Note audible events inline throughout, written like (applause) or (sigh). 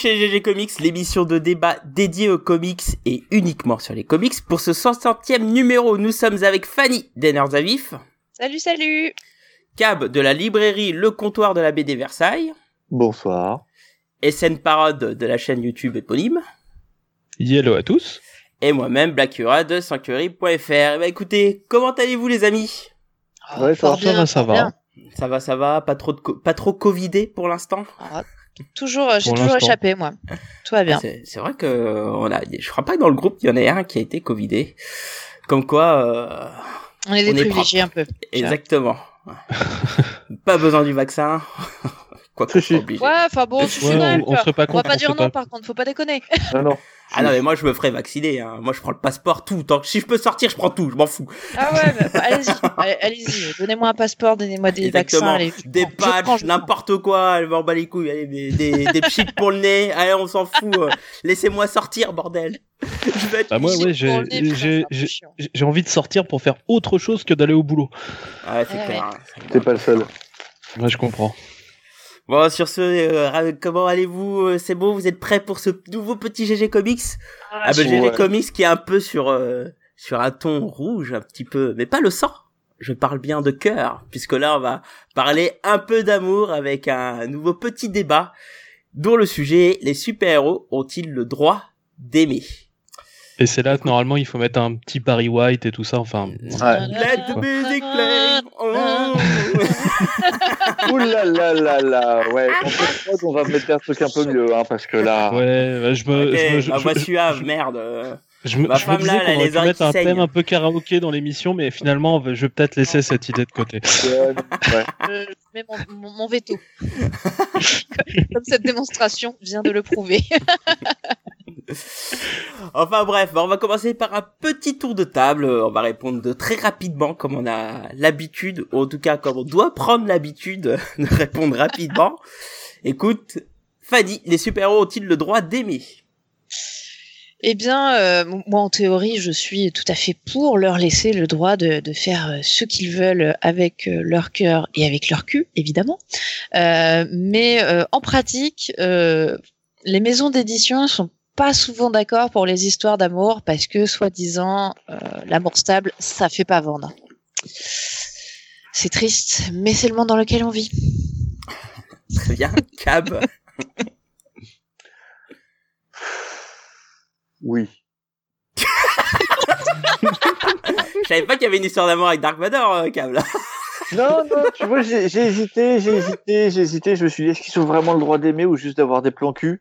Chez GG Comics, l'émission de débat dédiée aux comics et uniquement sur les comics. Pour ce 60e numéro, nous sommes avec Fanny Denerzavif. Salut, salut Cab de la librairie Le Comptoir de la BD Versailles. Bonsoir. SN Parade de la chaîne YouTube éponyme. Hello à tous. Et moi-même, Blackura de Sanctuary.fr. Bah écoutez, comment allez-vous les amis? Ouais, ça va, ça va, ça va. Ça va, ça va, pas trop de co- pas trop covidé pour l'instant? Ah, Toujours, euh, j'ai toujours échappé, moi. Tout va bien. C'est c'est vrai que euh, on a, je crois pas que dans le groupe il y en a un qui a été covidé. Comme quoi, euh, On est des on est privilégiés un peu. exactement. (laughs) pas besoin du vaccin. Quoi soit obligé. Ouais, enfin bon, tu Ouais, on- même on serait pas On va pas on dire non, pas- par contre, faut pas déconner. (laughs) Non, non. Ah non mais moi je me ferai vacciner. Hein. Moi je prends le passeport tout. Tant que si je peux sortir, je prends tout. Je m'en fous. Ah ouais, bah, bah, allez-y, allez- allez-y. Donnez-moi un passeport, donnez-moi des Exactement. vaccins. Allez, des patchs, n'importe quoi. Elle m'en bat les couilles. Allez, des, des, des chips pour le nez. Allez, on s'en fout. euh. Laissez-moi sortir, bordel. Je vais être Bah moi, ouais, j'ai envie de sortir pour faire autre chose que d'aller au boulot. Ah ouais, c'est Ouais, clair. T'es pas le seul. Ouais, je comprends. Bon, sur ce, euh, comment allez-vous euh, C'est bon, vous êtes prêts pour ce nouveau petit GG Comics? Ah ben Ouais. GG Comics qui est un peu sur euh, sur un ton rouge, un petit peu, mais pas le sang. Je parle bien de cœur, puisque là on va parler un peu d'amour avec un nouveau petit débat dont le sujet est les super-héros ont-ils le droit d'aimer? Et c'est là que normalement il faut mettre un petit Barry White et tout ça. Enfin, Ouais. Let the music play. Oh. Ouh là là là là. Ouais. En fait, on va mettre un truc un peu mieux, hein, parce que là. ouais, bah, je me, Ok, je me, je, bah, je- celui-là, je- merde. je me- je me disais qu'on aurait pu mettre un saignent. thème un peu karaoké dans l'émission, mais finalement, je vais peut-être laisser (laughs) cette idée de côté. Ouais, je mets mon, mon, mon veto. (laughs) Comme cette démonstration vient de le prouver. (laughs) (laughs) Enfin bref, on va commencer par un petit tour de table. On va répondre très rapidement comme on a l'habitude, ou en tout cas comme on doit prendre l'habitude (laughs) de répondre rapidement. Écoute, Fanny, les super-héros ont-ils le droit d'aimer? Eh bien, euh, moi, en théorie, je suis tout à fait pour leur laisser le droit de, faire euh, ce qu'ils veulent avec euh, leur cœur et avec leur cul, évidemment. Mais en pratique, les maisons d'édition sont pas souvent d'accord pour les histoires d'amour parce que, soi-disant, euh, l'amour stable, ça fait pas vendre. C'est triste, mais c'est le monde dans lequel on vit. Très bien, (laughs) Cab. Oui. Je savais pas qu'il y avait une histoire d'amour avec Dark Vador, euh, Cab. Là. (laughs) Non, non, tu vois, j'ai j'ai hésité, j'ai hésité, j'ai hésité. Je me suis dit, est-ce qu'ils ont vraiment le droit d'aimer ou juste d'avoir des plans cul?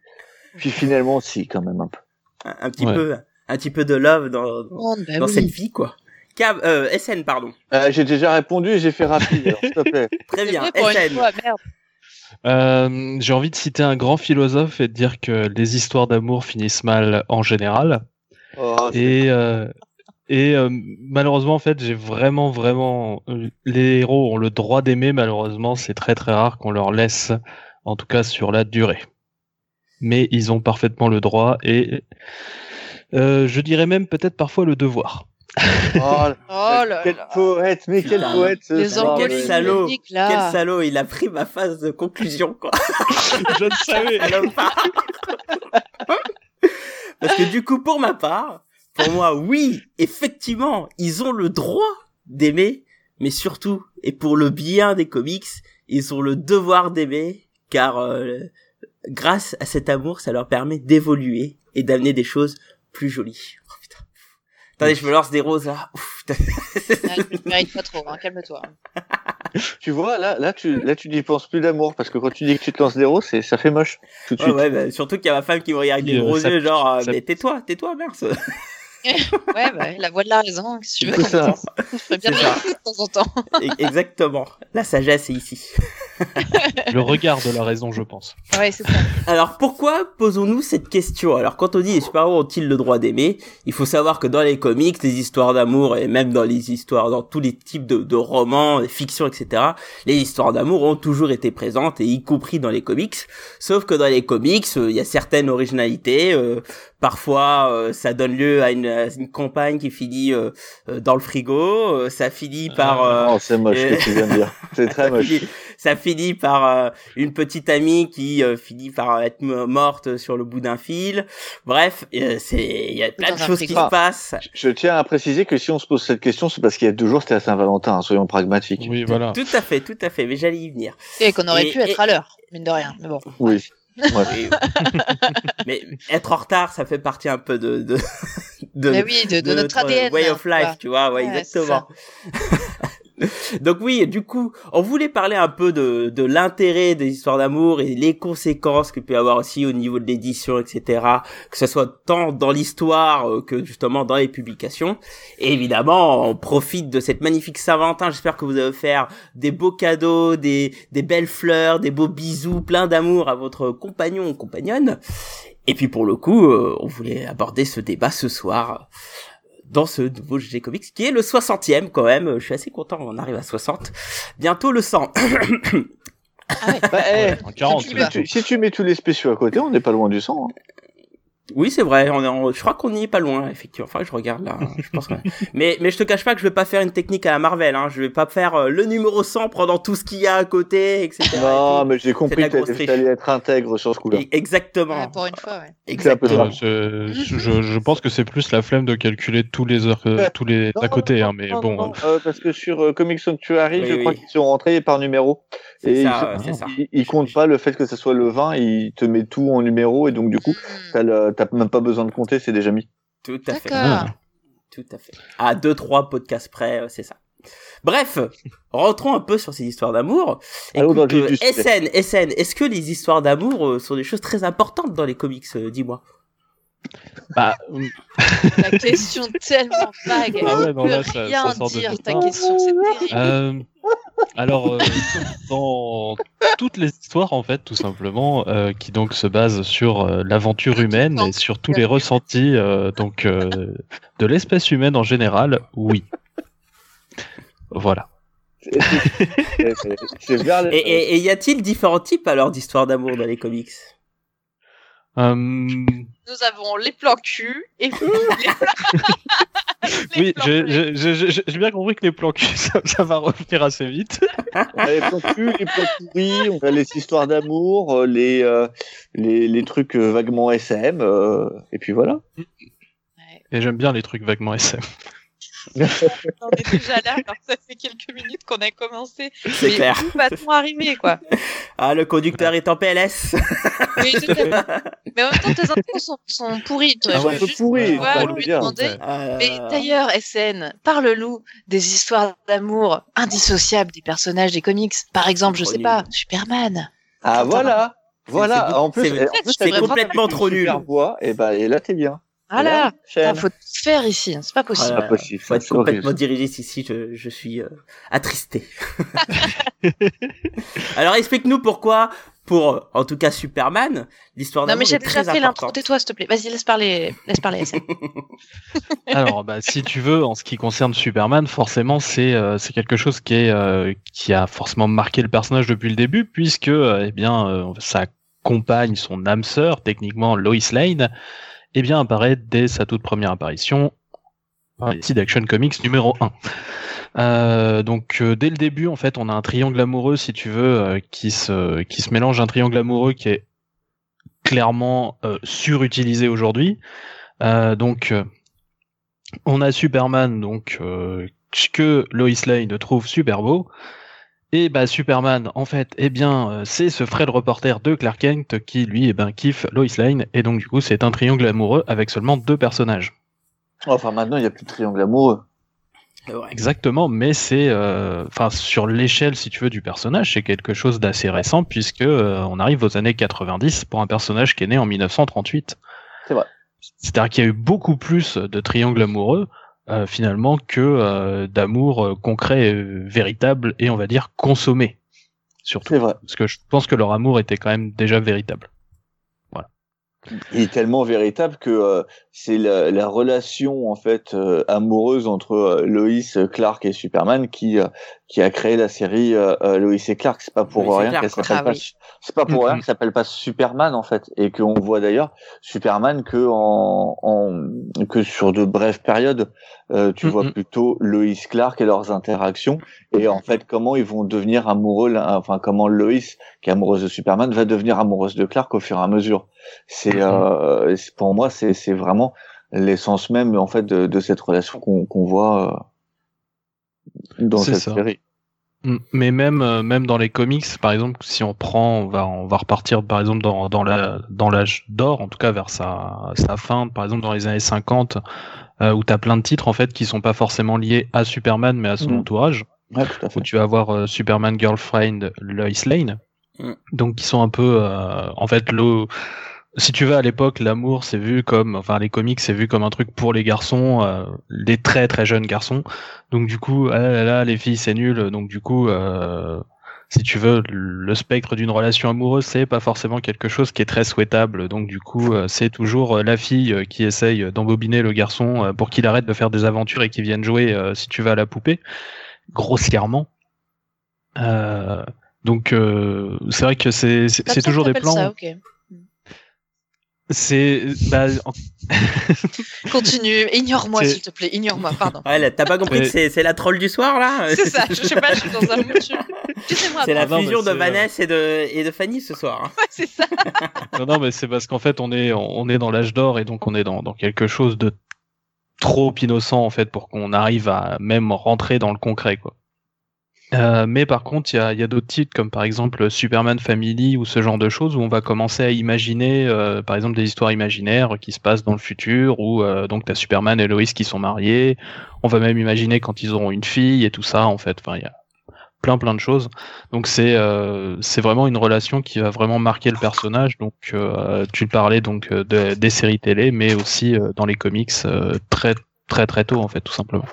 Puis finalement, si, quand même un peu. Un, un petit Ouais. peu, un petit peu de love dans, dans, Oh, bah dans oui. cette vie, quoi. Cab, euh, SN, pardon. Euh, j'ai déjà répondu et j'ai fait rapide, alors s'il te plaît. (laughs) Très bien, SN. fois, merde. Euh, J'ai envie de citer un grand philosophe et de dire que les histoires d'amour finissent mal en général. Oh, Et, euh, et euh, malheureusement, en fait, j'ai vraiment, vraiment. Les héros ont le droit d'aimer, malheureusement, c'est très très rare qu'on leur laisse, en tout cas sur la durée. Mais ils ont parfaitement le droit et euh, je dirais même peut-être parfois le devoir. Oh, Oh là quel là. poète, mais quel Putain. poète ce Les soir, quel salaud. là. Quel salaud, il a pris ma phase de conclusion, quoi. (laughs) je le savais. Salopard. Parce que du coup, pour ma part, pour moi, oui, effectivement, ils ont le droit d'aimer, mais surtout, et pour le bien des comics, ils ont le devoir d'aimer, car euh, grâce à cet amour, ça leur permet d'évoluer et d'amener des choses plus jolies. Oh, putain. Attendez, je me lance des roses là. Ouf, putain. Ah, pas trop, hein, calme-toi. (laughs) Tu vois, là, là, tu, là, tu n'y penses plus d'amour parce que quand tu dis que tu te lances des roses, ça fait moche tout de Ouais, suite. ouais, bah, surtout qu'il y a ma femme qui me regarde des Euh, gros ça- yeux, genre, euh, ça- mais tais-toi, tais-toi, merde. (laughs) Ouais, bah, la voix de la raison, que tu veux ça. Je bien (laughs) de ça. temps en temps. E- Exactement. La sagesse est ici. (laughs) Le regard de la raison, je pense. Ouais, c'est ça. Alors pourquoi posons-nous cette question? Alors quand on dit les super-héros ont-ils le droit d'aimer? Il faut savoir que dans les comics, les histoires d'amour et même dans les histoires, dans tous les types de, de romans, de fictions, etc., les histoires d'amour ont toujours été présentes et y compris dans les comics. Sauf que dans les comics, euh, il y a certaines originalités. euh, parfois, euh, ça donne lieu à une, une compagne qui finit euh, euh, dans le frigo. euh, ça finit par euh, Oh, c'est moche ce que tu viens de dire. (laughs) C'est très moche. ça finit par euh, une petite amie qui euh, finit par être morte sur le bout d'un fil. Bref, c'est il y a plein de choses qui se passent. Je, tiens à préciser que si on se pose cette question, c'est parce qu'il y a deux jours c'était à Saint-Valentin. Hein, soyons pragmatiques. Oui, voilà. Tout à fait, tout à fait. Mais j'allais y venir. Et qu'on aurait pu être à l'heure, mine de rien. Mais bon. Oui. (laughs) mais être en retard, ça fait partie un peu de de (laughs) de, oui, de, de, notre, ADN, way of life, tu vois, ouais, exactement. (laughs) (laughs) Donc oui, du coup, on voulait parler un peu de, de l'intérêt des histoires d'amour et les conséquences qu'il peut y avoir aussi au niveau de l'édition, etc. Que ce soit tant dans l'histoire euh, que justement dans les publications. Et évidemment, on profite de cette magnifique Saint-Valentin. J'espère que vous allez faire des beaux cadeaux, des, des belles fleurs, des beaux bisous, plein d'amour à votre compagnon ou compagnonne. Et puis pour le coup, euh, on voulait aborder ce débat ce soir dans ce nouveau GG Comics qui est le 60e quand même. Je suis assez content, on arrive à 60. Bientôt le 100. (coughs) Ah ouais. Bah, eh, si, tu, mets tous les spéciaux à côté, on n'est pas loin du 100. Hein. Oui, c'est vrai. On est je crois qu'on n'y est pas loin, effectivement. Enfin, je regarde là. je pense (laughs) mais, mais je te cache pas que je vais pas faire une technique à la Marvel. Hein. Je vais pas faire euh, le numéro 100 pendant tout ce qu'il y a à côté, etc. Non, mais j'ai compris que tu allais être intègre sur ce coup-là. Exactement. pour une fois, ouais. Exactement. je, je, pense que c'est plus la flemme de calculer tous les heures, euh, tous les à côté, hein, mais bon. Euh. parce que sur Comic Sanctuary, je crois qu'ils sont rentrés par numéro. Et ça, il, ça. il, compte pas le fait que ce soit le 20, il te met tout en numéro et donc du coup, hmm. T'as même pas besoin de compter, c'est déjà mis. Tout à fait. Ah. Tout à fait. À deux trois podcasts près, euh, c'est ça. Bref, rentrons un peu sur ces histoires d'amour. Écoute, euh, SN, SN, est-ce que les histoires d'amour euh, sont des choses très importantes dans les comics Dis-moi? Bah, la question tellement vague. Ah ouais, non, là, ça, rien ça dire. Ta question, c'est terrible. Euh, alors, euh, dans toutes les histoires, en fait, tout simplement, euh, qui donc se basent sur euh, l'aventure humaine et sur tous les ressentis donc de l'espèce humaine en général, oui. Voilà. et, y a-t-il différents types alors d'histoires d'amour dans les comics nous avons les plans cul et (laughs) vous, (laughs) Oui, j'ai bien compris que les plans cul, (laughs) ça, va revenir assez vite. On a les plans cul, les plans pourris, on a les histoires d'amour, euh, les, euh, les, les, trucs euh, vaguement SM, et puis voilà. Et j'aime bien les trucs vaguement SM. (laughs) on est déjà là, alors ça fait quelques minutes qu'on a commencé. C'est clair. Où va-t-on arriver, quoi? Ah, le conducteur est en PLS. oui, tout à fait. Mais en même temps, tes infos sont, sont pourries. Toi. Ah, un peu pourries. lui demander. Mais d'ailleurs, SN, parle-nous des histoires d'amour indissociables des personnages des comics. Par exemple, je sais pas, Superman. Ah, voilà. Voilà, en plus, c'est complètement trop nul. Et, bah, et là, t'es bien. Voilà, il faut tout faire ici, hein. c'est pas possible. pas possible. Faut être complètement dirigiste ici, je, je suis euh, attristé. (laughs) Alors explique-nous pourquoi, pour en tout cas Superman, l'histoire Non mais j'ai déjà fait l'intro, tais-toi s'il te plaît. Vas-y, laisse parler, laisse parler. (laughs) Alors bah si tu veux, en ce qui concerne Superman, forcément c'est euh, c'est quelque chose qui est euh, qui a forcément marqué le personnage depuis le début, puisque eh bien sa compagne, son âme sœur, techniquement Lois Lane eh bien apparaît dès sa toute première apparition dans d'Action Comics numéro 1. Euh, donc euh, dès le début, en fait, on a un triangle amoureux, si tu veux, euh, qui se qui se mélange, un triangle amoureux qui est clairement surutilisé aujourd'hui. donc on a Superman, donc que Lois Lane trouve super beau. Et bah Superman, en fait, eh bien, euh, c'est ce frère reporter de Clark Kent qui, lui, eh ben, kiffe Lois Lane, et donc du coup, c'est un triangle amoureux avec seulement deux personnages. Enfin, maintenant, il n'y a plus de triangle amoureux. Exactement, mais c'est, euh, enfin, sur l'échelle, si tu veux, du personnage, c'est quelque chose d'assez récent puisque euh, on arrive aux années 90 pour un personnage qui est né en 1938. C'est vrai. C'est-à-dire qu'il y a eu beaucoup plus de triangles amoureux. Euh, finalement que euh, d'amour euh, concret, véritable et on va dire consommé. Surtout. C'est vrai. Parce que je pense que leur amour était quand même déjà véritable. Voilà. Il est tellement véritable que c'est la, la, relation en fait amoureuse entre Loïs, Clark et Superman qui qui a créé la série Lois et Clark. C'est pas pour rien qu'elle s'appelle ah pas. C'est pas pour rien qu'elle s'appelle pas Superman en fait et qu'on voit d'ailleurs Superman que en, en que sur de brèves périodes. Euh, tu Mm, vois plutôt Lois Clark et leurs interactions et en fait comment ils vont devenir amoureux, enfin comment Lois qui est amoureuse de Superman va devenir amoureuse de Clark au fur et à mesure. C'est euh, pour moi c'est c'est vraiment l'essence même en fait de, de cette relation qu'on qu'on voit euh, dans C'est cette ça. série. Mm. Mais même euh, même dans les comics, par exemple, si on prend, on va on va repartir par exemple dans dans la dans l'âge d'or, en tout cas vers sa sa fin, par exemple dans les années 50, euh, où t'as plein de titres en fait qui sont pas forcément liés à Superman mais à son Mhm. entourage. Ouais, tout à fait. où tu vas avoir euh, Superman Girlfriend Lois Lane, Mm. donc qui sont un peu, euh, en fait, le, si tu veux à l'époque, l'amour c'est vu comme, enfin les comics c'est vu comme un truc pour les garçons, euh, les très très jeunes garçons. Donc du coup, ah là, là, les filles c'est nul. Donc du coup, euh, si tu veux, le spectre d'une relation amoureuse c'est pas forcément quelque chose qui est très souhaitable. Donc du coup, euh, c'est toujours euh, la fille euh, qui essaye d'embobiner le garçon pour qu'il arrête de faire des aventures et qu'il vienne jouer, euh, si tu vas à la poupée, grossièrement. Euh, donc euh, c'est vrai que c'est toujours des plans. ça. C'est bah, en- Continue, ignore-moi s'il te plaît, ignore-moi, pardon. Ouais, t'as pas compris que c'est c'est la troll du soir là (laughs) C'est ça, je sais pas, je suis dans un mood. je- Excusez-moi, C'est la non, mais fusion de Vanessa et de, et de Fanny ce soir. hein. Ouais, c'est ça. (laughs) non, non, mais c'est parce qu'en fait, on est, on est dans l'âge d'or et donc on est dans, dans quelque chose de trop innocent en fait pour qu'on arrive à même rentrer dans le concret, quoi. Euh, mais par contre, il y a, y a d'autres titres comme par exemple Superman Family ou ce genre de choses où on va commencer à imaginer, euh, par exemple, des histoires imaginaires qui se passent dans le futur où euh, donc t'as Superman et Lois qui sont mariés. On va même imaginer quand ils auront une fille et tout ça en fait. Enfin, il y a plein plein de choses. Donc c'est euh, c'est vraiment une relation qui va vraiment marquer le personnage. Donc euh, tu parlais donc de- des séries télé, mais aussi dans les comics très très très tôt en fait tout simplement.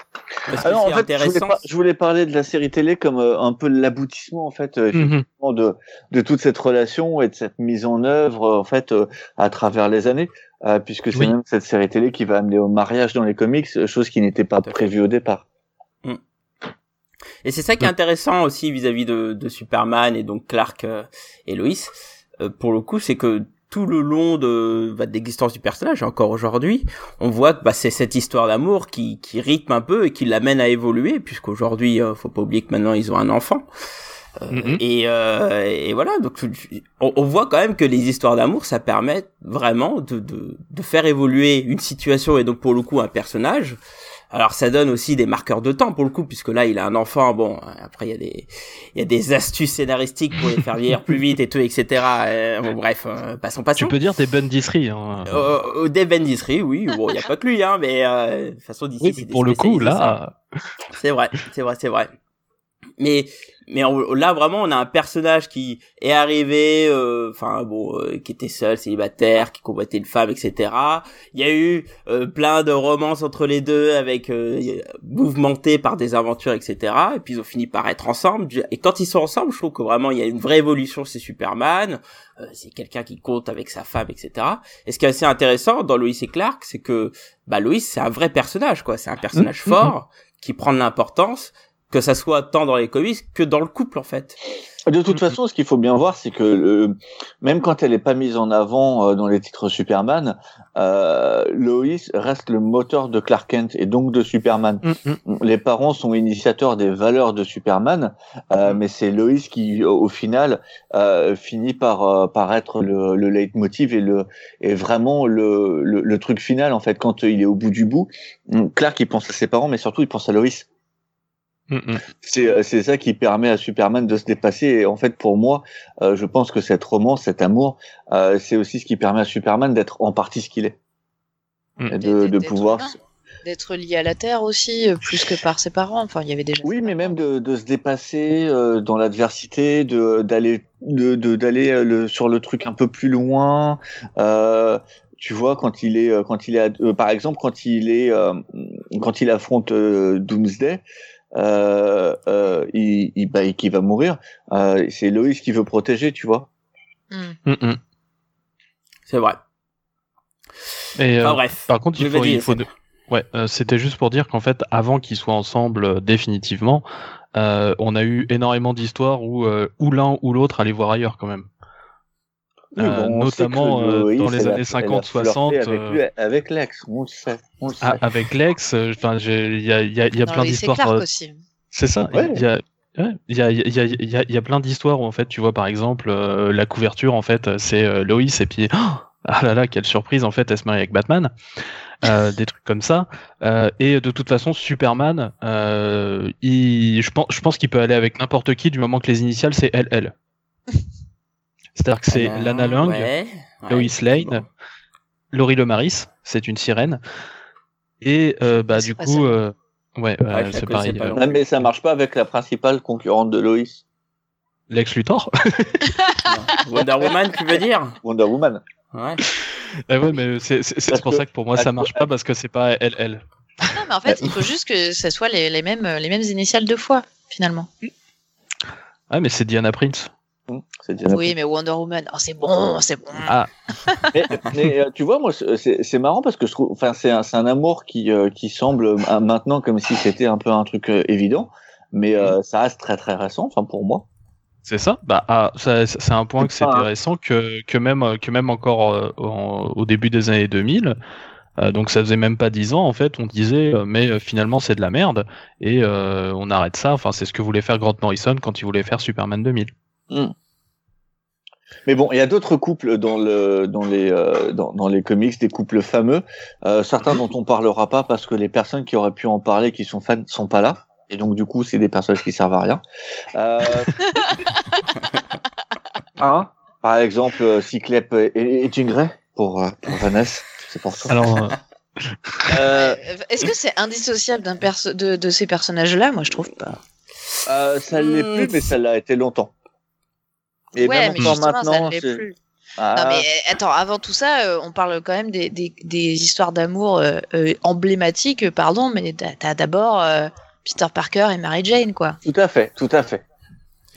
Parce que Alors, c'est en fait, je voulais, intéressant. par- je voulais parler de la série télé comme euh, un peu l'aboutissement en fait euh, Mhm. de, de toute cette relation et de cette mise en œuvre euh, en fait euh, à travers les années, euh, puisque c'est Oui. même cette série télé qui va amener au mariage dans les comics, chose qui n'était pas prévue au départ. Et c'est ça qui est intéressant aussi vis-à-vis de, de Superman et donc Clark euh, et Lois. Euh, pour le coup, c'est que tout le long de, bah, de l'existence du personnage, encore aujourd'hui, on voit que bah, c'est cette histoire d'amour qui, qui rythme un peu et qui l'amène à évoluer, puisqu'aujourd'hui, euh, faut pas oublier que maintenant ils ont un enfant. Euh, Mhm. et, euh, et voilà, donc on, on voit quand même que les histoires d'amour, ça permet vraiment de, de, de faire évoluer une situation et donc pour le coup un personnage. Alors ça donne aussi des marqueurs de temps pour le coup, puisque là il a un enfant. Bon, après il y a des il y a des astuces scénaristiques pour les faire vieillir plus vite et tout, etc. Euh, bon, bref, euh, passons, passons. Tu peux dire des Bendisseries. Hein. Euh, des Bendisseries, oui. Bon, il y a pas que lui, hein, mais euh, de toute façon d'ici. oui, pour le coup là, C'est vrai, c'est vrai, c'est vrai. Mais mais on- là vraiment on a un personnage qui est arrivé, euh, enfin bon, euh, qui était seul, célibataire, qui convoitait une femme, etc. Il y a eu euh, plein de romances entre les deux, avec euh, mouvementés par des aventures, etc. Et puis ils ont fini par être ensemble. Et quand ils sont ensemble, je trouve que vraiment il y a une vraie évolution chez Superman. Euh, c'est quelqu'un qui compte avec sa femme, etc. Et ce qui est assez intéressant dans Lois et Clark, c'est que bah Lois c'est un vrai personnage, quoi. C'est un personnage Mhm. fort qui prend de l'importance que ça soit tant dans les comics que dans le couple en fait. De toute façon, ce qu'il faut bien voir, c'est que le- même quand elle n'est pas mise en avant euh, dans les titres Superman, euh, Lois reste le moteur de Clark Kent et donc de Superman. mm, mm, Les parents sont initiateurs des valeurs de Superman, euh, Mhm. mais c'est Lois qui, au, au final, euh, finit par euh, par être le, le leitmotiv et le et vraiment le, le le truc final en fait quand il est au bout du bout. Clark il pense à ses parents, mais surtout il pense à Lois. Mm, mm. C'est euh, c'est ça qui permet à Superman de se dépasser. Et en fait, pour moi, euh, je pense que cette romance, cet amour, euh, c'est aussi ce qui permet à Superman d'être en partie ce qu'il est. Mm. Et de, pouvoir. D'être lié à la Terre aussi, plus que par ses parents. Enfin, il y avait déjà. Oui, mais même de, de se dépasser euh, dans l'adversité, de d'aller de d'aller le, sur le truc un peu plus loin. Euh, tu vois quand il est quand il est euh, par exemple quand il est euh, quand il affronte euh, Doomsday. Euh, euh, il, il, bah, qui va mourir, euh, c'est Lois qui veut protéger, tu vois. Hmm. Mm, mm. C'est vrai. Et, Enfin euh, bref. Par contre, il faut, il faut Seb. de- ouais, euh, c'était juste pour dire qu'en fait, avant qu'ils soient ensemble euh, définitivement, euh, on a eu énormément d'histoires où euh, ou l'un ou l'autre allait voir ailleurs quand même. Euh, notamment euh, dans les années 50-60. Avec, avec Lex, on le sait. On le ah, avec Lex, enfin, il y a, y a, y a plein d'histoires. C'est ça. Il y a, il y, a, y, a, y, a, y a plein d'histoires où en fait tu vois par exemple la couverture en fait c'est Loïs et puis (gasps) ah là là quelle surprise en fait elle se marie avec Batman euh, (laughs) des trucs comme ça euh, et de toute façon Superman euh, il, je pense je pense qu'il peut aller avec n'importe qui du moment que les initiales c'est LL (laughs) c'est-à-dire que c'est Ah, Lana Lang ouais, Lois Lane bon. Laurie Lemaris c'est une sirène et euh, bah du coup euh, ouais, euh, la c'est pareil pas euh, non Non, mais ça marche pas avec la principale concurrente de Lois, Lex Luthor. (laughs) Wonder Woman, tu veux dire? Wonder Woman. Ouais. Eh ouais mais c'est pour que- ça que pour moi ça marche que- pas parce que c'est pas LL Non, mais en fait, (laughs) il faut juste que ce soit les, les mêmes, les mêmes initiales deux fois, finalement. ah mais c'est Diana Prince Diana Oui, mais Wonder Woman, oh, c'est bon, c'est bon. ah (laughs) mais, mais, euh, tu vois, moi, c'est marrant parce que je trouve, enfin, c'est un, amour qui, euh, qui semble euh, maintenant comme si c'était un peu un truc euh, évident, mais euh, ça reste très très récent, enfin pour moi. C'est ça? Bah, ah, c'est un point que c'est intéressant que, que même que même encore euh, en- au début des années 2000. euh, donc ça faisait même pas dix ans en fait. On disait euh, mais euh, finalement c'est de la merde et euh, on arrête ça. Enfin c'est ce que voulait faire Grant Morrison quand il voulait faire Superman 2000. Mais bon, il y a d'autres couples dans le dans les euh, dans, dans les comics, des couples fameux, euh, certains dont on parlera pas parce que les personnes qui auraient pu en parler, qui sont fans, sont pas là. Et donc du coup, c'est des personnages qui servent à rien. Euh... (laughs) hein? Par exemple, Cyclope et, et Jean Grey pour pour Vanessa, c'est pour toi. Alors euh, Euh, Euh, Est-ce que c'est indissociable d'un perso de, de ces personnages-là? Moi, je trouve pas. euh, ça l'est Hmm. plus, mais ça l'a été longtemps. Et ouais, même mais encore ça maintenant, c'est- plus. Ah, Non, mais euh, attends, avant tout ça, euh, on parle quand même des, des, des histoires d'amour euh, euh, emblématiques, pardon, mais t'as t'as d'abord Peter Parker et Mary Jane, quoi. tout à fait, tout à fait.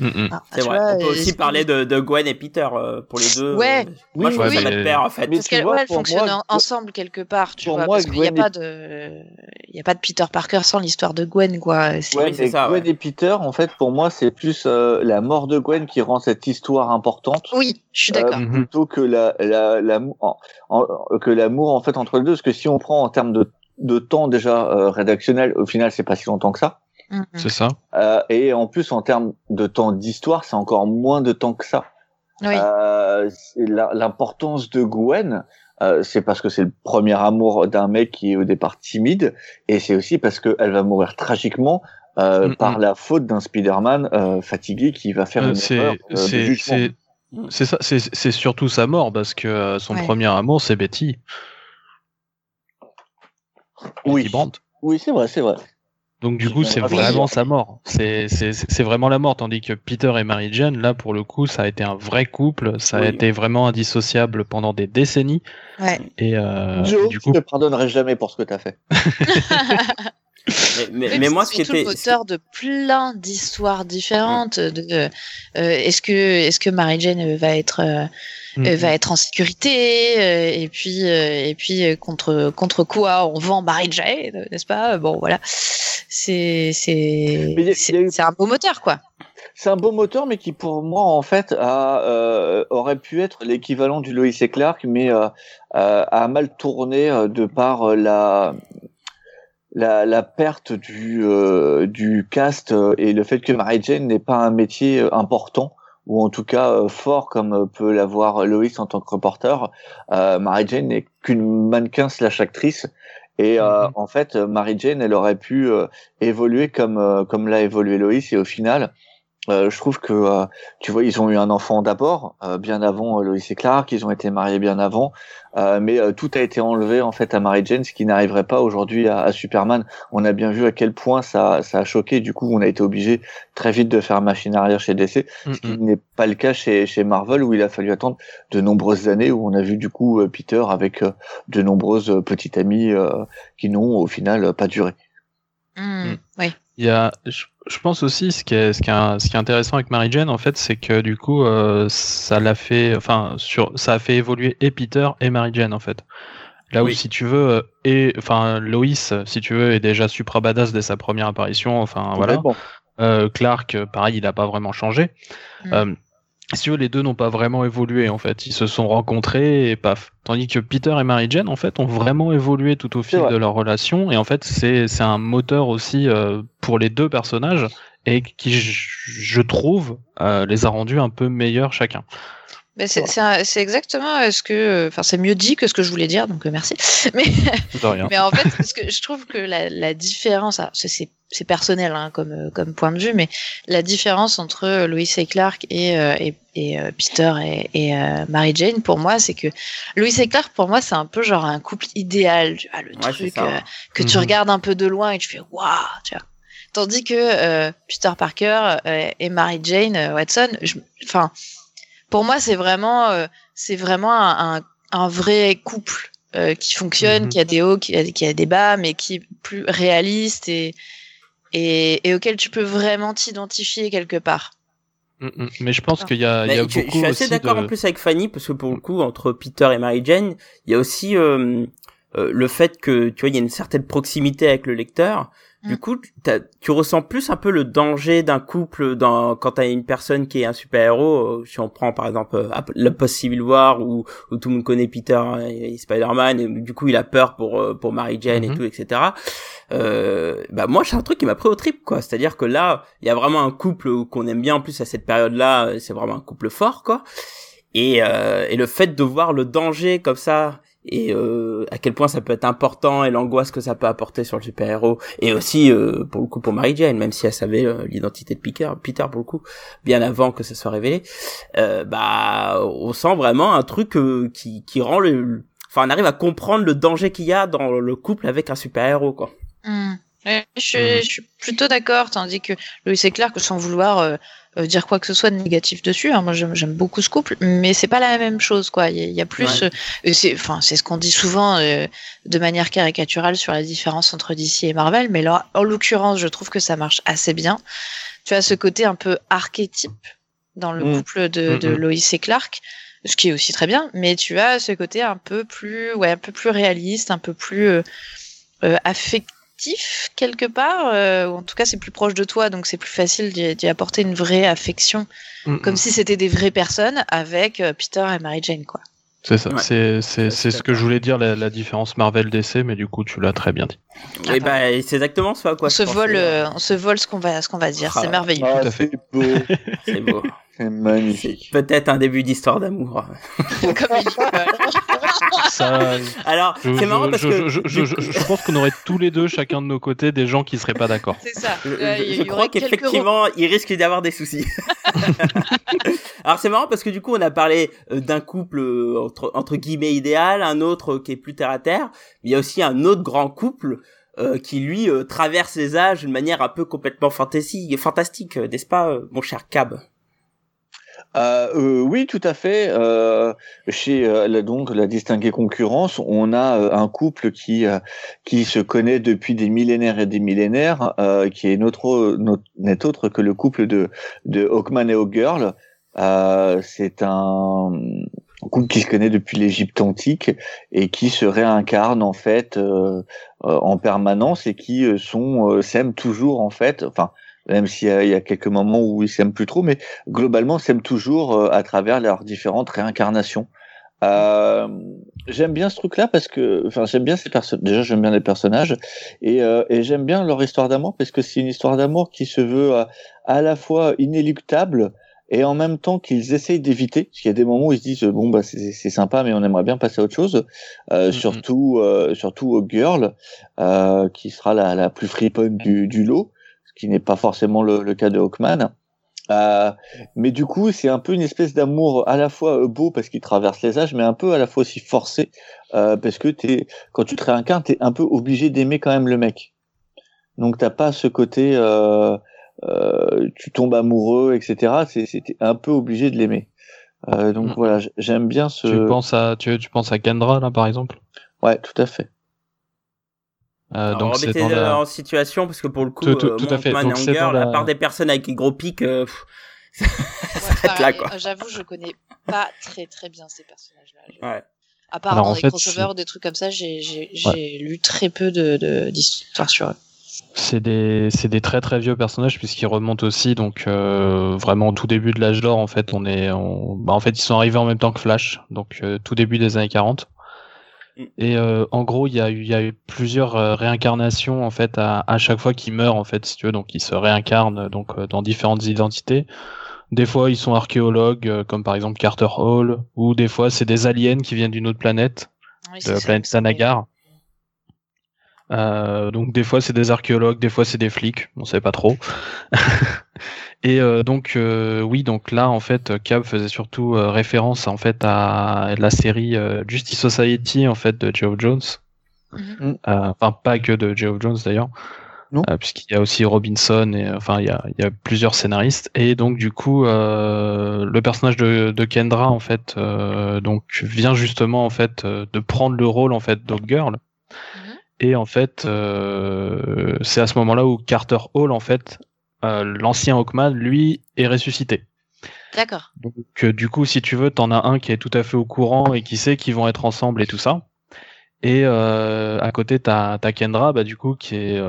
Mm. Ah, C'est vrai. vois, On peut euh, aussi parler de, de Gwen et Peter euh, pour les deux. Ouais. Euh, Moi, je Oui, ça oui. pair en fait. Mais Parce qu'elles ouais, fonctionnent moi, ensemble quelque part, tu pour vois, moi, parce qu'il n'y a pas de, il y a pas de Peter Parker sans l'histoire de Gwen, quoi. C'est- Ouais, Oui, c'est mais ça, Gwen ouais. et Peter, en fait, pour moi, c'est plus euh, la mort de Gwen qui rend cette histoire importante. Oui, je suis euh, d'accord. Mhm. plutôt que la, la, l'amour en- en- que l'amour en fait entre les deux parce que si on prend en termes de, de temps déjà euh, rédactionnel au final c'est pas si longtemps que ça Mhm. C'est ça. Euh, et en plus en termes de temps d'histoire c'est encore moins de temps que ça Oui. Euh, l'importance de Gwen euh, c'est parce que c'est le premier amour d'un mec qui est au départ timide et c'est aussi parce qu'elle va mourir tragiquement euh, Mm, par la faute d'un Spider-Man euh, fatigué qui va faire une c'est erreur euh, de c'est c'est ça. Surtout sa mort parce que euh, son Ouais. premier amour c'est Betty. Oui. Betty Brandt. Oui, c'est vrai, c'est vrai. Donc du coup, c'est vraiment sa mort. C'est c'est c'est vraiment la mort, tandis que Peter et Mary Jane, là pour le coup, ça a été un vrai couple, ça a Oui. été vraiment indissociable pendant des décennies. Ouais. Et euh, Joe, du je coup, te pardonnerai jamais pour ce que t'as fait. (laughs) Mais, mais, Oui, mais c'est moi, ce qui était. le moteur de plein d'histoires différentes. De, euh, est-ce que est-ce que Mary Jane va être euh, Mm, euh, va être en sécurité euh, et puis euh, et puis contre contre quoi on vend Jane, euh, n'est-ce pas? Bon voilà, c'est c'est c'est un beau moteur quoi. C'est un beau moteur, mais qui pour moi en fait a, euh, aurait pu être l'équivalent du Lois et Clark, mais euh, a mal tourné de par la la, la perte du euh, du cast et le fait que Mary Jane n'est pas un métier important ou en tout cas euh, fort comme euh, peut l'avoir Lois en tant que reporter. Euh, Mary Jane n'est qu'une mannequin slash actrice. Et euh, Mhm. en fait, Mary Jane, elle aurait pu euh, évoluer comme euh, comme l'a évolué Lois. Et au final, je trouve que euh, tu vois, ils ont eu un enfant d'abord, euh, bien avant euh, Lois et Clark. Ils ont été mariés bien avant, euh, mais euh, tout a été enlevé en fait à Mary Jane, ce qui n'arriverait pas aujourd'hui à, à Superman. On a bien vu à quel point ça ça a choqué. Du coup, on a été obligé très vite de faire machine arrière chez DC, mm, ce qui mm. n'est pas le cas chez chez Marvel où il a fallu attendre de nombreuses années où on a vu du coup euh, Peter avec euh, de nombreuses euh, petites amies euh, qui n'ont au final euh, pas duré. Hmm, Mm. Oui. Il y a, je, je pense aussi ce qui est ce qui est, ce qui est intéressant avec Mary Jane en fait, c'est que du coup euh, ça l'a fait, enfin sur, ça a fait évoluer et Peter et Mary Jane en fait. Là où si tu veux euh, et enfin Lois si tu veux est déjà supra badass dès sa première apparition, enfin voilà. Euh, Clark, euh, pareil, il a pas vraiment changé. Mm. Si les deux n'ont pas vraiment évolué en fait. Ils se sont rencontrés et paf. Tandis que Peter et Mary Jane en fait ont vraiment évolué tout au fil de leur relation et en fait c'est c'est un moteur aussi euh, pour les deux personnages et qui je, trouve euh, les a rendus un peu meilleurs chacun. Mais c'est exactement ce que enfin c'est mieux dit que ce que je voulais dire donc merci. (laughs) Mais mais en fait parce que je trouve que la, la différence c'est c'est personnel hein, comme euh, comme point de vue, mais la différence entre euh, Lois et Clark et, euh, et, et Peter et, et Mary Jane pour moi, c'est que Lois et Clark pour moi c'est un peu genre un couple idéal, tu vois, le truc que tu mhm. regardes un peu de loin et tu fais waouh, tu vois. Tandis que Peter Parker et Mary Jane Watson, enfin pour moi c'est vraiment c'est vraiment un, un, vrai couple qui fonctionne, mhm. qui a des hauts, qui a, qui a des bas, mais qui est plus réaliste et et, et auquel tu peux vraiment t'identifier quelque part. Mm, mm. Mais je pense qu'il y a, il y a je, beaucoup. Je suis assez d'accord en plus avec Fanny parce que pour le coup, entre Peter et Mary Jane, il y a aussi euh, euh, le fait que tu vois, il y a une certaine proximité avec le lecteur. Du mm. coup, tu ressens plus un peu le danger d'un couple dans quand t'as une personne qui est un super héros. Euh, si on prend par exemple euh, le post Civil War où, où tout le monde connaît Peter et, Spider-Man et du coup il a peur pour euh, pour Mary Jane et mm-hmm. tout, etc. Euh, bah moi c'est un truc qui m'a pris au trip quoi. C'est-à-dire que là il y a vraiment un couple qu'on aime bien en plus à cette période-là. C'est vraiment un couple fort quoi. Et, euh, et le fait de voir le danger comme ça et euh, à quel point ça peut être important et l'angoisse que ça peut apporter sur le super-héros et aussi euh, pour le coup pour Mary Jane même si elle savait euh, l'identité de Peter Peter pour le coup bien avant que ça soit révélé euh, bah on sent vraiment un truc qui qui rend le enfin on arrive à comprendre le danger qu'il y a dans le couple avec un super-héros quoi. Mmh. Je, suis, mmh. je, suis, plutôt d'accord, tandis que Louis et Clark, sans vouloir euh, dire quoi que ce soit de négatif dessus. Hein. Moi, j'aime beaucoup ce couple, mais c'est pas la même chose, quoi. Il y, a plus, euh, c'est, enfin, c'est ce qu'on dit souvent euh, de manière caricaturale sur la différence entre DC et Marvel, mais là, en l'occurrence, je trouve que ça marche assez bien. Tu as ce côté un peu archétype dans le mm. couple de, de Lois et Clark, ce qui est aussi très bien, mais tu as ce côté un peu plus, ouais, un peu plus réaliste, un peu plus euh, affectif quelque part, euh, ou en tout cas c'est plus proche de toi, donc c'est plus facile d'y apporter une vraie affection, comme si c'était des vraies personnes avec euh, Peter et Mary Jane, quoi. C'est ça, c'est ce que je voulais dire, la, différence Marvel-DC, mais du coup tu l'as très bien dit. Et bah, c'est exactement ça, quoi. On se, vole, euh, on se vole ce qu'on va, ce qu'on va dire, c'est ah. merveilleux. Ah, Tout à fait. beau. c'est beau. C'est magnifique. Peut-être un début d'histoire d'amour. (laughs) (laughs) Alors, c'est marrant parce que je, pense qu'on aurait tous les deux, chacun de nos côtés, des gens qui seraient pas d'accord. C'est ça. je, crois qu'effectivement, il risque d'y avoir des soucis. (laughs) Alors c'est marrant parce que du coup, on a parlé euh, d'un couple euh, entre, entre guillemets idéal, un autre qui est plus terre à terre, mais il y a aussi un autre grand couple euh, qui lui traverse les âges d'une manière un peu complètement fantasy, fantastique, n'est-ce pas, mon cher Cab? Euh, euh, oui, tout à fait. Euh, chez euh, la, donc la distinguée concurrence, on a euh, un couple qui qui se connaît depuis des millénaires et des millénaires, qui est notre n'est autre que le couple de de Hawkman et Hawkgirl. C'est un couple qui se connaît depuis l'Égypte antique et qui se réincarne en fait en permanence et qui sont s'aiment toujours en fait. Enfin même s'il y, a quelques moments où ils s'aiment plus trop, mais globalement s'aiment toujours euh, à travers leurs différentes réincarnations. Euh, j'aime bien ce truc-là parce que, enfin, j'aime bien ces personnes. Déjà, j'aime bien les personnages et, euh, et j'aime bien leur histoire d'amour parce que c'est une histoire d'amour qui se veut à, à, la fois inéluctable et en même temps qu'ils essayent d'éviter. Parce qu'il y a des moments où ils se disent bon bah c'est sympa, mais on aimerait bien passer à autre chose. Euh. Surtout, euh, surtout au girl euh, qui sera la, la plus friponne du, du lot qui n'est pas forcément le, cas de Hawkman. Euh, mais du coup, c'est un peu une espèce d'amour à la fois euh, beau parce qu'il traverse les âges, mais un peu à la fois aussi forcé euh, parce que t'es, quand tu te réincarnes, t'es un peu obligé d'aimer quand même le mec. Donc t'as pas ce côté, euh, tu tombes amoureux, etc. C'est, c'était un peu obligé de l'aimer. Donc mm. voilà, j'aime bien ce. Tu penses à, tu, tu penses à Kendra là par exemple? Ouais, tout à fait. Euh, donc c'est dans la... en situation parce que pour le coup, tout, tout, tout à fait. Donc, Girl, la... part des personnes avec des gros pics, euh, (laughs) ça ouais, là quoi. J'avoue, je connais pas très très bien ces personnages-là. Ouais. À part Alors, dans des crossovers, des trucs comme ça, j'ai ouais. lu très peu de d'histoires sur eux. c'est des c'est des très très vieux personnages puisqu'ils remontent aussi donc euh, vraiment au tout début de l'âge d'or en fait on est bah, en fait ils sont arrivés en même temps que Flash donc euh, tout début des années 40 mm. Et euh, en gros il y a eu il y a eu plusieurs réincarnations en fait à, à chaque fois qu'ils meurent en fait si tu veux. Donc ils se réincarnent donc dans différentes identités. Des fois ils sont archéologues comme par exemple Carter Hall ou des fois c'est des aliens qui viennent d'une autre planète de la planète Sanagar. Euh, donc des fois c'est des archéologues, des fois c'est des flics, on sait pas trop. (laughs) et euh, donc euh, oui, donc là en fait Cab faisait surtout référence en fait à la série Justice Society en fait de Geoff Jones. Mhm. enfin pas que de Geoff Jones d'ailleurs. puisqu'il y a aussi Robinson et enfin il y a, il y a plusieurs scénaristes et donc du coup le personnage de, de, Kendra en fait donc vient justement en fait de prendre le rôle en fait Dog Girl et en fait, euh, c'est à ce moment-là où Carter Hall, en fait, euh, l'ancien Hawkman, lui, est ressuscité. D'accord. Donc euh, du coup, si tu veux, t'en as un qui est tout à fait au courant et qui sait qu'ils vont être ensemble et tout ça. Et à côté, t'as as Kendra, bah du coup, qui est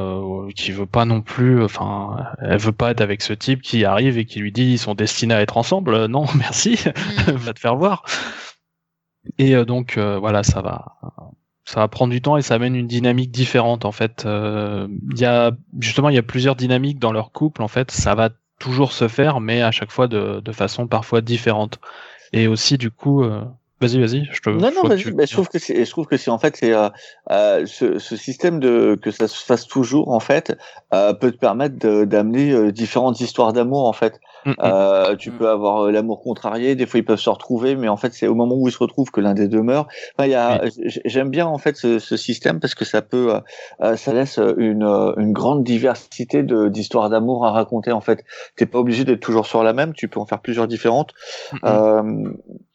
qui veut pas non plus, enfin, elle veut pas être avec ce type qui arrive et qui lui dit ils sont destinés à être ensemble. non, (laughs) merci, mm. va te faire voir. Et donc voilà, ça va ça va prendre du temps et ça amène une dynamique différente en fait. Euh, y a justement il y a plusieurs dynamiques dans leur couple en fait. Ça va toujours se faire, mais à chaque fois de, de façon parfois différente. Et aussi du coup, euh, Vas-y, vas-y. Je te. Non, non, vas-y. je trouve que c'est, je trouve que c'est en fait, c'est euh, euh, ce, ce, système de que ça se fasse toujours en fait euh, peut te permettre d'amener euh, différentes histoires d'amour en fait. Mm, mm. Euh, tu mm. peux avoir euh, l'amour contrarié. Des fois, ils peuvent se retrouver, mais en fait, c'est au moment où ils se retrouvent que l'un des deux meurt. Enfin, il y a, j'aime bien en fait ce, ce, système parce que ça peut, ça laisse une, une grande diversité de d'histoires d'amour à raconter. En fait, t'es pas obligé d'être toujours sur la même. Tu peux en faire plusieurs différentes.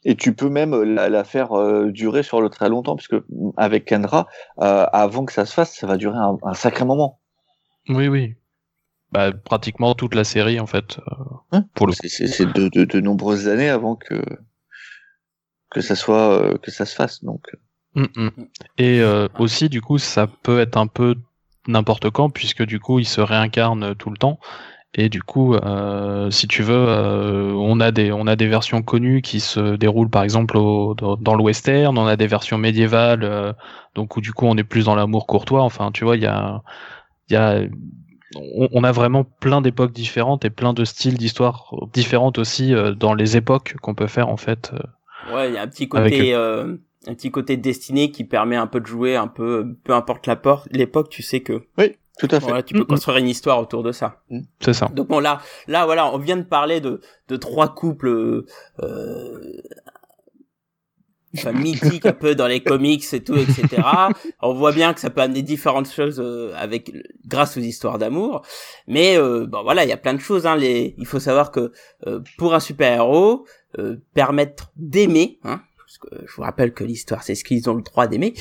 Et tu peux même la, faire euh, durer sur le très longtemps, puisque avec Kendra, euh, avant que ça se fasse, ça va durer un, sacré moment. Oui, oui. Bah, pratiquement toute la série, en fait. Euh, pour le c'est de, de, de, nombreuses années avant que que ça soit que ça se fasse, donc. Mm, mm. Et aussi, du coup, ça peut être un peu n'importe quand, puisque du coup, il se réincarne tout le temps. Et du coup, euh, si tu veux, euh, on a des on a des versions connues qui se déroulent par exemple au, dans, le western, on a des versions médiévales, euh, donc où du coup on est plus dans l'amour courtois. Enfin, tu vois, il y a il y a on, a vraiment plein d'époques différentes et plein de styles d'histoires différentes aussi euh, dans les époques qu'on peut faire en fait. Euh, ouais, il y a un petit côté un petit côté destiné qui permet un peu de jouer un peu peu importe l'époque, tu sais que oui tout à fait. tu peux construire une histoire autour de ça. Mm. C'est ça. Donc bon là, là voilà, on vient de parler de de trois couples euh, enfin, (laughs) mythiques un peu dans les comics et tout, etc. on voit bien que ça peut amener différentes choses euh, avec grâce aux histoires d'amour. Mais euh, bon voilà, il y a plein de choses. Hein, les, il faut savoir que euh, pour un super héros, euh, permettre d'aimer, hein, je vous rappelle que l'histoire c'est ce qu'ils ont le droit d'aimer,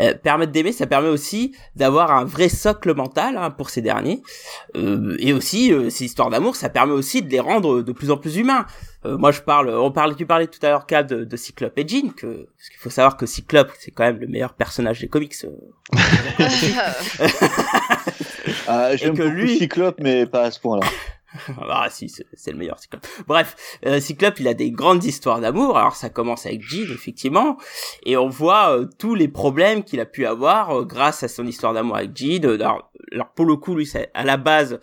euh, permettre d'aimer, ça permet aussi d'avoir un vrai socle mental hein, pour ces derniers, euh, et aussi euh, ces histoires d'amour, ça permet aussi de les rendre de plus en plus humains. Euh, moi je parle, on parlait, tu parlais tout à l'heure cas de, de Cyclope et Jean, que parce qu'il faut savoir que Cyclope c'est quand même le meilleur personnage des comics. (laughs) ah, J'aime que lui... Cyclope, mais pas à ce point-là. (laughs) ah si, c'est le meilleur Cyclope. Bref, euh, Cyclope, il a des grandes histoires d'amour. Alors ça commence avec Jean, effectivement, et on voit euh, tous les problèmes qu'il a pu avoir euh, grâce à son histoire d'amour avec Jean. Alors, alors, pour le coup, lui, à la base,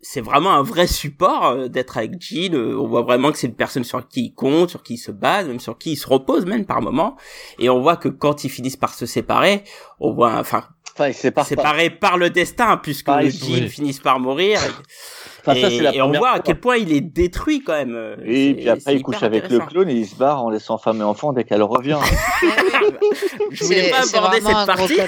c'est vraiment un vrai support d'être avec Jean. on voit vraiment que c'est une personne sur qui il compte, sur qui il se base, même sur qui il se repose même par moment. Et on voit que quand ils finissent par se séparer, on voit, enfin, enfin séparés par le destin, puisque Jean finissent par mourir et, (laughs) on voit à quel point il est détruit quand même. Et puis après, il couche avec le clone et il se barre en laissant femme et enfant dès qu'elle revient. (laughs) je voulais pas aborder cette partie. (laughs)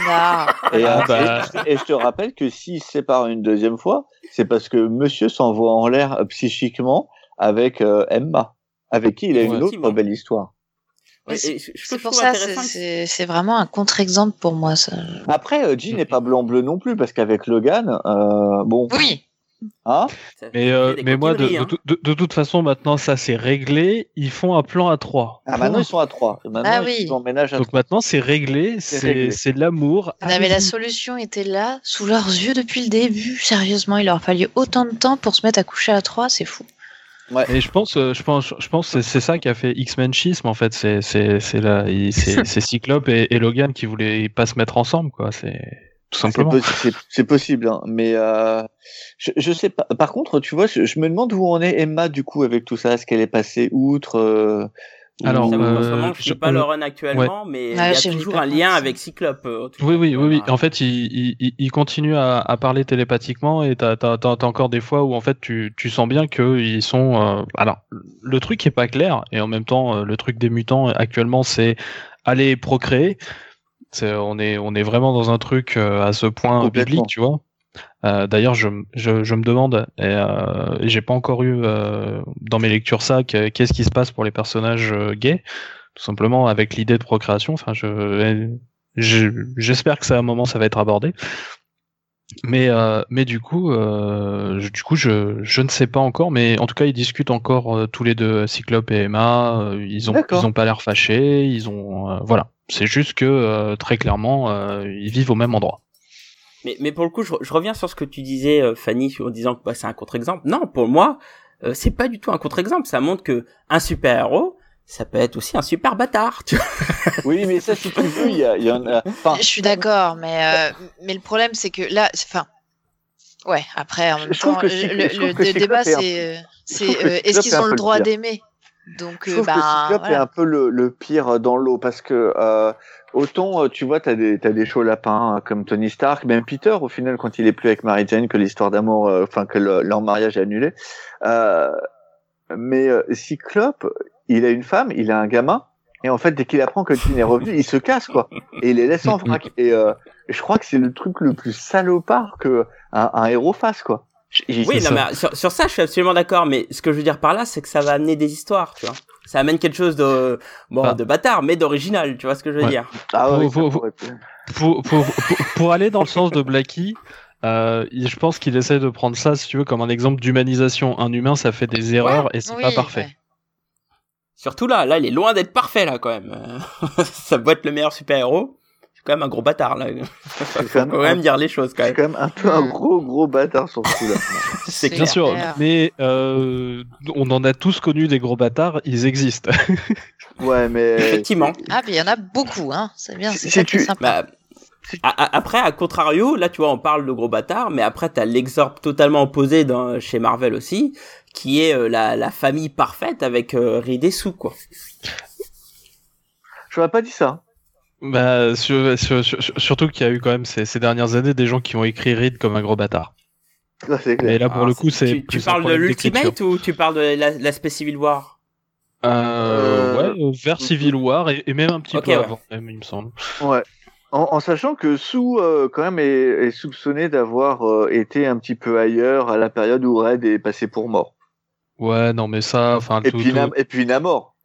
Et, ah, bah. et, je te rappelle que s'il se sépare une deuxième fois, c'est parce que monsieur s'envoie en l'air psychiquement avec euh, Emma, avec qui il a une autre belle histoire. c'est pour ça, c'est vraiment un contre-exemple pour moi. Ça. Après, euh, Jean n'est pas blanc-bleu non plus, parce qu'avec Logan, euh, bon. Oui, Hein Ça Mais, euh, mais moi, de, de, hein. de, de toute façon, maintenant, ça c'est réglé. Ils font un plan à trois. Ah, maintenant ils sont à 3. Maintenant Ah oui. ils emménagent à Donc trois. maintenant, c'est réglé. C'est c'est l'amour. Non, mais la solution était là, sous leurs yeux depuis le début. Sérieusement, il leur fallu autant de temps pour se mettre à coucher à trois, c'est fou. Et je pense, euh, je pense, je pense, que c'est ça qui a fait X-Men schisme en fait. C'est c'est c'est là, il- c'est (laughs) c'est Cyclope et, et Logan qui voulaient pas se mettre ensemble quoi. C'est tout C'est simplement. possi- C'est c'est possible, hein. mais euh, je, je sais pas. Par contre, tu vois, je, je me demande où en est Emma du coup avec tout ça. Est-ce qu'elle est passée outre euh, Alors, ou- Ça, euh, en ce moment, je je- sais pas euh, le run actuellement, mais il y a toujours un lien avec Cyclope. euh, Oui, oui, oui, oui. En fait, il, il, il- il continue à, à parler télépathiquement et t'as, t'as encore des fois où en fait tu, tu sens bien qu'ils sont. euh, Alors, le truc est pas clair et en même temps, le truc des mutants actuellement, c'est aller procréer. On est, on est vraiment dans un truc euh, à ce point biblique, tu vois. Euh, D'ailleurs, je, je, je me demande, et, euh, j'ai pas encore eu euh, dans mes lectures ça, que- qu'est-ce qui se passe pour les personnages gays, tout simplement avec l'idée de procréation. Enfin, je, je- j'espère que ça à un moment ça va être abordé. Mais mais du coup, je- du coup, je, je ne sais pas encore, mais en tout cas, ils discutent encore tous les deux, Cyclope et Emma. ils ont ils ont pas l'air fâchés. Ils ont voilà. C'est juste que euh, très clairement, euh, ils vivent au même endroit. Mais, mais pour le coup, je, je reviens sur ce que tu disais, euh, Fanny, en disant que bah, c'est un contre-exemple. Non, pour moi, euh, c'est pas du tout un contre-exemple. Ça montre que un super-héros, ça peut être aussi un super bâtard. Tu vois Oui, mais ça, si tu veux, il y, a- il y en a. Enfin, Je suis d'accord, mais, euh, mais le problème, c'est que là, c'est- enfin, ouais, après, en même Je trouve temps, que le, le- le débat, un- c'est, euh, euh, est-ce qu'ils ont le droit d'aimer? Donc, je euh, trouve que ben, Cyclope est un peu le, le pire dans l'eau parce que euh, autant euh, tu vois, t'as des t'as des chauds lapins hein, comme Tony Stark, même Peter au final quand il est plus avec Mary Jane que l'histoire d'amour, euh, enfin que le- leur mariage est annulé. Euh, mais euh, Cyclope, il a une femme, il a un gamin. Et en fait, dès qu'il apprend que Jean est revenu, il se casse, quoi. Et il les laisse en vrac. Et euh, je crois que c'est le truc le plus salopard que un, un héros fasse, quoi. Oui, non, mais sur, sur ça, je suis absolument d'accord. Mais ce que je veux dire par là, c'est que ça va amener des histoires, tu vois. Ça amène quelque chose de bon, Bah. de bâtard, mais d'original. Tu vois ce que je veux Ouais. dire Ah ouais, pour, pour, pour, pour aller dans le sens de Blackie, euh, je pense qu'il essaie de prendre ça, si tu veux, comme un exemple d'humanisation. Un humain, ça fait des erreurs et c'est Oui, pas parfait. ouais. Surtout là, là, il est loin d'être parfait là quand même. (laughs) Ça doit être le meilleur super-héros. C'est quand même un gros bâtard là. (laughs) Faut quand même quand même dire les choses quand C'est même. quand même un peu un gros gros bâtard sur ce coup-là. (laughs) C'est Bien sûr, mais euh, on en a tous connu des gros bâtards, ils existent. (laughs) Ouais, mais Effectivement. Ah, puis il y en a beaucoup, hein. C'est bien, c'est tu- sympa. Bah, après, à contrario, là, tu vois, on parle de gros bâtard, mais après, t'as l'exorbe totalement opposé dans, chez Marvel aussi, qui est euh, la, la famille parfaite avec euh, Sue, quoi. j'aurais pas dit ça. Bah, sur- sur- sur- surtout qu'il y a eu quand même ces, ces dernières années des gens qui ont écrit Reed comme un gros bâtard. Ça c'est clair. Mais là, pour Alors, le coup, c'est Tu, tu parles de l'Ultimate ou tu parles de la- l'aspect Civil War? Euh, Euh, ouais, euh, vers Civil War et, et même un petit peu ouais. avant, même, il me semble. Ouais. En, en sachant que Sue, euh, quand même, est, est soupçonné d'avoir euh, été un petit peu ailleurs à la période où Red est passé pour mort. Ouais, non, mais ça, enfin, Et tout- puis, tout- Nam- et puis Namor.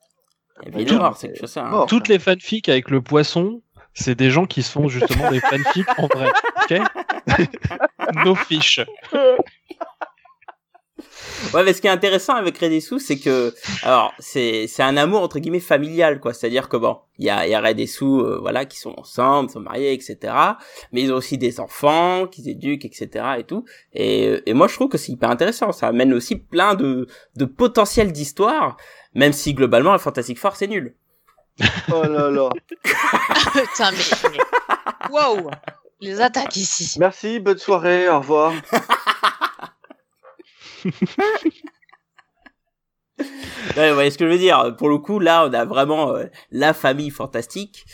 Évidemment, Tout- c'est que ça. hein. toutes les fanfics avec le poisson, c'est des gens qui sont justement des fanfics en vrai. Ok (laughs) Nos fiches. Ouais, mais ce qui est intéressant avec Red et Sue, c'est que, alors, c'est, c'est un amour, entre guillemets, familial, quoi. C'est-à-dire que bon, il y a, il y a Red et Sue, euh, voilà, qui sont ensemble, sont mariés, etc. Mais ils ont aussi des enfants, qu'ils éduquent, etc. et tout. Et, et moi, je trouve que c'est hyper intéressant. Ça amène aussi plein de, de potentiel d'histoire, même si globalement, la Fantastic Four, c'est nul. Oh là là. (laughs) Putain, mais. mais- Wow! Les attaques ici. Merci, bonne soirée, au revoir. (laughs) Vous voyez ce que je veux dire. Pour le coup, là, on a vraiment euh, la famille fantastique.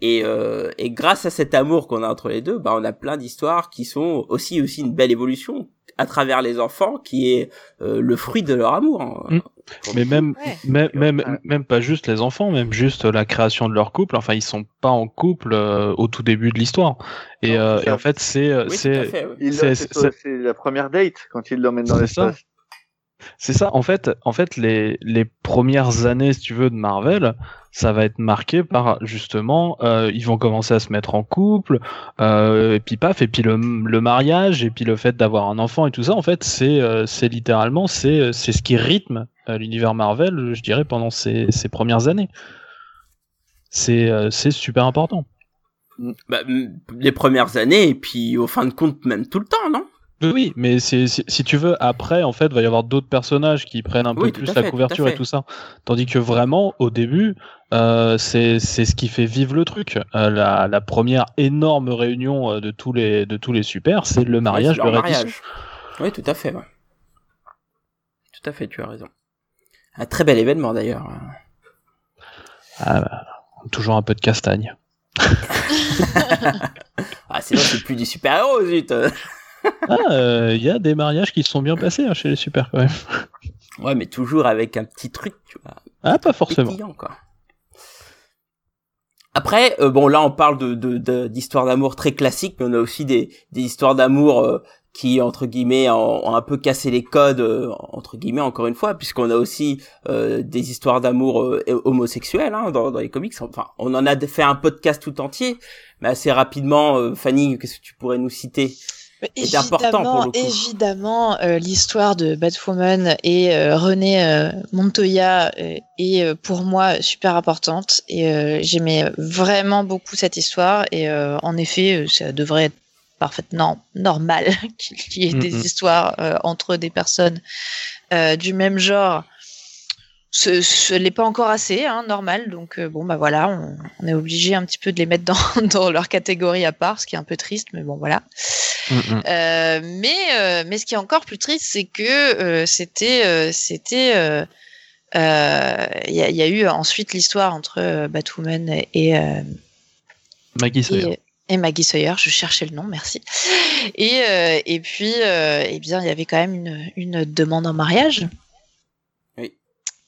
Et, euh, et grâce à cet amour qu'on a entre les deux, bah, on a plein d'histoires qui sont aussi aussi une belle évolution à travers les enfants, qui est euh, le fruit de leur amour. hein. Mm. Mais même, Ouais. même, même, Ouais. même pas juste les enfants, même juste la création de leur couple. Enfin, ils sont pas en couple euh, au tout début de l'histoire. Et, Non, euh, et en fait, c'est, Oui, c'est. Il- C'est- C'est c'est- c'est la première date quand il l'emmène dans l'espace. C'est ça. En fait, en fait, les, les premières années, si tu veux, de Marvel, ça va être marqué par justement, euh, ils vont commencer à se mettre en couple, euh, et puis paf, et puis le, le mariage, et puis le fait d'avoir un enfant et tout ça. En fait, c'est euh, littéralement c'est c'est ce qui rythme l'univers Marvel, je dirais, pendant ces, ces premières années. C'est c'est super important. Bah, les premières années, et puis au fin de compte, même tout le temps, non? Oui, mais c'est si, si tu veux, après, en fait, va y avoir d'autres personnages qui prennent un peu Oui, plus la tout couverture et tout ça. Tandis que vraiment, au début, euh, c'est c'est ce qui fait vivre le truc. Euh, la, la première énorme réunion euh, de tous les de tous les super, c'est le mariage de c'est mariage. Oui, tout à fait. ouais. Tout à fait, tu as raison. Un très bel événement d'ailleurs. Ah, bah, toujours un peu de castagne. (laughs) Ah, sinon c'est plus du super-héros, zut. Ah, euh, il y a des mariages qui se sont bien passés hein, chez les super quand même. Ouais, mais toujours avec un petit truc, tu vois. Ah, pas forcément. quoi. Après, euh, bon, là, on parle de de- de- d'histoires d'amour très classiques, mais on a aussi des, des histoires d'amour euh, qui, entre guillemets, ont, ont un peu cassé les codes, euh, entre guillemets, encore une fois, puisqu'on a aussi euh, des histoires d'amour euh, homosexuelles hein, dans, dans les comics. Enfin, on en a fait un podcast tout entier, mais assez rapidement, euh, Fanny, qu'est-ce que tu pourrais nous citer? Mais C'était important pour le coup. Évidemment, euh, l'histoire de Batwoman et euh, René euh, Montoya est pour moi super importante et j'aimais vraiment beaucoup cette histoire et en effet, ça devrait être parfaitement normal (laughs) qu'il y ait des Mhm. histoires entre des personnes du même genre. Ce, ce n'est pas encore assez, hein, normal. Donc euh, bon, bah voilà, on, on est obligé un petit peu de les mettre dans, (laughs) dans leur catégorie à part, ce qui est un peu triste, mais bon voilà. Mm, mm. Euh, mais euh, mais ce qui est encore plus triste, c'est que c'était c'était il y, a, il y a eu ensuite l'histoire entre Batwoman et Maggie Sawyer. et, et Maggie Sawyer. Je cherchais le nom, merci. Et et puis eh bien il y avait quand même une une demande en mariage.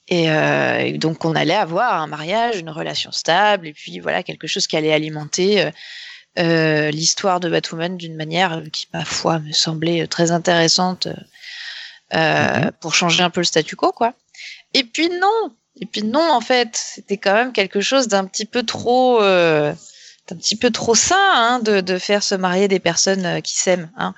Et, euh, et donc on allait avoir un mariage, une relation stable, et puis voilà quelque chose qui allait alimenter euh, euh, l'histoire de Batwoman d'une manière euh, qui, ma foi, me semblait euh, très intéressante euh, Mhm. pour changer un peu le statu quo, quoi. Et puis non, et puis non, en fait, c'était quand même quelque chose d'un petit peu trop, euh, d'un petit peu trop sain hein, de, de faire se marier des personnes euh, qui s'aiment. Hein.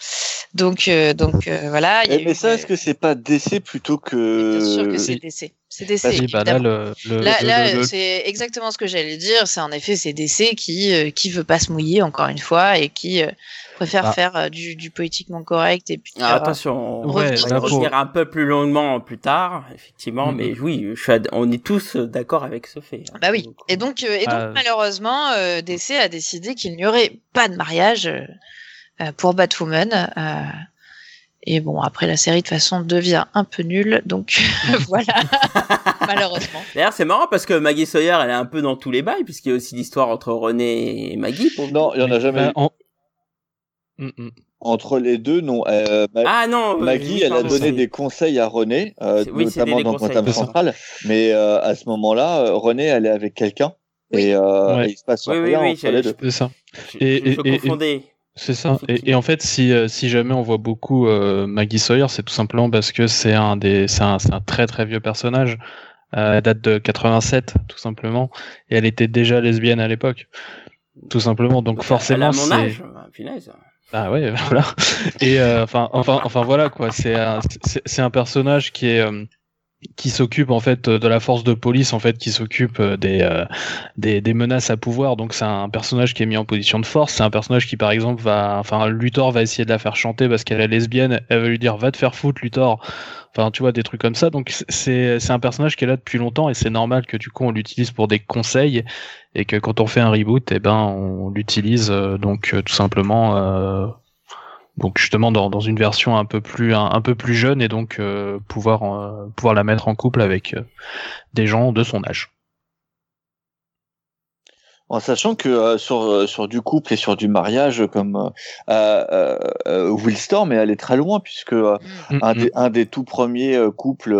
Donc, euh, donc euh, voilà. il y a mais eu, ça, euh, est-ce que c'est pas DC plutôt que. Bien sûr que Euh, c'est. DC. C'est bah là, évidemment. le, le, Là, le- là, le- c'est exactement ce que j'allais dire. C'est en effet, c'est DC qui euh, qui veut pas se mouiller encore une fois et qui euh, préfère Ah. faire euh, du, du politiquement correct et puis. Ah, attention, on, Ouais, pour- reviendra un peu plus longuement plus tard, effectivement, Mhm. mais oui, je suis ad- on est tous d'accord avec ce fait. hein, Bah oui. Et donc, euh, et donc Ah. malheureusement, euh, DC a décidé qu'il n'y aurait pas de mariage pour Batwoman. Euh, et bon, après la série de toute façon devient un peu nulle, donc (laughs) (laughs) voilà, malheureusement. D'ailleurs, c'est marrant parce que Maggie Sawyer, elle est un peu dans tous les bails, puisqu'il y a aussi l'histoire entre René et Maggie. Pour Non, il y en a jamais eu. en- Mm, mm. Entre les deux, non. Euh, Ma- Ah non, euh, Maggie, elle a donné des conseils à René, euh, oui, notamment dans pardon. Central. Mais euh, à ce moment-là, euh, René, elle est avec quelqu'un. Oui. Et, euh, Ouais. et il se passe Oui, oui, rien oui, entre les deux. C'est ça. Je, Et- je- je et- et- confondais. C'est ça. Et, et en fait, si, euh, si jamais on voit beaucoup euh, Maggie Sawyer, c'est tout simplement parce que c'est un des, c'est un, c'est un très très vieux personnage. Euh, elle date de 87, tout simplement. Et elle était déjà lesbienne à l'époque. Tout simplement. Donc forcément, Elle a mon c'est. âge, ah. Ah ouais, (laughs) voilà. Et euh, enfin, enfin, enfin voilà quoi. C'est un, c'est, c'est un personnage qui est euh, qui s'occupe en fait de la force de police en fait qui s'occupe euh, des, euh, des des menaces à pouvoir. Donc c'est un personnage qui est mis en position de force. C'est un personnage qui par exemple va, enfin Luthor va essayer de la faire chanter parce qu'elle est lesbienne. Elle va lui dire va te faire foutre Luthor. Enfin tu vois des trucs comme ça. Donc c'est c'est un personnage qui est là depuis longtemps et c'est normal que du coup on l'utilise pour des conseils et que quand on fait un reboot, eh ben on l'utilise euh, donc euh, tout simplement euh, donc justement dans, dans une version un peu plus un, un peu plus jeune et donc euh, pouvoir euh, pouvoir la mettre en couple avec euh, des gens de son âge. En sachant que euh, sur sur du couple et sur du mariage, comme euh, euh, euh, Will Storm est allé très loin puisque euh, Mm. un, des, un des tout premiers euh, couples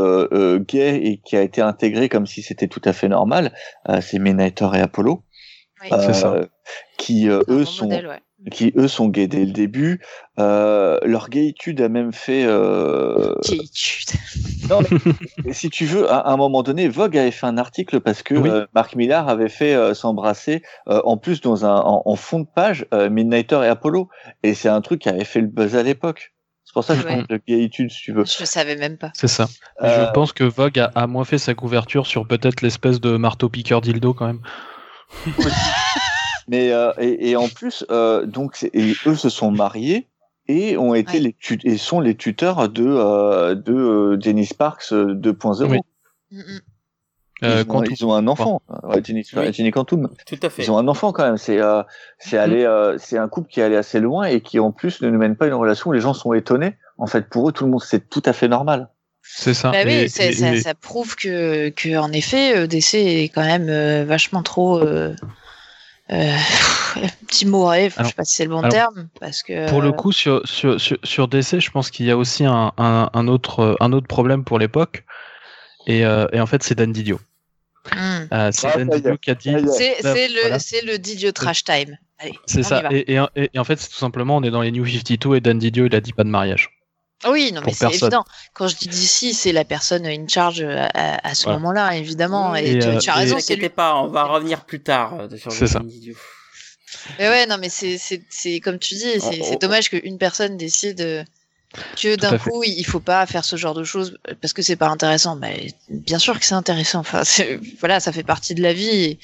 gays et qui a été intégré comme si c'était tout à fait normal, euh, c'est Minator et Apollo, Oui. C'est ça. Qui euh, eux bon sont modèle, ouais. qui eux sont gays dès le début. Euh, leur gayitude a même fait euh. Non, mais, (laughs) si tu veux, à, un moment donné, Vogue avait fait un article parce que Oui. euh, Marc Millar avait fait euh, s'embrasser euh, en plus dans un en, en fond de page euh, Midnighter et Apollo et c'est un truc qui avait fait le buzz à l'époque. C'est pour ça que je Ouais. le gaïtude si tu veux. Je savais même pas. C'est ça. Euh, Je pense que Vogue a, a moins fait sa couverture sur peut-être l'espèce de marteau piqueur dildo quand même. Mais euh, et, et en plus, euh, donc et eux se sont mariés et ont été Ouais. les tu- et sont les tuteurs de euh, de euh, Dennis Parks euh, 2.0. Oui. Mm, mm. Ils, ont, Quantum. ils ont un enfant, ouais, Jenny, Oui. Jenny Quantum. Tout à fait. Ils ont un enfant quand même. C'est euh, c'est euh, c'est un couple qui est allé assez loin et qui en plus ne nous mène pas une relation où les gens sont étonnés. En fait, pour eux, tout le monde c'est tout à fait normal. C'est ça. Bah Et- oui, et- ça, et- ça prouve que, que en effet, euh, DC est quand même euh, vachement trop euh, euh, timoré. Enfin, je Alors- sais pas si c'est le bon alors, terme, parce que Pour le coup, sur, sur, sur, sur DC, je pense qu'il y a aussi un, un, un autre, un autre problème pour l'époque. Et, euh, et en fait, c'est Dan Didio. Hmm. Euh, c'est Ah, Dan Didio qui a dit. est. c'est le voilà. c'est le Didio trash time. C'est ça. et, et, et en fait, c'est tout simplement, on est dans les New 52 et Dan Didio, il a dit pas de mariage. Oui, non, mais c'est évident. Quand je dis d'ici, c'est la personne in charge à, à- à ce moment-là, évidemment. Et, Et, tu, euh, tu as et- raison, Ne inquiétez pas, on va revenir plus tard euh, sur C'est le ça. Mais ouais, non, mais c'est c'est c'est comme tu dis, c'est Oh, c'est oh. dommage qu'une personne décide euh, que d'un coup il faut pas faire ce genre de choses parce que c'est pas intéressant. Mais bien sûr que c'est intéressant. Enfin, voilà, ça fait partie de la vie et,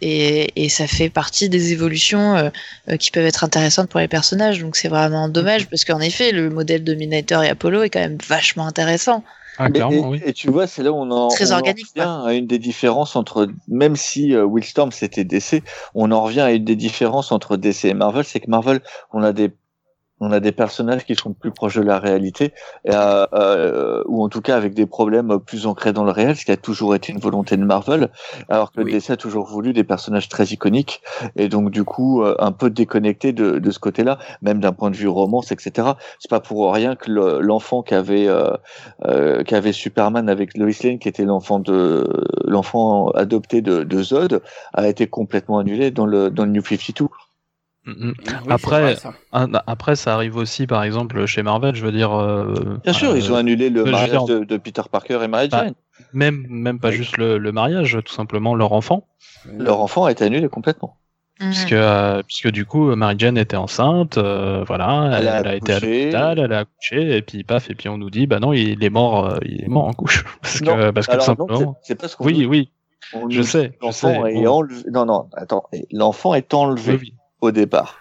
et, et ça fait partie des évolutions euh, euh, qui peuvent être intéressantes pour les personnages. Donc c'est vraiment dommage parce qu'en effet, le modèle de Minator et Apollo est quand même vachement intéressant. Ah, et, oui. et tu vois, c'est là où on en, Très on en revient à une des différences entre, même si euh, Willstorm c'était DC, on en revient à une des différences entre DC et Marvel, c'est que Marvel, on a des on a des personnages qui sont plus proches de la réalité, euh, euh, ou en tout cas avec des problèmes plus ancrés dans le réel, ce qui a toujours été une volonté de Marvel, alors que Oui. DC a toujours voulu des personnages très iconiques, et donc du coup euh, un peu déconnectés de, de ce côté-là, même d'un point de vue romance, etc. C'est pas pour rien que le- l'enfant qu'avait euh, euh, qu'avait Superman avec Lois Lane, qui était l'enfant de l'enfant adopté de, de Zod, a été complètement annulé dans le dans le New 52. Oui, Après, vrai, ça. Ah, Après, ça arrive aussi, par exemple, chez Marvel, je veux dire. euh, Bien sûr, euh, ils ont annulé le mariage dire- de, de Peter Parker et Mary Bah, Jane. Même, même pas juste le, le mariage, tout simplement leur enfant. Leur enfant a été annulé complètement. Mhm. Puisque, euh, puisque du coup, Mary Jane était enceinte, euh, voilà, elle, Elle a elle a été à l'hôpital, elle a accouché, et puis paf, et puis on nous dit, bah non, il est mort, euh, il est mort en couche. Parce Non, que, parce que tout simplement. c'est- pas ce qu'on Oui, dit. oui, On je sais, L'enfant sais. est Bon. enlevé. Non, non, attends. L'enfant est enlevé Oui, oui. Au départ.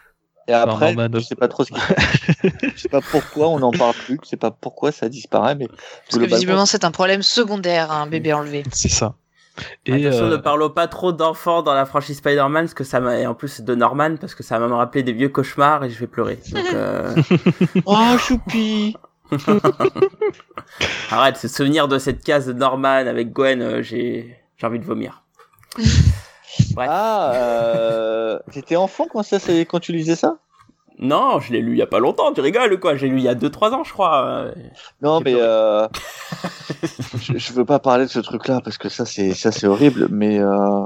Et après, je sais pas trop ce qui. je sais pas pourquoi on n'en parle plus. Je sais pas pourquoi ça disparaît, mais Parce que globalement, visiblement c'est un problème secondaire, un bébé enlevé. (laughs) C'est ça. Et, Attention, euh, ne parlons pas trop d'enfants dans la franchise Spider-Man, parce que ça m'a, et en plus de Norman, parce que ça va me rappeler des vieux cauchemars et je vais pleurer. Donc, euh, (laughs) Oh, choupi (laughs) arrête, ce souvenir de cette case de Norman avec Gwen, euh, j'ai, j'ai envie de vomir. Bref. Ah, euh... t'étais enfant quand ça, c'est quand tu lisais ça? Non, je l'ai lu il y a pas longtemps, tu rigoles ou quoi? J'ai lu il y a 2-3 ans, je crois. euh. Non, J'ai mais euh... (laughs) je, je veux pas parler de ce truc-là parce que ça, c'est ça, c'est horrible. Mais euh...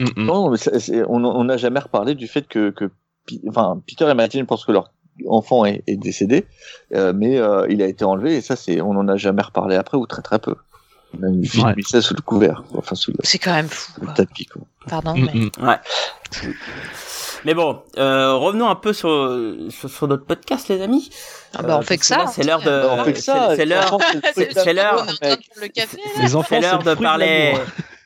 mm, mm. non, mais ça- on n'a jamais reparlé du fait que, enfin, Peter et Martin pensent que leur enfant est, est décédé, euh, mais euh, il a été enlevé et ça, c'est on en a jamais reparlé après ou très très peu. On a mis Ouais. mis ça sous le couvert, quoi. enfin sous le, C'est quand même fou. sous le quoi. tapis. Quoi. Pardon, Mm, mais mm. Mais bon, euh, revenons un peu sur, sur, sur notre podcast, les amis. Ah bah, on Euh, fait que ça. là, C'est l'heure de. Bah, on fait que ça. c'est- C'est l'heure. (laughs) c'est l'heure, C'est l'heure de parler.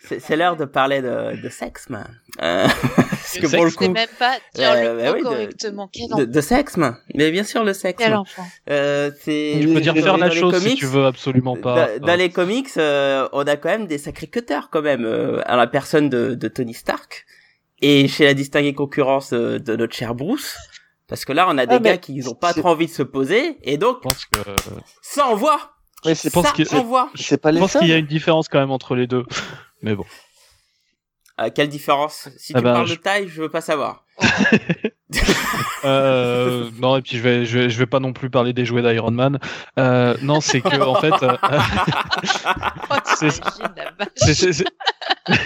C'est c'est l'heure de parler de, de sexe, man. Euh, (laughs) parce que pour le sais coup, même pas dire Euh, le bah oui, de- correctement. De, enfant de sexe, man. Mais bien sûr, le sexe. Quel enfant Euh, c'est. Tu peux dire faire la chose si tu veux absolument pas. Dans, dans les comics, euh, on a quand même des sacrés cutters quand même, euh, à la personne de, de Tony Stark et chez la distinguée concurrence euh, de notre cher Bruce. Parce que là, on a des Ah, gars qui n'ont pas trop envie de se poser et donc Je pense que, ça envoie. C'est Je pense qu'il y a une différence quand même entre les deux. Mais bon. Euh, quelle différence? Si Ah tu bah, parles je- de taille, je veux pas savoir. (laughs) Euh, non, et puis je vais, je vais, je vais pas non plus parler des jouets d'Iron Man. Euh, non, c'est que en fait, euh, (laughs) Oh, C'est- c'est- c'est- c'est- (laughs)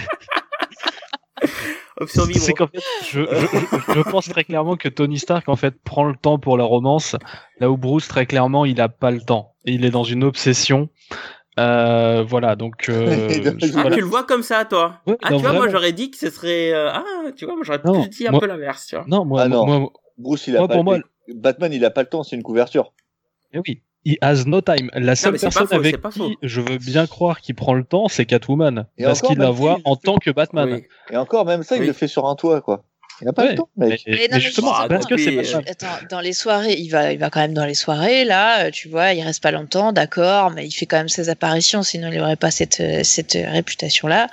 Option C'est vivre. qu'en fait, je, je, je pense très clairement que Tony Stark en fait prend le temps pour la romance, là où Bruce très clairement il a pas le temps. Il est dans une obsession. Euh, voilà, donc euh, (laughs) je- Ah, voilà. tu le vois comme ça, toi Ouais, Ah, non, tu vois, moi j'aurais dit que ce serait. euh, Ah, tu vois, moi j'aurais Non, dit un moi- peu l'inverse, tu vois. Non, moi, Ah, non. moi, Bruce, il a Moi, pas pour moi- Batman, il a pas le temps, c'est une couverture. eh oui, he has no time. La seule mais c'est pas personne faux, c'est avec pas qui faux. je veux bien croire qu'il prend le temps, c'est Catwoman, Et parce encore, qu'il la même voit en le fait- tant que Batman. Oui. Et encore, même ça, il Oui. le fait sur un toit, quoi. Il a pas Ouais, le temps, Mais, mec. Mais non, mais mais justement, justement, parce que c'est. Attends, dans les soirées, il va, il va quand même dans les soirées, là, euh, tu vois, il reste pas longtemps, d'accord, mais il fait quand même ses apparitions, sinon il aurait pas cette, euh, cette réputation-là.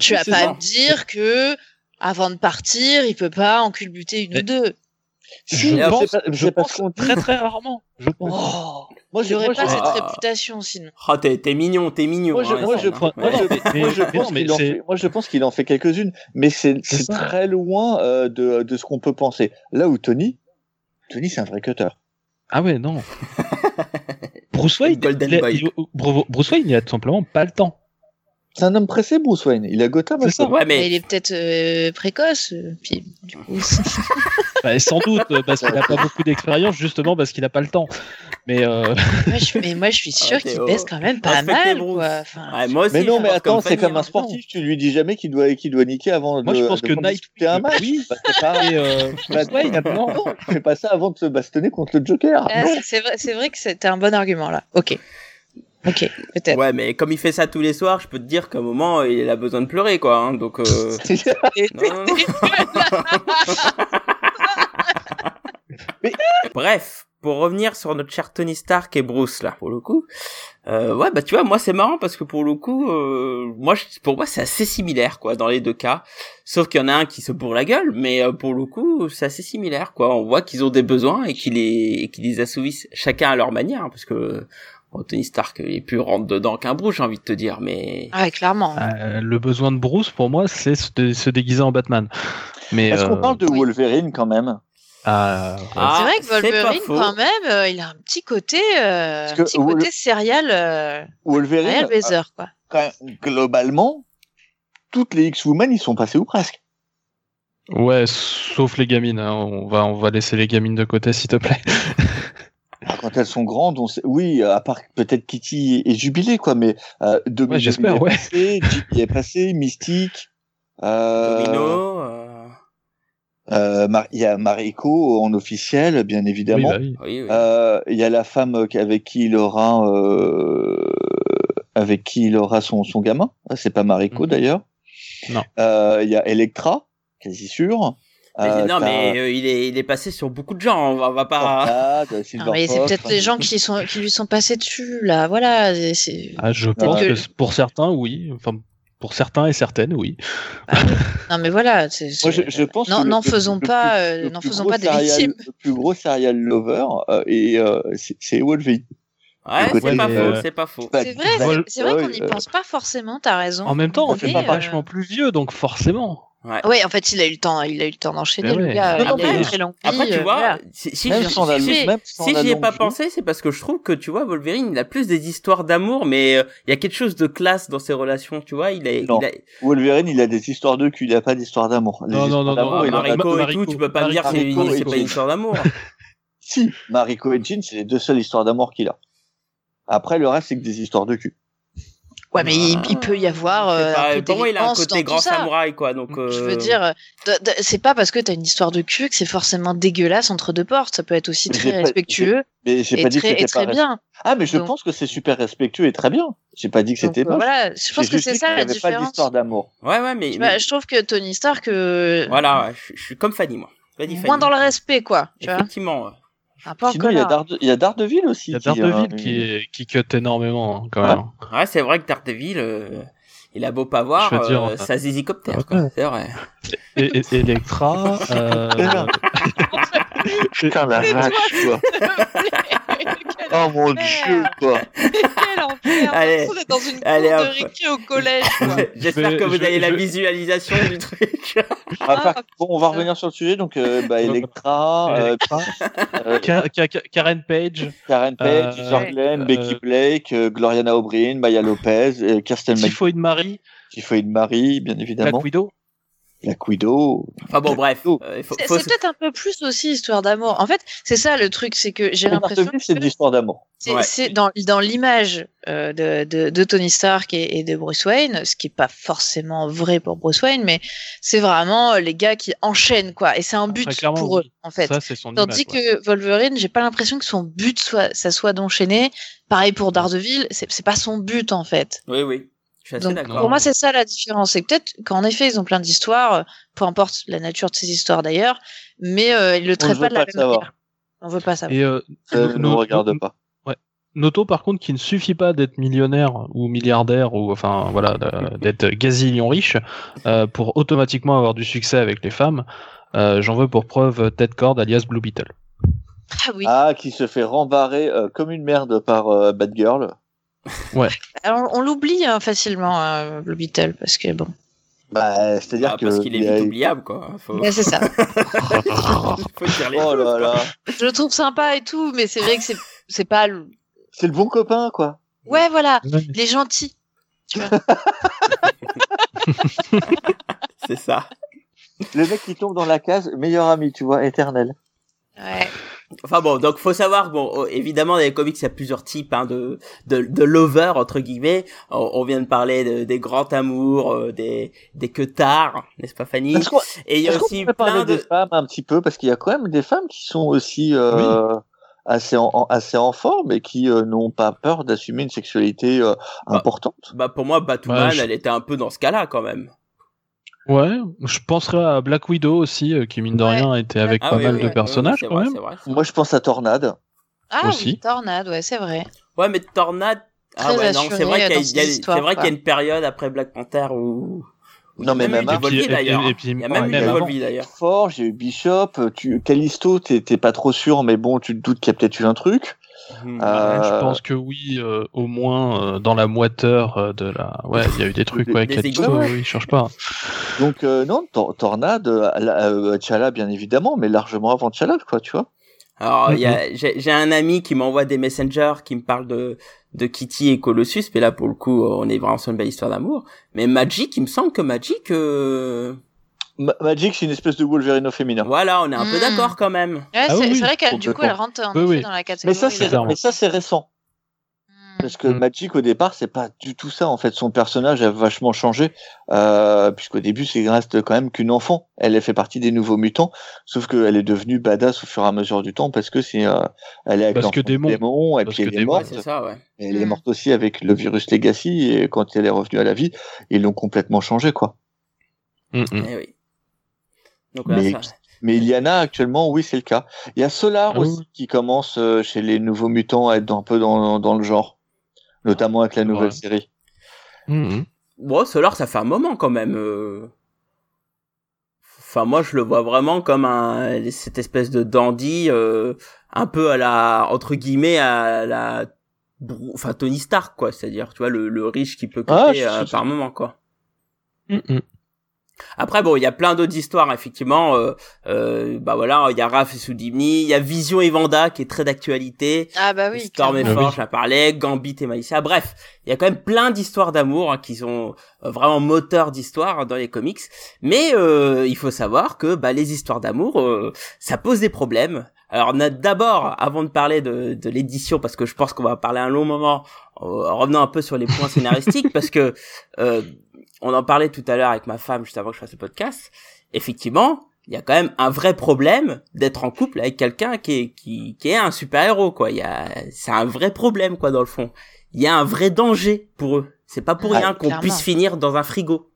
Tu vas pas ça. me dire que, avant de partir, il peut pas en culbuter une Mais- ou deux. Je Si, pense, pas- je pense très très rarement. Je pense. Oh, Moi, il je, aurait moi, pas cette Ah. réputation, sinon. Ah, t'es t'es mignon, t'es mignon. Moi, je- hein, moi, Sam, je prends- Ouais. Non, non, mais- moi, je mais pense qu'il en fait, moi, je pense qu'il en fait quelques-unes, mais c'est C'est c'est ça. très loin euh, de, de ce qu'on peut penser. Là où Tony, Tony, c'est un vrai cutter. Ah ouais, non. (laughs) Bruce Wayne, il a- Bruce Wayne, il a tout simplement pas le temps. C'est un homme pressé, Bruce Wayne. Il a Gotham. C'est ça. Ouais, Mais mais il est peut-être euh, précoce, euh, puis du coup. (laughs) Bah, sans doute, euh, parce qu'il a pas beaucoup d'expérience, justement parce qu'il a pas le temps. Mais euh, (laughs) moi, je, mais moi, je suis sûre Ah, qu'il Théo. baisse quand même pas Respectez mal, Bruce. quoi. Enfin, Ouais, moi aussi. Mais non, mais attends, c'est comme un sportif. Tu lui dis jamais qu'il doit, qu'il doit niquer avant moi, de. je pense de que disputer un match. oui, Bah, c'est pas- et euh, Bah, non. fait pas ça avant de se bastonner contre le Joker. ah, c'est- c'est vrai, c'est vrai que c'était un bon argument, là. Ok. Ok, peut-être. Ouais, mais comme il fait ça tous les soirs, je peux te dire qu'à un moment, il a besoin de pleurer, quoi. hein, donc, euh... (laughs) non, non, non. (laughs) Mais- Bref, pour revenir sur notre cher Tony Stark et Bruce, là, pour le coup. Euh, ouais, bah tu vois, moi c'est marrant parce que pour le coup, euh, moi, je- pour moi c'est assez similaire, quoi, dans les deux cas. Sauf qu'il y en a un qui se bourre la gueule, mais euh, pour le coup, c'est assez similaire, quoi. On voit qu'ils ont des besoins et qu'ils les, et qu'ils les assouvissent chacun à leur manière, hein, parce que bon, Tony Stark il est plus rentre dedans qu'un Bruce, j'ai envie de te dire, mais Ah, ouais, clairement. Euh, le besoin de Bruce, pour moi, c'est se, dé- se déguiser en Batman. Mais Est-ce qu'on euh, parle de. Wolverine quand même? Ah, Ah, c'est vrai que Wolverine, quand même, euh, il a un petit côté, euh, un petit Wol- côté serial, euh, Wolverine, serial euh, baiser, quoi. quand même, globalement, toutes les X-Women, ils sont passés ou presque. ouais, sauf les gamines. hein. On va, on va laisser les gamines de côté, s'il te plaît. (laughs) Ah, Quand elles sont grandes, on sait... oui, à part peut-être Kitty et Jubilé, quoi, mais euh, Domino Ouais, j'espère, est ouais. passé, Jimmy est passé, Mystique, euh, Domino, euh, euh, Mar- il y a Mariko en officiel, bien Oui, évidemment. bah oui. oui, oui. Euh, Il y a la femme avec qui il aura, euh, avec qui il aura son, son gamin. Ah, C'est pas Mariko Mhm. d'ailleurs. Non. Euh, Il y a Electra, quasi sûr. Euh, non, mais euh, il est, il est passé sur beaucoup de gens. On va, on va pas. (laughs) Non, mais c'est peut-être les gens qui, sont, qui lui sont passés dessus, là. Voilà. Ah, je pense que- que pour certains, oui. Enfin, pour certains et certaines, oui. Non, mais voilà. c'est- Moi, je, je pense Non, n'en faisons pas, euh, n'en faisons pas des serial- victimes. Le plus gros serial lover, euh, et c'est- Wolverine. Ouais, c'est pas faux, euh, c'est pas faux. Bah, C'est vrai, bah, vrai qu'on n'y pense pas forcément, t'as raison. En même temps, On il fait est pas vachement plus vieux, donc forcément. Ouais. Oui, en fait, il a eu le temps, il a eu le temps d'enchaîner, le ouais. gars. Non, non, il a très longue vie, Après, tu vois, voilà. si, si, Même j'y- si- si ai pas pensé, c'est parce que je trouve que, tu vois, Wolverine, il a plus des histoires d'amour, mais euh, il y a quelque chose de classe dans ses relations, tu vois. Il a, il Non. a Wolverine, il a des histoires de cul, il a pas d'histoire d'amour. Non, non, non, non, il Mariko et tout, tu peux pas me dire que c'est pas Jean. une histoire d'amour. (laughs) Si, Mariko et Jean, c'est les deux seules histoires d'amour qu'il a. Après, le reste, c'est que des histoires de cul. Ouais, mais il, il peut y avoir euh, pas- un peu Pour moi, il a un côté grand samouraï, quoi. Donc, Je veux dire, euh, de- c'est pas parce que t'as une histoire de cul que c'est forcément dégueulasse entre deux portes. Ça peut être aussi Mais très pas- respectueux Mais j'ai et pas dit très, et c'était très pas bien. Ah, mais je Donc- pense que c'est super respectueux et très bien. J'ai pas dit que c'était moche. voilà, je pense que c'est ça y la avait pas différence. d'histoire d'amour. Ouais, ouais, mais. Vois, je trouve que Tony Stark, euh, Voilà, ouais, je, je suis comme Fanny, moi. Moins Fanny. dans le respect, quoi. Tu vois Effectivement. ouais. Peu Sinon, il y a Darde- il y a Daredevil aussi. Il y a qui, euh, Daredevil qui, est- qui cut énormément, hein, quand Ah. même. Ouais, c'est vrai que Daredevil, euh, il a beau pas voir, dire, euh, euh, ça zizicoptère, ouais. quoi. C'est vrai. Et, et- Electra, (laughs) euh. Putain, la vache, quoi. (laughs) Quel Oh mon dieu, quoi. Quel enfer Allez. On est dans une cour Allez, de récré au collège, (laughs) quoi. J'espère que vous je- avez la visualisation du truc. Ah, bon, on va revenir sur le sujet. Donc, euh, bah, Electra, euh, (laughs) euh, Ka- Ka- Ka- Karen Page, Karen Page, Euh, Jorglen, euh, Becky Blake, euh, Gloriana O'Brien, Maya Lopez, euh, Kirsten McGee, Typhoid Marie, Typhoïde Marie, bien évidemment. Black Widow. Black Widow. Enfin bon, bref. Euh, C'est faut- c'est peut-être un peu plus aussi histoire d'amour. En fait, c'est ça le truc, c'est que j'ai l'impression que c'est de l'histoire d'amour. c'est Ouais. c'est dans, dans l'image euh, de, de, de Tony Stark et, et de Bruce Wayne, ce qui est pas forcément vrai pour Bruce Wayne, mais c'est vraiment euh, les gars qui enchaînent quoi, et c'est un but Très clairement, pour eux en fait. Ça, c'est son Tandis image, ouais. que Wolverine, j'ai pas l'impression que son but soit ça soit d'enchaîner. Pareil pour Daredevil, c'est c'est pas son but en fait. Oui, oui. Je suis assez Donc d'accord. pour moi c'est ça la différence. C'est peut-être qu'en effet ils ont plein d'histoires, euh, peu importe la nature de ces histoires d'ailleurs, mais euh, ils le traitent pas de la pas même savoir. manière. On veut pas savoir. Et euh, Ça ne no- nous no- regarde pas. Noto par contre qu'il ne suffit pas d'être millionnaire ou milliardaire ou enfin voilà d'être gazillion riche euh, pour automatiquement avoir du succès avec les femmes. Euh, J'en veux pour preuve Ted Cord alias Blue Beetle. Ah oui. Ah, qui se fait rembarrer euh, comme une merde par euh, Batgirl. Alors, on l'oublie hein, facilement euh, Blue Beetle parce que bon. Bah, c'est-à-dire Ah, que. parce qu'il est vite oubliable, quoi. Faut, Ouais, c'est ça. (laughs) faut dire les Oh choses, là quoi. là. Je le trouve sympa et tout, mais c'est vrai que c'est c'est pas le... C'est le bon copain, quoi. Ouais voilà, il est gentil. Tu vois. (laughs) C'est ça. Le mec qui tombe dans la case, meilleur ami, tu vois, éternel. Ouais. Enfin bon, donc faut savoir, bon, oh, évidemment, dans les comics, il y a plusieurs types hein, de, de, de lovers, entre guillemets. On, on vient de parler de- des grands amours, euh, des, des queutards, n'est-ce pas Fanny? Et il y a est-ce qu'on aussi plein de... des femmes un petit peu? Parce qu'il y a quand même des femmes qui sont aussi euh, assez, en, en- assez en forme et qui euh, n'ont pas peur d'assumer une sexualité euh, Bah, importante. Bah pour moi, Batwoman, je- elle était un peu dans ce cas-là, quand même. Ouais, je penserais à Black Widow aussi, euh, qui mine de Ouais. rien était avec Ah pas oui, mal oui, de oui, personnages quand vrai, même. vrai. Moi, je pense à Tornade. Ah Aussi. oui, Tornade, ouais, c'est vrai. Ouais, mais Tornade... Ah ouais, non, c'est vrai qu'il y a, y y une période après Black Panther où... où Non, mais même même d'ailleurs. Il y a même même d'ailleurs. Fort, j'ai eu Bishop, tu... Callisto, t'es pas trop sûr, mais bon, tu te doutes qu'il y a peut-être eu un truc. Hmm. Euh, Je pense que oui, euh, au moins euh, dans la moiteur euh, de la. Ouais, il y a eu des trucs ouais, Des Callisto, égouts. oui, il change pas. Donc, euh, non, Tor- Tornade, euh, la- T'Challa, bien évidemment, mais largement avant T'Challa, quoi, tu vois. Alors, il y Mhm. a, j'ai, j'ai un ami qui m'envoie des messengers qui me parle de, de Kitty et Colossus, mais là, pour le coup, on est vraiment sur une belle histoire d'amour. Mais Magic, il me semble que Magic, euh, Ma- Magic, c'est une espèce de Wolverine au féminin. voilà, on est un peu Mhm. d'accord quand même. Ouais, Ah c'est oui, vrai qu'elle du coup elle complètement. rentre en Oui, effet oui. dans la Mais catégorie. ça, c'est clairement. mais ça, c'est récent. Hmm. Parce que. Magic, au départ, c'est pas du tout ça. En fait, son personnage a vachement changé. Euh, puisqu'au début, c'est reste quand même qu'une enfant. Elle fait partie des nouveaux mutants. Sauf qu'elle est devenue badass au fur et à mesure du temps parce que c'est, euh, elle est avec Parce que démon. démon, et Parce puis que elle est. Ouais, morte. c'est ça, ouais. Et elle est morte aussi avec le virus Legacy. Et quand elle est revenue à la vie, ils l'ont complètement changé, quoi. Mm, mm. Eh oui. Donc, voilà, Mais- ça. Mais Iliana, actuellement, oui, c'est le cas. Il y a Solar Ah oui. aussi qui commence euh, chez les nouveaux mutants à être un peu dans, dans le genre. Notamment avec la nouvelle vrai. série. Mm, mm. Bon, Solar, ça fait un moment quand même. euh. Enfin, moi, je le vois vraiment comme un cette espèce de dandy, euh, un peu à la entre guillemets à la, enfin Tony Stark quoi, c'est-à-dire tu vois le, le riche qui peut Ah, coûter euh, je- par moment quoi. Mm, mm. Après bon, il y a plein d'autres histoires effectivement. Euh, euh, bah voilà, il y a Raph et Soudimni, il y a Vision et Vanda qui est très d'actualité. Ah bah oui. Storm et Forge, j'en parlais, Gambit et Malicia. Bref, il y a quand même plein d'histoires d'amour hein, qui sont euh, vraiment moteurs d'histoire hein, dans les comics. Mais euh, il faut savoir que bah, les histoires d'amour, euh, ça pose des problèmes. Alors d'abord, avant de parler de, de l'édition, parce que je pense qu'on va parler un long moment, euh, en revenant un peu sur les points scénaristiques, (laughs) parce que euh, on en parlait tout à l'heure avec ma femme juste avant que je fasse le podcast. Effectivement, il y a quand même un vrai problème d'être en couple avec quelqu'un qui est qui, qui est un super héros quoi. Il y a c'est un vrai problème quoi dans le fond. Il y a un vrai danger pour eux. C'est pas pour Ouais, rien qu'on puisse finir dans un frigo.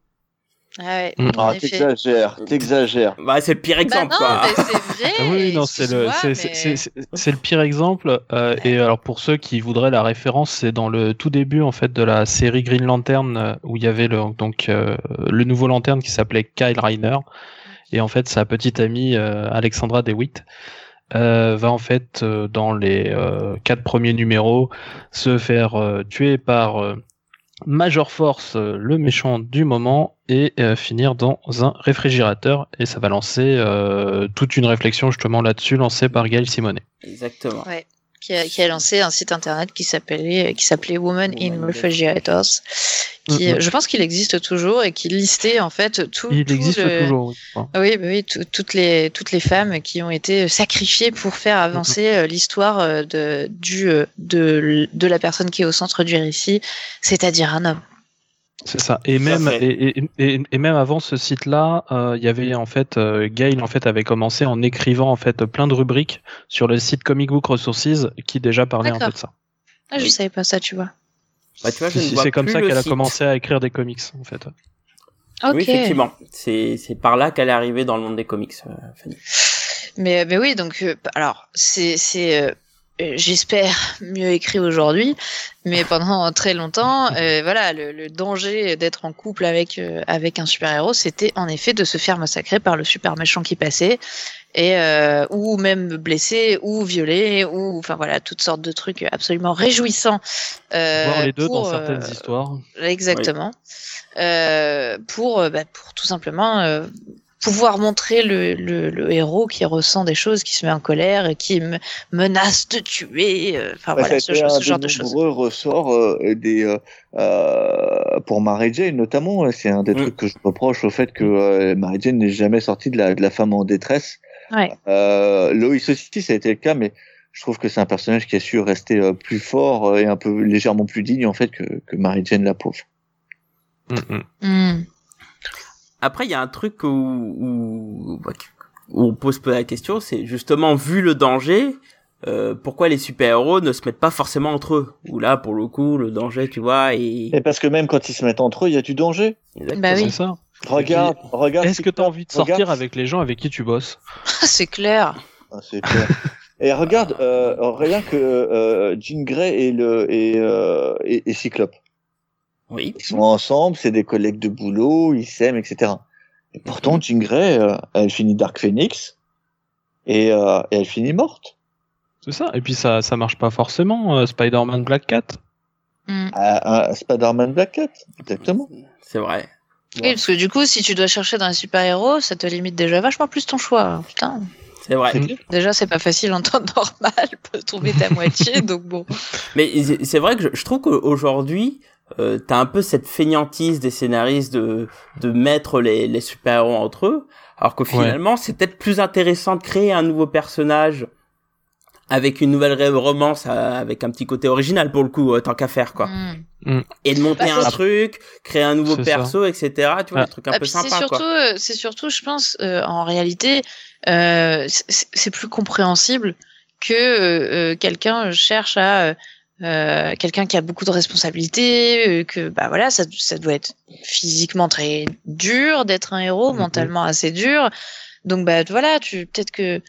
Ah ouais, Mm. en Ah, t'exagères, t'exagères. Bah c'est le pire Bah exemple non, quoi. mais c'est vrai. (laughs) Ah oui, non, c'est le, mais- pire exemple. euh, et alors pour ceux qui voudraient la référence, c'est dans le tout début en fait de la série Green Lantern euh, où il y avait le donc euh, le nouveau lanterne qui s'appelait Kyle Reiner et en fait sa petite amie euh, Alexandra DeWitt euh, va en fait euh, dans les euh, quatre premiers numéros se faire euh, tuer par euh, Major Force, euh, le méchant du moment, et euh, finir dans un réfrigérateur. Et ça va lancer euh, toute une réflexion justement là-dessus, lancée par Gail Simonet. Exactement. Ouais. Qui a, qui a lancé un site internet qui s'appelait qui s'appelait Women in Refrigerators. Qui, Mhm. Je pense qu'il existe toujours et qui listait en fait tout. Il tout existe le- toujours. oui, je crois. Oui, bah oui, tout- toutes les toutes les femmes qui ont été sacrifiées pour faire avancer euh, l'histoire euh, de du euh, de de la personne qui est au centre du récit, c'est-à-dire un homme. C'est ça. Et même fait. et, et, et, et même avant ce site-là, euh, il y avait en fait euh, Gail en fait avait commencé en écrivant en fait plein de rubriques sur le site Comic Book Resources qui déjà parlait un peu de ça. Ah, je Oui. savais pas ça, tu vois. Bah, tu vois, je C'est ne vois c'est comme ça le qu'elle a commencé à écrire des comics en fait. Ok. Oui, effectivement. C'est, c'est par là qu'elle est arrivée dans le monde des comics, euh, Fanny. Mais, mais oui, donc, euh, alors, c'est, c'est, j'espère mieux écrit aujourd'hui, mais pendant (laughs) très longtemps, euh, voilà, le, le danger d'être en couple avec euh, avec un super héros, c'était en effet de se faire massacrer par le super méchant qui passait, et euh, ou même blessé, ou violé, ou enfin voilà, toutes sortes de trucs absolument réjouissants. Euh, Voir les deux pour, dans certaines euh, histoires. Exactement. Euh, pour, euh, bah, pour tout simplement euh, pouvoir montrer le, le, le héros qui ressent des choses, qui se met en colère, et qui me menace de tuer. euh, Enfin Bah, voilà, ce, genre de choses. nombreux ressorts euh, des euh, euh, pour Mary Jane notamment. C'est un des Mm. trucs que je reproche au fait que euh, Mary Jane n'est jamais sortie de la, de la femme en détresse. Ouais. Euh, Lois aussi, ça a été le cas, mais je trouve que c'est un personnage qui a su rester euh, plus fort et un peu légèrement plus digne en fait que, que Mary Jane la pauvre. Mm, mm. Après, il y a un truc où, où, où on pose peu la question, c'est justement, vu le danger, euh, pourquoi les super-héros ne se mettent pas forcément entre eux? Ou là, pour le coup, le danger, tu vois, et... Et parce que même quand ils se mettent entre eux, il y a du danger. Exactement. Bah oui. C'est ça. Regarde, regarde. Est-ce que tu as envie de sortir regarde- avec les gens avec qui tu bosses? (laughs) C'est clair. Ah, c'est clair. Et regarde, euh, rien que euh, Jean Grey et le et, euh, et, et Cyclope. Oui. Ils sont ensemble, c'est des collègues de boulot, ils s'aiment, etc. Et pourtant, Jean Grey, euh, elle finit Dark Phoenix et, euh, et elle finit morte. C'est ça. Et puis ça ça marche pas forcément. euh, Spider-Man Black Cat. Hmm. À, à Spider-Man Black Cat, exactement. C'est vrai. Oui, parce que du coup, si tu dois chercher dans un super-héros, ça te limite déjà vachement plus ton choix. Putain, C'est vrai. Mm. déjà, c'est pas facile en temps normal (laughs) de trouver ta moitié, donc bon. Mais c'est c'est vrai que je, je trouve qu'aujourd'hui, euh, t'as un peu cette feignantise des scénaristes de, de mettre les, les super-héros entre eux, alors que finalement, c'est peut-être plus intéressant de créer un nouveau personnage avec une nouvelle romance, euh, avec un petit côté original pour le coup, euh, tant qu'à faire, quoi. Hmm. Et de monter Bah, un truc, créer un nouveau perso, etc. Tu vois, Ah. des trucs un Ah, peu sympas, surtout, euh, c'est surtout, je pense, euh, en réalité, euh, c'est plus compréhensible que quelqu'un cherche à euh, quelqu'un qui a beaucoup de responsabilités, euh, que bah voilà, ça, ça doit être physiquement très dur d'être un héros, Mhm. mentalement assez dur. Donc bah voilà, tu peut-être que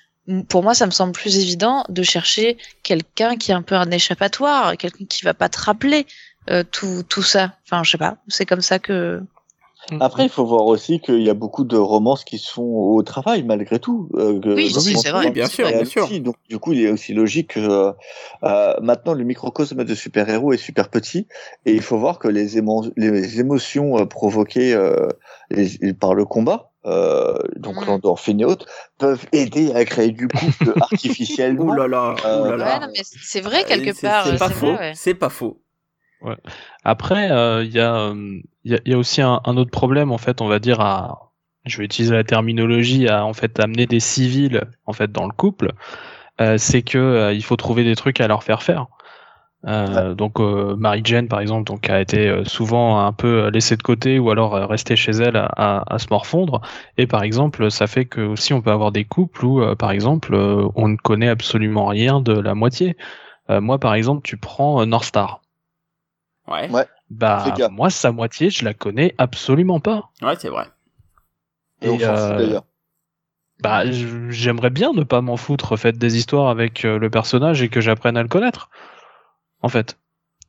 pour moi, ça me semble plus évident de chercher quelqu'un qui est un peu un échappatoire, quelqu'un qui va pas te rappeler euh, tout tout ça. Enfin, je sais pas, c'est comme ça que Après, il faut voir aussi qu'il y a beaucoup de romances qui sont au travail malgré tout. euh, Oui, c'est vrai, bien sûr, bien sûr. aussi, donc, du coup, il est aussi logique que euh, euh, maintenant le microcosme de super-héros est super petit et il faut voir que les, émo- les émotions euh, provoquées euh, les- par le combat, euh, donc Mm. l'endorphine et autres, peuvent aider à créer du couple (laughs) artificiellement. Ouh là là, Euh, là Ouais, c'est vrai quelque c'est- part. C'est pas faux, ouais. c'est pas faux. Après, euh, il y, a, euh, il y, a, il y a aussi un, un autre problème, en fait, on va dire, à, je vais utiliser la terminologie, à en fait amener des civils en fait dans le couple, euh, c'est que euh, il faut trouver des trucs à leur faire faire. Euh, Donc euh, Mary Jane, par exemple, donc a été euh, souvent un peu laissée de côté ou alors euh, rester chez elle à, à, à se morfondre. Et par exemple, ça fait que aussi on peut avoir des couples où, euh, par exemple, euh, on ne connaît absolument rien de la moitié. Euh, moi, par exemple, tu prends euh, North Star. Ouais, Ouais. Bah, moi, sa moitié, je la connais absolument pas. ouais, c'est vrai. Et euh, d'ailleurs. Bah, j'aimerais bien ne pas m'en foutre, faites des histoires avec euh, le personnage et que j'apprenne à le connaître, en fait.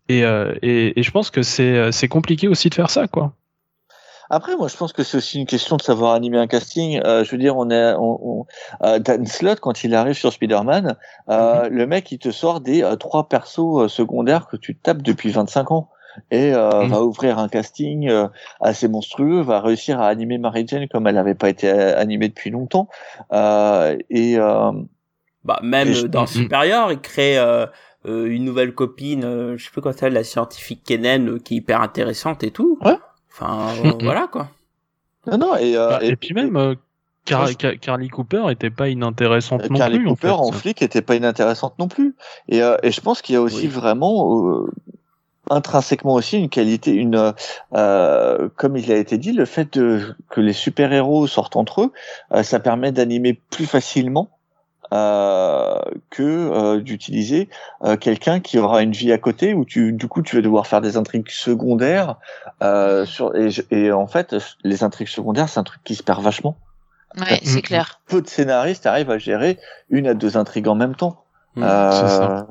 Et, euh, et, et je pense que c'est c'est compliqué aussi de faire ça, quoi. Après, moi, je pense que c'est aussi une question de savoir animer un casting. Euh, je veux dire, on est, on, on- euh, Dan Slott, quand il arrive sur Spider-Man, euh, le mec, il te sort des euh, trois persos euh, secondaires que tu tapes depuis 25 ans et euh, Mhm. va ouvrir un casting euh, assez monstrueux, va réussir à animer Mary Jane comme elle n'avait pas été animée depuis longtemps. Euh, et, euh, Bah même Et je- dans. Supérieur, il crée une nouvelle copine, euh, je sais plus quoi ça, la scientifique Kennen, euh, qui est hyper intéressante et tout. Ouais. Enfin (laughs) euh, voilà quoi. Non, non, et, euh, Bah, et, puis même, euh, Car- Moi, je- Car- Carly Cooper était pas inintéressante non Carly plus. Cooper en flic était pas inintéressante non plus. Et, euh, et je pense qu'il y a aussi Oui. vraiment euh, intrinsèquement aussi une qualité, une euh, comme il a été dit, le fait de, que les super héros sortent entre eux, euh, ça permet d'animer plus facilement. Euh, que euh, d'utiliser euh, quelqu'un qui aura une vie à côté où tu du coup tu vas devoir faire des intrigues secondaires euh, sur et, en fait les intrigues secondaires c'est un truc qui se perd vachement Ouais, c'est clair. peu de scénaristes arrivent à gérer une à deux intrigues en même temps. Mm, Euh, c'est ça.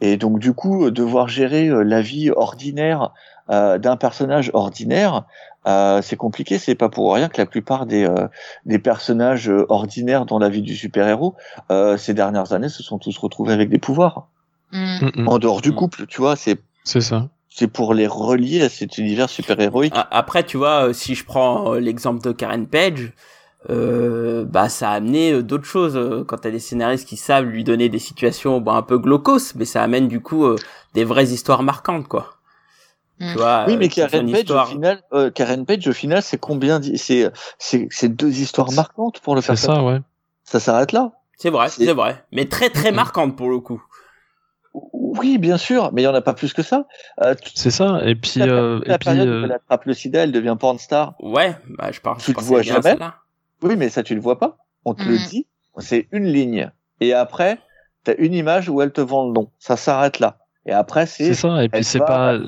Et donc du coup, devoir gérer euh, la vie ordinaire euh, d'un personnage ordinaire, euh, c'est compliqué. C'est pas pour rien que la plupart des euh, des personnages euh, ordinaires dans la vie du super héros euh, ces dernières années se sont tous retrouvés avec des pouvoirs Mm. En dehors du Mm. couple. Tu vois, c'est C'est ça. c'est pour les relier à cet univers super héroïque. A- Après, tu vois, euh, si je prends l'exemple de Karen Page, euh, bah ça a amené d'autres choses. Quand t'as des scénaristes qui savent lui donner des situations bon, un peu glaucos, mais ça amène du coup euh, des vraies histoires marquantes, quoi. Mm. Tu vois, Oui, euh, mais Karen Page, histoire- au final, euh, Karen Page, au final, c'est combien C'est c'est c'est deux histoires marquantes pour le C'est personnage. ça, ouais. Ça s'arrête là. C'est vrai, c'est- c'est vrai, mais très très marquante pour le coup. Oui, bien sûr, mais il y en a pas plus que ça. Euh, C'est ça. Et puis, la, euh, la et puis, période euh, où elle attrape le sida, elle devient porn star. Ouais, bah je parle. Tu je le vois jamais. Oui, mais ça tu le vois pas. On te Mm. le dit. C'est une ligne. Et après, t'as une image où elle te vend le nom. Ça s'arrête là. Et après, c'est. c'est ça. Et puis, c'est pas,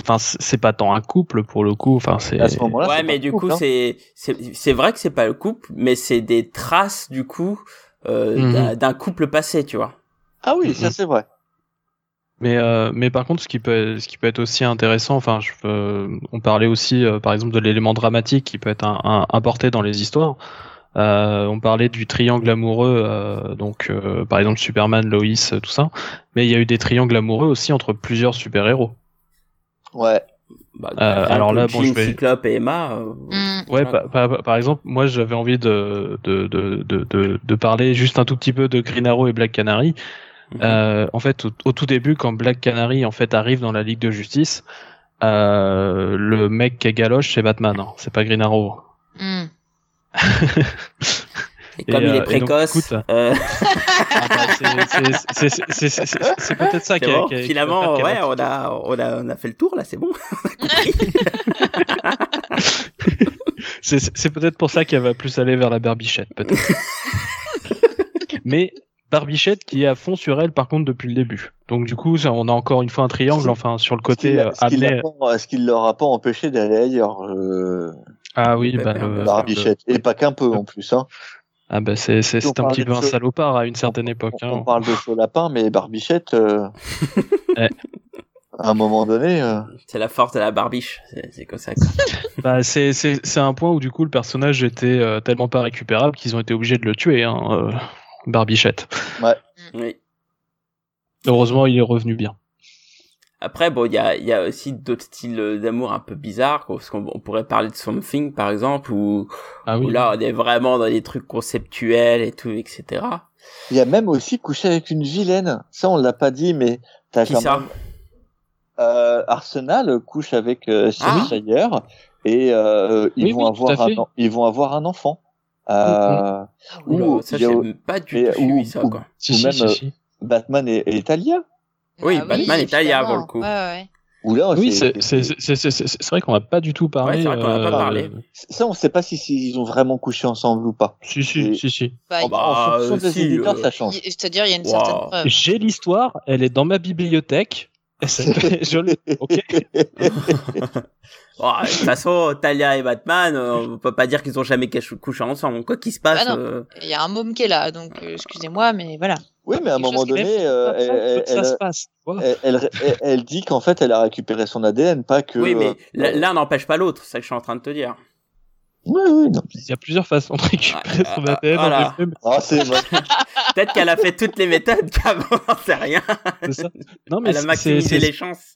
enfin, c'est pas tant un couple pour le coup. Enfin, c'est. À ce moment-là. ouais, mais du couple, coup, hein. c'est c'est c'est vrai que c'est pas le couple, mais c'est des traces du coup euh, Mhm. d'un- d'un couple passé, tu vois. Ah oui, ça Mhm. c'est vrai. Mais, euh, mais par contre, ce qui peut, ce qui peut être aussi intéressant, enfin, je peux- on parlait aussi, euh, par exemple, de l'élément dramatique qui peut être un, un- apporté dans les histoires. Euh, on parlait du triangle amoureux, euh, donc euh, par exemple Superman, Lois, tout ça. Mais il y a eu des triangles amoureux aussi entre plusieurs super-héros. Ouais. Bah, Euh, alors là, bon, Jean, je vais- Cyclope et Emma. euh, Mm. Ouais, voilà, pa- pa- par exemple, moi j'avais envie de, de, de, de, de, de parler juste un tout petit peu de Green Arrow et Black Canary. Mhm. Euh, en fait, au, au tout début, quand Black Canary en fait arrive dans la Ligue de Justice, euh, le mec qui est galoche, c'est Batman, hein, c'est pas Green Arrow. Mm. Et comme et, il euh, est précoce, euh, (laughs) Ah bah, c'est- peut-être ça qui a- bon, finalement, ouais, on a, on a, on a fait le tour là, c'est bon. (laughs) C'est c'est peut-être pour ça qu'elle va plus aller vers la barbichette, peut-être. (laughs) Mais barbichette qui est à fond sur elle, par contre, depuis le début. Donc du coup, ça, on a encore une fois un triangle, enfin sur le Ce qui côté euh, ce qui l'a amené. pas- ce qui leur a pas empêché d'aller ailleurs, euh, Ah oui, Bah, le- Barbichette. Et pas qu'un peu en plus. Hein. Ah bah c'est Si un petit peu un salopard à une certaine époque. On, hein. on parle de faux lapin, mais Barbichette, euh, Ouais. (laughs) à un moment donné, euh, C'est la force de la barbiche, c'est c'est comme ça. Quoi. (laughs) Bah, c'est c'est c'est un point où du coup le personnage était euh, tellement pas récupérable qu'ils ont été obligés de le tuer, hein, euh, Barbichette. Oui. Heureusement, il est revenu bien. Après, bon, il y a, il y a aussi d'autres styles d'amour un peu bizarres, quoi, parce qu'on on pourrait parler de Something, par exemple, où, Ah oui. où là, on est vraiment dans des trucs conceptuels et tout, etc. il y a même aussi couché avec une vilaine. Ça, on l'a pas dit, mais t'as Qui quand ça? même euh, Arsenal couche avec euh, Ah. Shire et euh, ils Oui, vont oui, avoir un, ils vont avoir un enfant. Euh, ça, il y a- j'ai pas du tout ou- ça, ou- quoi. Si, ou si, même, si, euh, si. Batman et, et Talia. Oui, Ah Batman et Talia, pour le évidemment. coup. Ouais, ouais. Où là, Oui, c'est- vrai qu'on n'a pas du tout parlé. Ouais, vrai pas euh, ça, on sait pas si, si ils ont vraiment couché ensemble ou pas. Si, si, Et- si, si. Bah, Oh, bah, en fonction des si, éditeurs, euh, ça change. C'est-à-dire, il y a une Wow. certaine preuve. J'ai l'histoire, elle est dans ma bibliothèque. Elle (laughs) s'appelle- je l'ai- ok. (laughs) De toute façon, Talia et Batman, euh, on peut pas dire qu'ils ont jamais couché ensemble. Quoi qu'il se passe, Bah non. euh, Il y a un môme qui est là, donc euh, excusez-moi, mais voilà. Oui, mais à un moment donné, euh, elle, dit qu'en fait, elle a récupéré son ADN, pas que. oui, mais euh, l'un l'un n'empêche pas l'autre, c'est ça que je suis en train de te dire. Oui, oui, non. Il y a plusieurs façons de récupérer Ah, son ah, voilà. Ah, c'est vrai. (laughs) Peut-être qu'elle a fait toutes les méthodes qu'avant, (laughs) on sait rien. c'est ça. Non, mais Elle a c'est- maximisé c'est- les chances.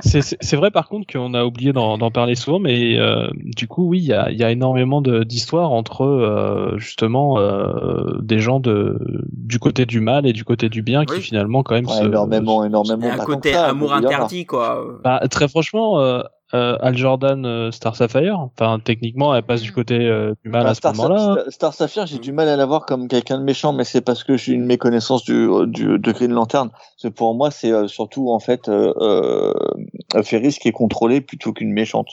c'est vrai par contre qu'on a oublié d'en parler souvent, mais euh, du coup oui, il y a, y a, énormément d'histoires entre euh, justement euh, des gens de du côté du mal et du côté du bien qui finalement quand même ouais, énormément, énormément. Un côté amour interdit quoi. Bah, très franchement, euh, euh, Al Jordan euh, Star Sapphire. Enfin, techniquement, elle passe du mm. côté euh, du mal à ce moment-là. Star, Sapphire, j'ai du mal à la voir comme quelqu'un de méchant, mais c'est parce que j'ai une méconnaissance du, du, de Green Lantern. C'est pour moi, c'est surtout en fait euh, Ferris qui est contrôlé plutôt qu'une méchante.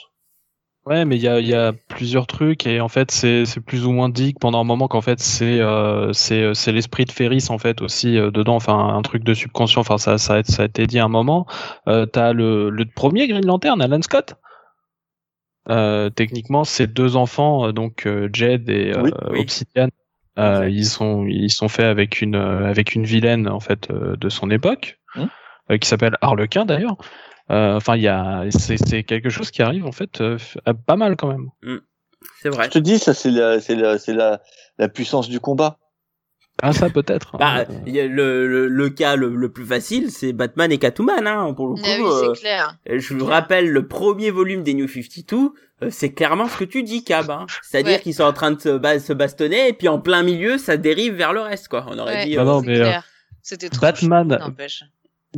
Ouais, mais il y a, y a, plusieurs trucs et en fait c'est plus ou moins dit pendant un moment qu'en fait c'est euh, c'est l'esprit de Ferris en fait aussi dedans, enfin un truc de subconscient, enfin ça ça a, ça a été dit à un moment. Euh, T'as le, le premier Green Lantern, Alan Scott. Euh, techniquement, ces deux enfants, donc Jed et Obsidian, ils sont ils sont faits avec une avec une vilaine en fait de son époque, mmh. qui s'appelle Harlequin d'ailleurs. Euh, enfin, il y a, c'est quelque chose qui arrive en fait euh, pas mal quand même. Mm. C'est vrai. Je te dis, ça c'est la, c'est la, c'est la, la puissance du combat. Ah ça peut-être. Bah, le, le, le, cas le, le plus facile, c'est Batman et Catwoman, hein, pour le ah coup. oui, c'est clair. Je vous rappelle le premier volume des New 52, c'est clairement ce que tu dis, Cab. Hein. C'est-à-dire qu'ils sont en train de se, se, bastonner et puis en plein milieu, ça dérive vers le reste, quoi. On aurait dit. Bah non, mais C'était trop Batman.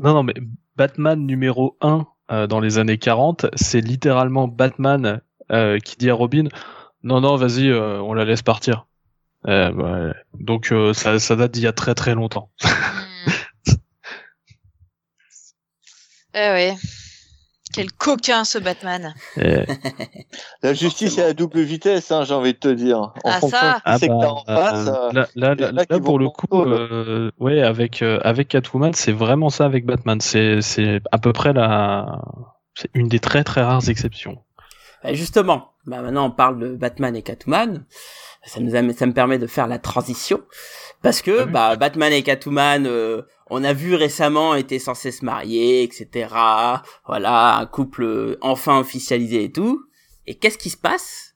non, non, mais Batman numéro 1 euh, dans les années 40, c'est littéralement Batman euh, qui dit à Robin non non vas-y euh, on la laisse partir. Ouais. Donc ça, ça date d'il y a très très longtemps. Hmm. (laughs) eh ouais. Quel coquin ce Batman. la justice est à double vitesse, hein, j'ai envie de te dire. En ah, ça c'est que t'as en face. là, là, là, pour le coup, euh, ouais, avec euh, avec Catwoman, c'est vraiment ça avec Batman. C'est c'est à peu près la, c'est une des très très rares exceptions. Justement, bah maintenant on parle de Batman et Catwoman. Ça nous ça me permet de faire la transition parce que ah bah Batman et Catwoman. Euh, on a vu récemment étaient censés se marier, etc. Voilà, un couple enfin officialisé et tout. Et qu'est-ce qui se passe?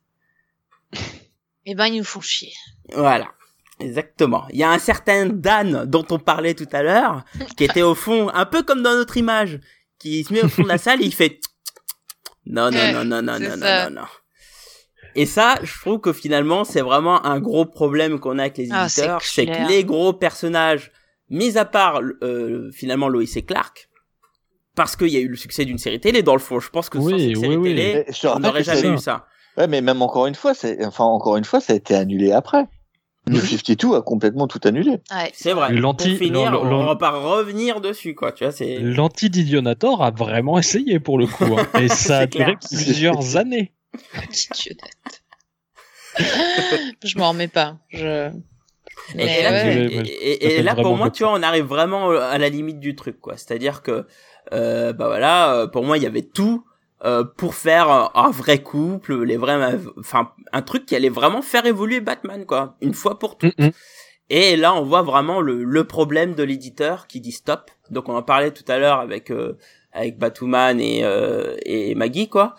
Eh ben, ils nous font chier. Voilà. Exactement. Il y a un certain Dan dont on parlait tout à l'heure, (laughs) qui était au fond, un peu comme dans notre image, qui se met au fond de la salle et il fait (laughs) non, non, non, non, non, non, non, non, Et ça, je trouve que finalement, c'est vraiment un gros problème qu'on a avec les ah, éditeurs, c'est que les gros personnages mis à part euh, finalement Lois et Clark, parce qu'il y a eu le succès d'une série télé dans le fond. Je pense que sans cette série télé, on n'aurait jamais eu ça. Ouais, mais même encore une fois, c'est enfin encore une fois, ça a été annulé après. Le 52 a complètement tout annulé. Ouais. C'est vrai. L'anti, finir, on va pas revenir dessus, quoi. Tu vois, c'est. L'anti d'Idionator a vraiment essayé pour le coup, hein. (laughs) et ça a duré plusieurs années. (laughs) Je m'en remets pas. Je. Et, là, pour moi, tu vois, on arrive vraiment à la limite du truc, quoi. C'est-à-dire que, euh, bah voilà, euh, pour moi, il y avait tout euh, pour faire un vrai couple, les vrais, enfin, un truc qui allait vraiment faire évoluer Batman, quoi, une fois pour toutes. Mm. Et là, on voit vraiment le, le problème de l'éditeur qui dit stop. Donc, on en parlait tout à l'heure avec euh, avec Batman et et Maggie, quoi.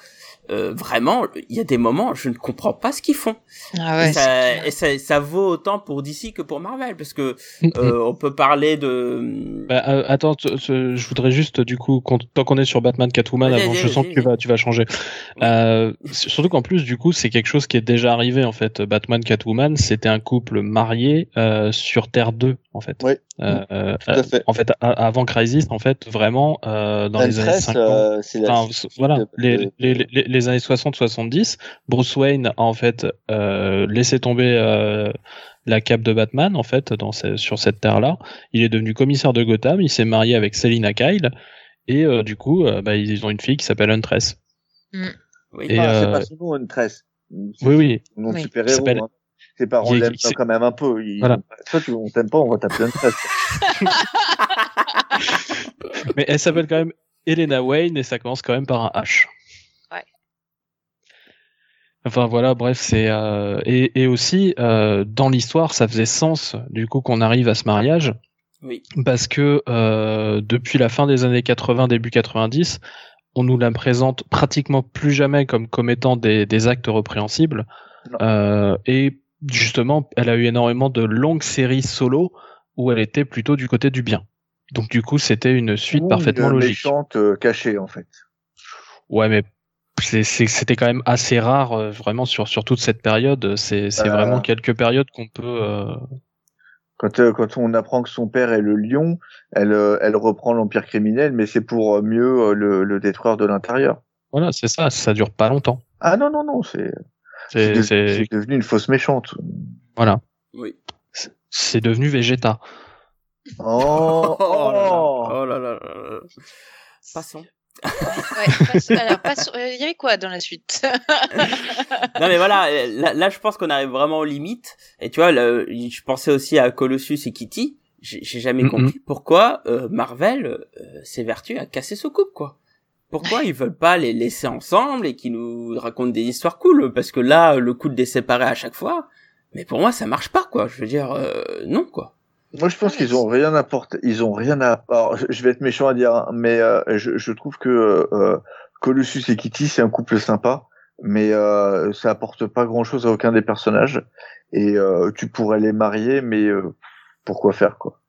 Euh, vraiment, il y a des moments, je ne comprends pas ce qu'ils font. Ah ouais, et, ça, ça, vaut autant pour DC que pour Marvel, parce que euh, on peut parler de. Bah, euh, attends, je voudrais juste du coup, tant qu'on est sur Batman, Catwoman, avant, je sens que tu vas, tu vas changer. surtout qu'en plus, du coup, c'est quelque chose qui est déjà arrivé en fait. Batman, Catwoman, c'était un couple marié sur Terre 2 en fait. Oui. Euh, fait. En fait, avant Crisis, en fait, vraiment euh, dans les années 50, voilà, les, les, les, les, années 60-70, Bruce Wayne a en fait euh, laissé tomber euh, la cape de Batman en fait dans sur cette terre-là. Il est devenu commissaire de Gotham, il s'est marié avec Selina Kyle et euh, du coup, euh, bah, ils ont une fille qui s'appelle Huntress. Mm. Oui, et, ah, c'est pas son nom Huntress. Oui, oui. Nom héros. Ses parents l'aiment quand même un peu. Ils... Voilà. Toi, tu, on t'aime pas, on va t'appeler Huntress. Mais elle s'appelle quand même Elena Wayne et ça commence quand même par un H. Enfin voilà, bref, c'est euh, et, et, aussi euh, dans l'histoire, ça faisait sens du coup qu'on arrive à ce mariage, oui. parce que euh, depuis la fin des années 80, début 90, on nous la présente pratiquement plus jamais comme commettant des, des actes répréhensibles, euh, et justement, elle a eu énormément de longues séries solo où elle était plutôt du côté du bien. Donc du coup, c'était une suite parfaitement logique. Méchante euh, cachée en fait. Ouais, mais c'était quand même assez rare, euh, vraiment sur sur toute cette période. C'est Euh. vraiment quelques périodes qu'on peut. euh, Quand, quand on apprend que son père est le lion, elle, elle reprend l'empire criminel, mais c'est pour mieux le, le détruire de l'intérieur. Voilà, c'est ça. Ça dure pas longtemps. Ah non, non, non, c'est C'est devenu une fausse méchante. voilà. Oui. C'est devenu Vegeta. Oh, Oh là là. oh. Oh là là là. Passons. Ouais, alors, euh, il y avait quoi dans la suite (laughs) non mais voilà, là, là, je pense qu'on arrive vraiment aux limites. Et tu vois, le- je pensais aussi à Colossus et Kitty. J'ai jamais compris pourquoi euh, Marvel euh, s'évertue à casser ce couple quoi. Pourquoi ils veulent pas les laisser ensemble et qu'ils nous racontent des histoires cool? Parce que là, le coup de les séparer à chaque fois, mais pour moi ça marche pas quoi. Je veux dire, euh, non quoi. Moi, je pense qu'ils ont rien apporté. Ils ont rien à. Alors, je- vais être méchant à dire, hein, mais euh, je, trouve que euh, Colossus et Kitty, c'est un couple sympa, mais euh, ça apporte pas grand-chose à aucun des personnages. Et euh, tu pourrais les marier, mais euh, pourquoi faire quoi?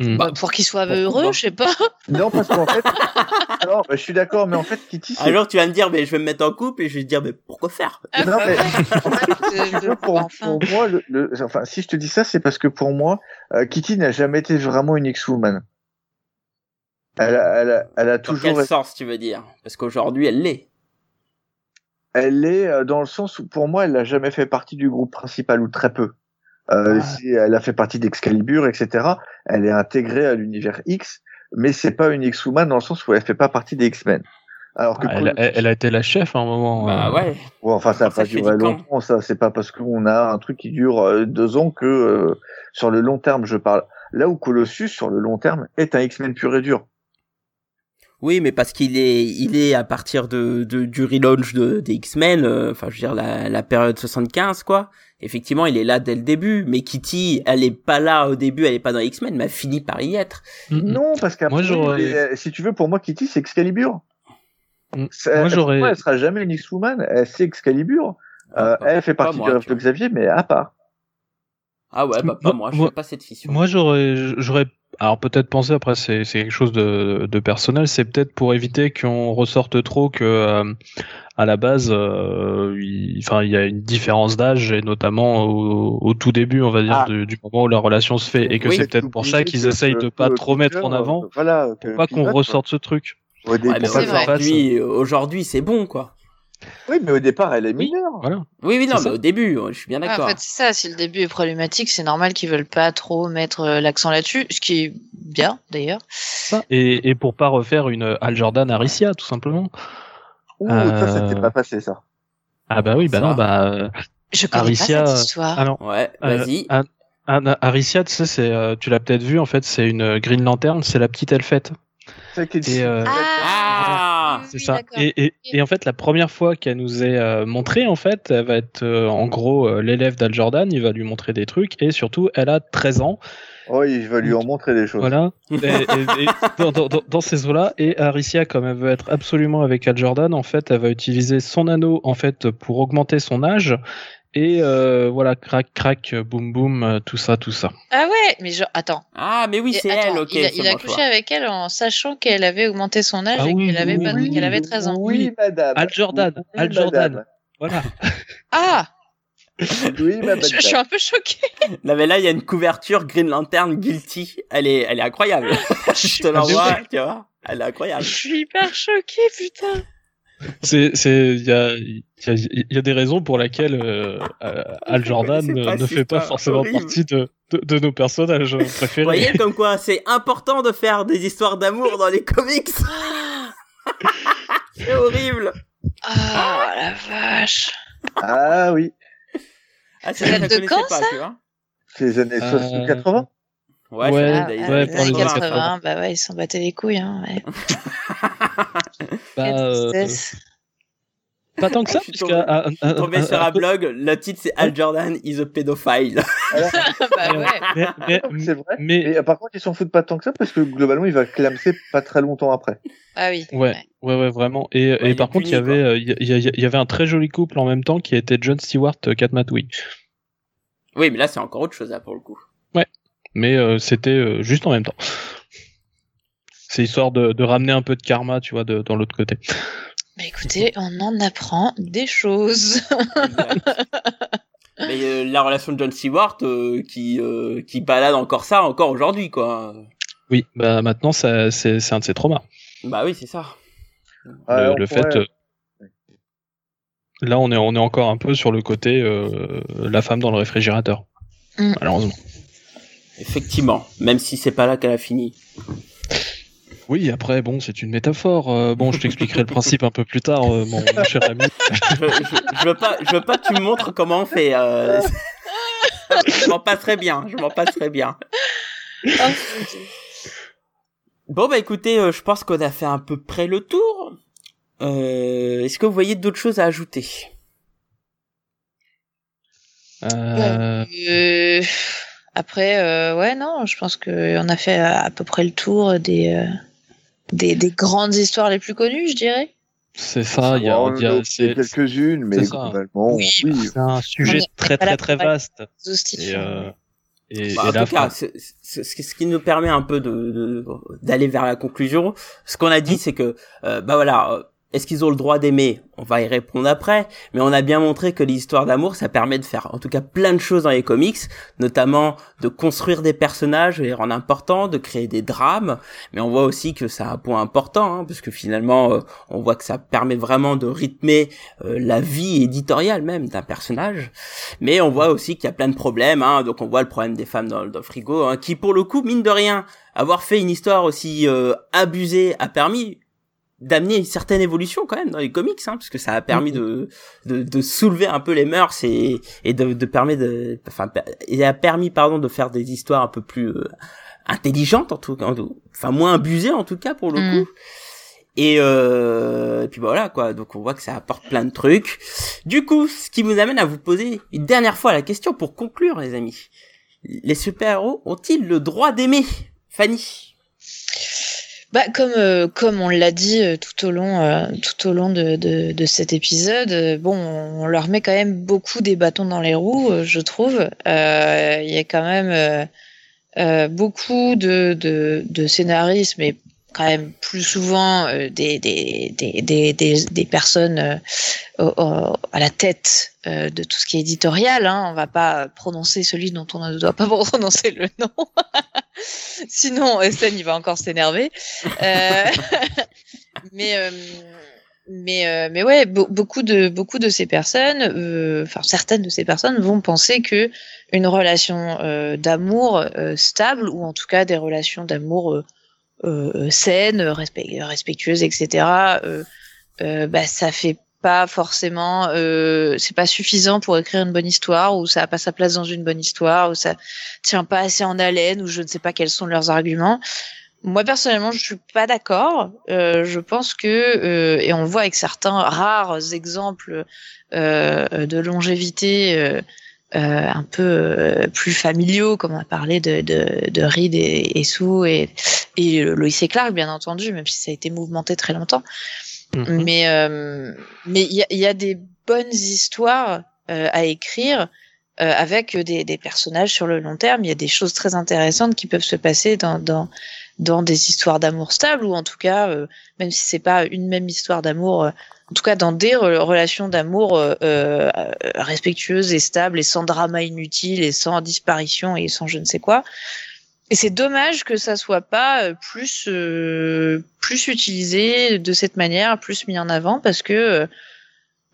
Hmm. Bah, Pour qu'ils soient heureux, je sais pas. (laughs) Non, parce qu'en fait, (laughs) non, bah, je suis d'accord, mais en fait, Kitty, jour tu vas me dire, mais je vais me mettre en couple et je vais te dire, mais pourquoi faire? (laughs) Non, mais- pour, moi, le, le- enfin, si je te dis ça, c'est parce que pour moi, euh, Kitty n'a jamais été vraiment une X-Woman. Elle a, elle a, elle a Dans toujours quel sens tu veux dire? Parce qu'aujourd'hui elle l'est. elle est euh, dans le sens où pour moi elle n'a jamais fait partie du groupe principal ou très peu. Euh, Ouais. si elle a fait partie d'Excalibur, etc. Elle est intégrée à l'univers X, mais c'est pas une X-Woman dans le sens où elle fait pas partie des X-Men. Alors que Ah, elle, Colossus- elle- a été la chef à un moment. Bah euh, ouais. Bon, enfin ça n'a pas fait duré camp longtemps, ça. C'est pas parce qu'on a un truc qui dure euh, deux ans que euh, sur le long terme, je parle. Là où Colossus, sur le long terme, est un X-Men pur et dur. Oui, mais parce qu'il est, il est à partir de, de du relaunch de, des X-Men, euh, enfin, je veux dire, la, la période 75, quoi. Effectivement, il est là dès le début, mais Kitty, elle est pas là au début, elle est pas dans X-Men, mais elle finit par y être. Non, parce qu'après, euh, si tu veux, pour moi, Kitty, c'est Excalibur. Mm. Moi, elle- j'aurais- elle sera jamais une X-Woman, elle c'est Excalibur. Ah, Euh, pas- elle fait partie moi, du rêve de. Xavier, mais à part. Ah ouais, bah pas Moi- moi, je moi- fais pas cette fission. Moi, j'aurais, j'aurais, alors peut-être pensé après, c'est, c'est quelque chose de, de personnel. C'est peut-être pour éviter qu'on ressorte trop que, euh, à la base, euh, il, enfin, il y a une différence d'âge et notamment au, au tout début, on va dire, Ah. du, du moment où la relation se fait, et que Oui. c'est peut-être pour ça qu'ils essayent de pas trop mettre en avant, Voilà. pour pas qu'on ressorte ce truc. Ouais, pas c'est vrai. aujourd'hui, aujourd'hui, c'est bon, quoi. Oui, mais au départ, elle est Oui. mineure. Voilà. Oui, oui, non, mais ça. au début, je suis bien Ah, d'accord. en fait, c'est ça. Si le début est problématique, c'est normal qu'ils veulent pas trop mettre euh, l'accent là-dessus, ce qui est bien d'ailleurs. Ça. Et, et pour pas refaire une Al Jordan Aricia, tout simplement. Ouh, ça, Euh, c'était pas passé, ça. Ah bah oui, bah Ça. non, bah. euh, Je connais Aricia, pas cette histoire. ah non. Ouais, Euh, vas-y. Aricia, tu sais, c'est, euh, tu l'as peut-être vu, en fait, c'est une Green Lantern, c'est la petite elfette. C'est qui Et, euh, Ah, oui, C'est oui, ça. Et, et, et en fait, la première fois qu'elle nous est euh, montrée, en fait, elle va être euh, en gros euh, l'élève d'Al Jordan. Il va lui montrer des trucs et surtout, elle a 13 ans. Oh, il va lui en montrer des choses. Voilà. (laughs) Et, et- et dans, dans- dans- dans ces eaux-là. Et Aricia, comme elle veut être absolument avec Al Jordan, en fait, elle va utiliser son anneau en fait pour augmenter son âge. Et euh, voilà, crac, crac, boum, boum, euh, tout ça, tout ça. Ah ouais, mais genre, attends. Ah, mais oui, c'est attends, elle, ok, il a, il a couché avec elle en sachant qu'elle avait augmenté son âge Ah et oui, qu'elle avait, oui, avait 13 ans. Oui, madame. Al Jordan, Oui, Al Jordan. madame. Voilà. Ah Oui, madame. je, je suis un peu choquée. (laughs) Non, mais là, il y a une couverture Green Lantern Guilty. Elle est, elle est incroyable. (laughs) je te l'envoie, tu vois. Elle est incroyable. Je suis hyper choquée, putain. C'est, c'est, il y a, il y, a, il y a des raisons pour lesquelles euh, Al Jordan pas ne fait pas forcément horrible. partie de, de, de nos personnages Vous préférés. voyez comme quoi (laughs) c'est important de faire des histoires d'amour dans les comics. c'est horrible. Ah la vache. Ah oui, Ah, je date de quand, pas, ça tu vois. c'est les années Euh, 60 80 Ouais, Ouais, Ah, les années 80, 80. bah ouais, ils s'en battaient les couilles, hein. Ouais. (laughs) Bah, euh, pas tant que ça, Je suis puisque tombé- à- tombé sur un blog, le titre c'est Al Jordan is a pedophile. (laughs) (laughs) bah ouais. mais, mais, (laughs) C'est vrai. mais- euh, par contre, ils s'en foutent pas tant que ça parce que globalement, il va clamser pas très longtemps après. Ah oui. ouais, ouais, ouais, vraiment. Et, par contre, il y avait, il y, y- y avait un très joli couple en même temps qui était John Stewart, euh, Kat Matui. oui, mais là c'est encore autre chose là pour le coup. Mais euh, c'était euh, juste en même temps. C'est histoire de, de ramener un peu de karma, tu vois, de, dans l'autre côté. Bah écoutez, on en apprend des choses. Mais euh, la relation de John Stewart euh, qui euh, qui balade encore ça encore aujourd'hui quoi. Oui, bah maintenant ça, c'est c'est un de ses traumas. Bah oui, c'est ça. Ouais, le, on le pourrait- fait. euh, Là, on est on est encore un peu sur le côté euh, la femme dans le réfrigérateur. Mm. Malheureusement. Effectivement, même si c'est pas là qu'elle a fini. Oui, après, bon, c'est une métaphore. Euh, bon, je t'expliquerai le principe un peu plus tard, euh, mon, mon cher ami. je, je, je veux pas, je veux pas que tu me montres comment on fait. Euh... (laughs) je m'en passerai bien, je m'en passerai bien. Bon bah écoutez, euh, je pense qu'on a fait à peu près le tour. Euh, Est-ce que vous voyez d'autres choses à ajouter? Euh, Euh, après, euh, ouais, non, je pense qu'on a fait à, à peu près le tour des, euh, des, des grandes histoires les plus connues, je dirais. c'est ça, il y a, y a- quelques-unes, mais globalement, Oui, oui. c'est un sujet très très très vaste. Et, euh, et, Bah, et en là, tout cas, ce qui nous permet un peu de de- d'aller vers la conclusion. Ce qu'on a dit, c'est que euh, bah voilà, euh, est-ce qu'ils ont le droit d'aimer? On va y répondre après, mais on a bien montré que l'histoire d'amour, ça permet de faire en tout cas plein de choses dans les comics, notamment de construire des personnages, de les rendre importants, de créer des drames, mais on voit aussi que ça a un point important, hein, parce que finalement, euh, on voit que ça permet vraiment de rythmer euh, la vie éditoriale même d'un personnage. Mais on voit aussi qu'il y a plein de problèmes, hein. donc on voit le problème des femmes dans, dans le frigo, hein, qui pour le coup, mine de rien, avoir fait une histoire aussi euh, abusée a permis d'amener une certaine évolution quand même dans les comics, hein, parce que ça a permis de, de, de soulever un peu les mœurs et, et de, de permettre de, enfin, et a permis pardon de faire des histoires un peu plus euh, intelligentes en tout cas, en tout- enfin moins abusées en tout cas pour le Mm. coup. Et, euh, et puis voilà quoi, donc on voit que ça apporte plein de trucs. Du coup, ce qui nous amène à vous poser une dernière fois la question pour conclure, les amis. Les super-héros ont-ils le droit d'aimer? Fanny Bah, comme, euh, comme on l'a dit euh, tout au long, euh, tout au long de, de, de cet épisode, bon, on leur met quand même beaucoup des bâtons dans les roues, je trouve. Il y a quand même beaucoup de, de, de scénaristes, mais quand même plus souvent euh, des, des, des, des, personnes euh, à la tête euh, de tout ce qui est éditorial. Hein. On va pas prononcer celui dont on ne doit pas (laughs) prononcer le nom. (laughs) Sinon, SN, il va encore s'énerver. (laughs) Mais, euh, mais, mais ouais, be- beaucoup de, beaucoup de ces personnes, enfin certaines de ces personnes vont penser que une relation d'amour stable, ou en tout cas des relations d'amour euh, euh, saines, respect- respectueuses, etc., euh, euh, bah, ça fait pas forcément, euh, c'est pas suffisant pour écrire une bonne histoire, ou ça a pas sa place dans une bonne histoire, ou ça tient pas assez en haleine, ou je ne sais pas quels sont leurs arguments. Moi personnellement, je suis pas d'accord. Euh, je pense que euh, et on voit avec certains rares exemples de longévité euh, un peu euh, plus familiaux, comme on a parlé de de, de Reed et, et Sue et et Lois et Clark, bien entendu, même si ça a été mouvementé très longtemps. Mhm. Mais euh, mais il y a, y a des bonnes histoires euh, à écrire euh, avec des, des personnages sur le long terme. Il y a des choses très intéressantes qui peuvent se passer dans dans dans des histoires d'amour stables ou en tout cas euh, même si c'est pas une même histoire d'amour euh, en tout cas dans des re- relations d'amour euh, euh, respectueuses et stables et sans drama inutile et sans disparition et sans je ne sais quoi. Et c'est dommage que ça soit pas plus plus utilisé de cette manière plus mis en avant parce que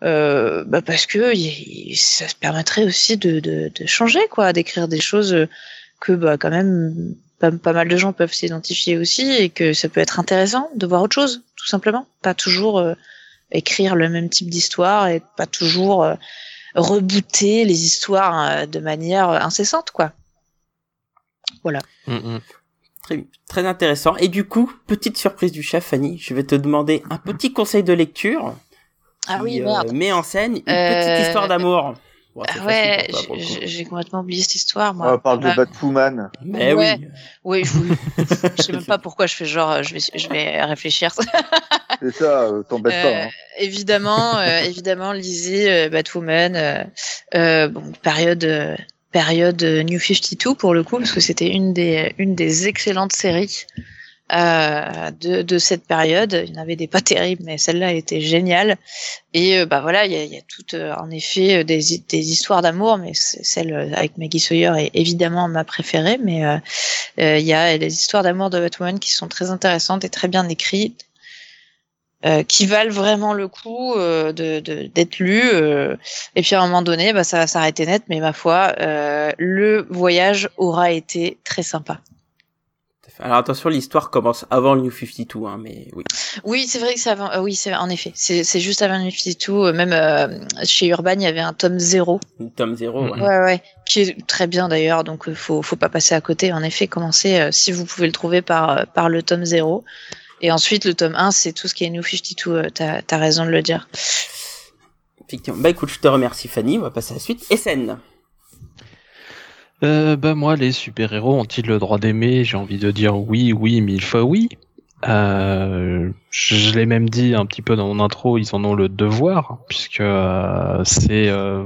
euh, bah parce que ça se permettrait aussi de, de, de changer quoi d'écrire des choses que bah quand même pas, pas mal de gens peuvent s'identifier aussi et que ça peut être intéressant de voir autre chose tout simplement pas toujours euh, écrire le même type d'histoire et pas toujours euh, rebooter les histoires euh, de manière incessante quoi Mhm. Très, très intéressant. Et du coup, petite surprise du chef, Fanny, je vais te demander un petit conseil de lecture ah qui oui merde met en scène une petite histoire d'amour. Ah facile ouais, le j'ai complètement oublié cette histoire, On moi. parle de Bah, Batwoman. Mais Ouais. oui. Oui, je, (laughs) je sais même pas pourquoi je fais genre, euh, je vais, je vais réfléchir. (laughs) C'est ça, euh, t'embête Euh, pas. Hein. évidemment, euh, évidemment, lisez euh, Batwoman, euh, euh, bon, période, euh, période euh, New 52 pour le coup, parce que c'était une des, une des excellentes séries euh, de, de, cette période. Il y en avait des pas terribles, mais celle-là était géniale. Et euh, bah voilà, il y a, y a toutes euh, en effet des, des histoires d'amour, mais celle avec Maggie Sawyer est évidemment ma préférée. Mais il y a des histoires d'amour de Batwoman qui sont très intéressantes et très bien écrites. qui valent vraiment le coup euh, de d'être lues. et puis à un moment donné, bah, ça va s'arrêter net, mais ma foi, le voyage aura été très sympa. Alors attention, l'histoire commence avant le New 52, hein, mais oui. Oui, c'est vrai que c'est avant. Euh, oui, c'est en effet, c'est juste avant le New 52. Euh, même euh, chez Urban, il y avait un tome 0. Un tome 0, ouais. Ouais, ouais, qui est très bien d'ailleurs. Donc faut faut pas passer à côté. En effet, commencez si vous pouvez le trouver par par le tome 0. Et ensuite, le tome 1, c'est tout ce qui est New 52. T'as as raison de le dire. Effectivement. Bah écoute, je te remercie Fanny. On va passer à la suite. SN. Euh, bah moi, les super-héros ont-ils le droit d'aimer? J'ai envie de dire oui, oui, mille fois oui. Euh, je l'ai même dit un petit peu dans mon intro, ils en ont le devoir, puisque euh, c'est euh,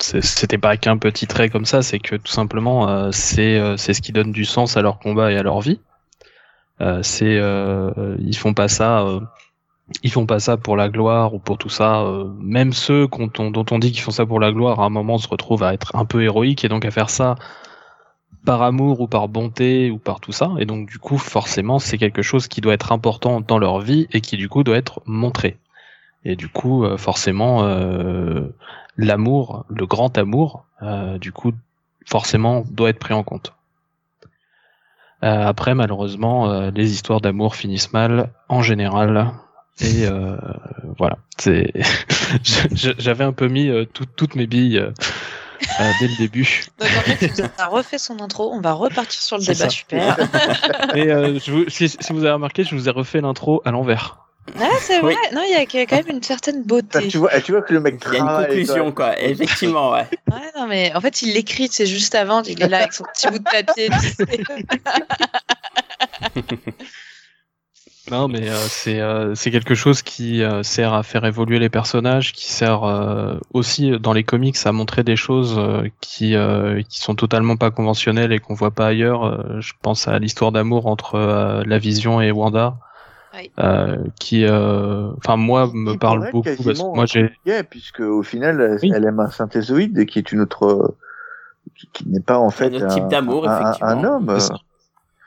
c'était pas qu'un petit trait comme ça, c'est que tout simplement euh, c'est euh, c'est ce qui donne du sens à leur combat et à leur vie. c'est ils font pas ça ils font pas ça pour la gloire ou pour tout ça. Euh, même ceux dont on dit qu'ils font ça pour la gloire, à un moment se retrouvent à être un peu héroïques et donc à faire ça par amour ou par bonté ou par tout ça. Et donc du coup, forcément, c'est quelque chose qui doit être important dans leur vie et qui du coup doit être montré. Et du coup, euh, forcément, euh, l'amour, le grand amour, du coup, forcément, doit être pris en compte. après, malheureusement, les histoires d'amour finissent mal en général. Et euh, voilà, c'est (laughs) j'avais un peu mis euh, toutes mes billes euh, dès le début. Donc en fait, on a refait son intro, on va repartir sur le débat, super. Et je vous, si, si, vous avez remarqué, je vous ai refait l'intro à l'envers. Ah, c'est vrai. Non, il y a quand même une certaine beauté. tu, vois, tu vois que le mec. Il y a une conclusion, quoi. Effectivement, ouais. Ouais, non, mais en fait, il l'écrit, c'est juste avant. Il est là avec son petit bout de papier. (laughs) Non, mais euh, c'est euh, c'est quelque chose qui euh, sert à faire évoluer les personnages, qui sert aussi dans les comics à montrer des choses qui qui sont totalement pas conventionnelles et qu'on voit pas ailleurs. je pense à l'histoire d'amour entre la Vision et Wanda. Oui. qui enfin moi me parle beaucoup parce que moi j'ai puisque au final elle aime un synthézoïde qui est une autre qui, n'est pas en fait un, type d'amour effectivement un homme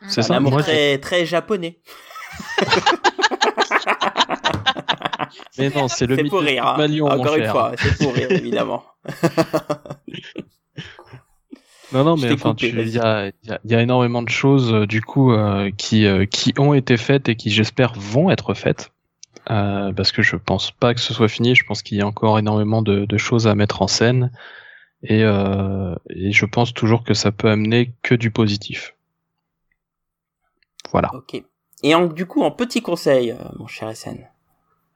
c'est ça, un amour très très japonais (laughs) Mais non, c'est le mythe pour rire, hein. Encore une fois, c'est pour rire, évidemment. (laughs) non, non, mais enfin, il y a, y a, énormément de choses euh, du coup euh, qui euh, qui ont été faites et qui j'espère vont être faites. parce que je pense pas que ce soit fini. Je pense qu'il y a encore énormément de, de, choses à mettre en scène et, et je pense toujours que ça peut amener que du positif. Voilà. Ok. Et en, du coup, en petit conseil, euh, mon cher SN.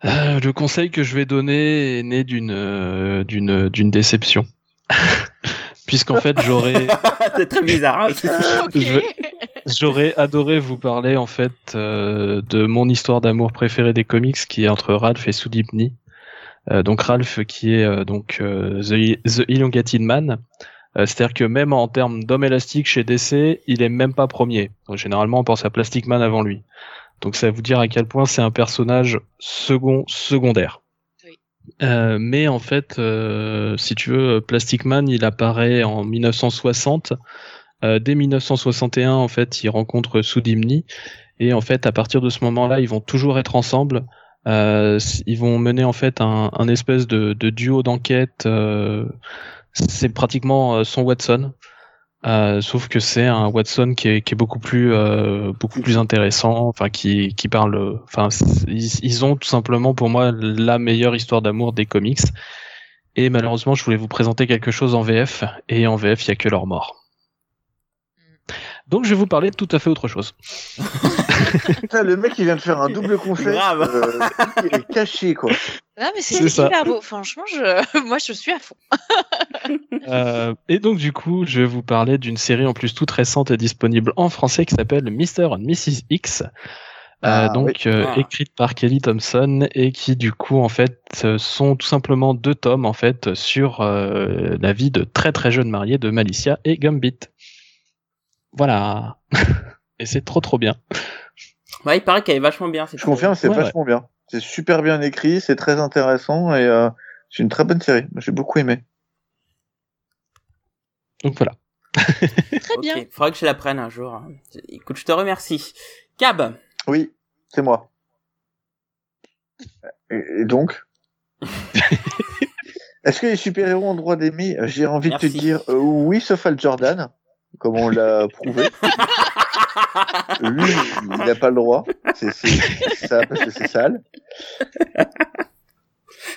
Euh, le conseil que je vais donner est né d'une euh, d'une d'une déception. (laughs) Puisqu'en fait, j'aurais. (laughs) C'est très bizarre. Hein (laughs) j'aurais adoré vous parler en fait de mon histoire d'amour préférée des comics, qui est entre Ralph et Sudipni. donc Ralph, qui est donc The, The Elongated Man, euh, c'est-à-dire que même en termes d'homme élastique chez DC, il est même pas premier. Donc, généralement, on pense à Plastic Man avant lui. Donc ça va vous dire à quel point c'est un personnage second secondaire. Euh, mais en fait, euh, si tu veux, Plastic Man, il apparaît en 1960. Euh, dès 1961, en fait, il rencontre Soudimni. Et en fait, à partir de ce moment-là, ils vont toujours être ensemble. Euh, ils vont mener en fait un, un espèce de, de duo d'enquête c'est pratiquement euh, son Watson. Euh, sauf que c'est un Watson qui est, qui est beaucoup plus euh, beaucoup plus intéressant, enfin qui, qui parle, enfin ils, ont tout simplement pour moi la meilleure histoire d'amour des comics. Et malheureusement, je voulais vous présenter quelque chose en VF et en VF il y a que leur mort. Donc je vais vous parler de tout à fait autre chose. (laughs) (laughs) le mec il vient de faire un double conseil. Euh, il est caché quoi. Non mais c'est super beau. Franchement, je... (laughs) moi je suis à fond. (laughs) euh, et donc du coup, je vais vous parler d'une série en plus toute récente et disponible en français qui s'appelle Mr. and Mrs. X. Euh, ah, donc euh, ah. écrite par Kelly Thompson et qui du coup en fait sont tout simplement deux tomes en fait sur la vie de très très jeunes mariés de Malicia et Gambit. Voilà. Et c'est trop trop bien. Ouais, il paraît qu'elle est vachement bien. Je confirme, c'est vachement bien. C'est super bien écrit, c'est très intéressant et euh, c'est une très bonne série. J'ai beaucoup aimé. Donc voilà. (laughs) Très bien. Ok, faudra que je la prenne un jour. hein. Écoute, je te remercie. Cab, Oui, c'est moi. Et, donc (laughs) Est-ce que les super-héros ont le droit d'aimer? J'ai envie de te dire euh, oui, sauf Al Jordan, comme on l'a (laughs) prouvé. Lui, il n'a pas le droit. C'est ça parce que c'est sale.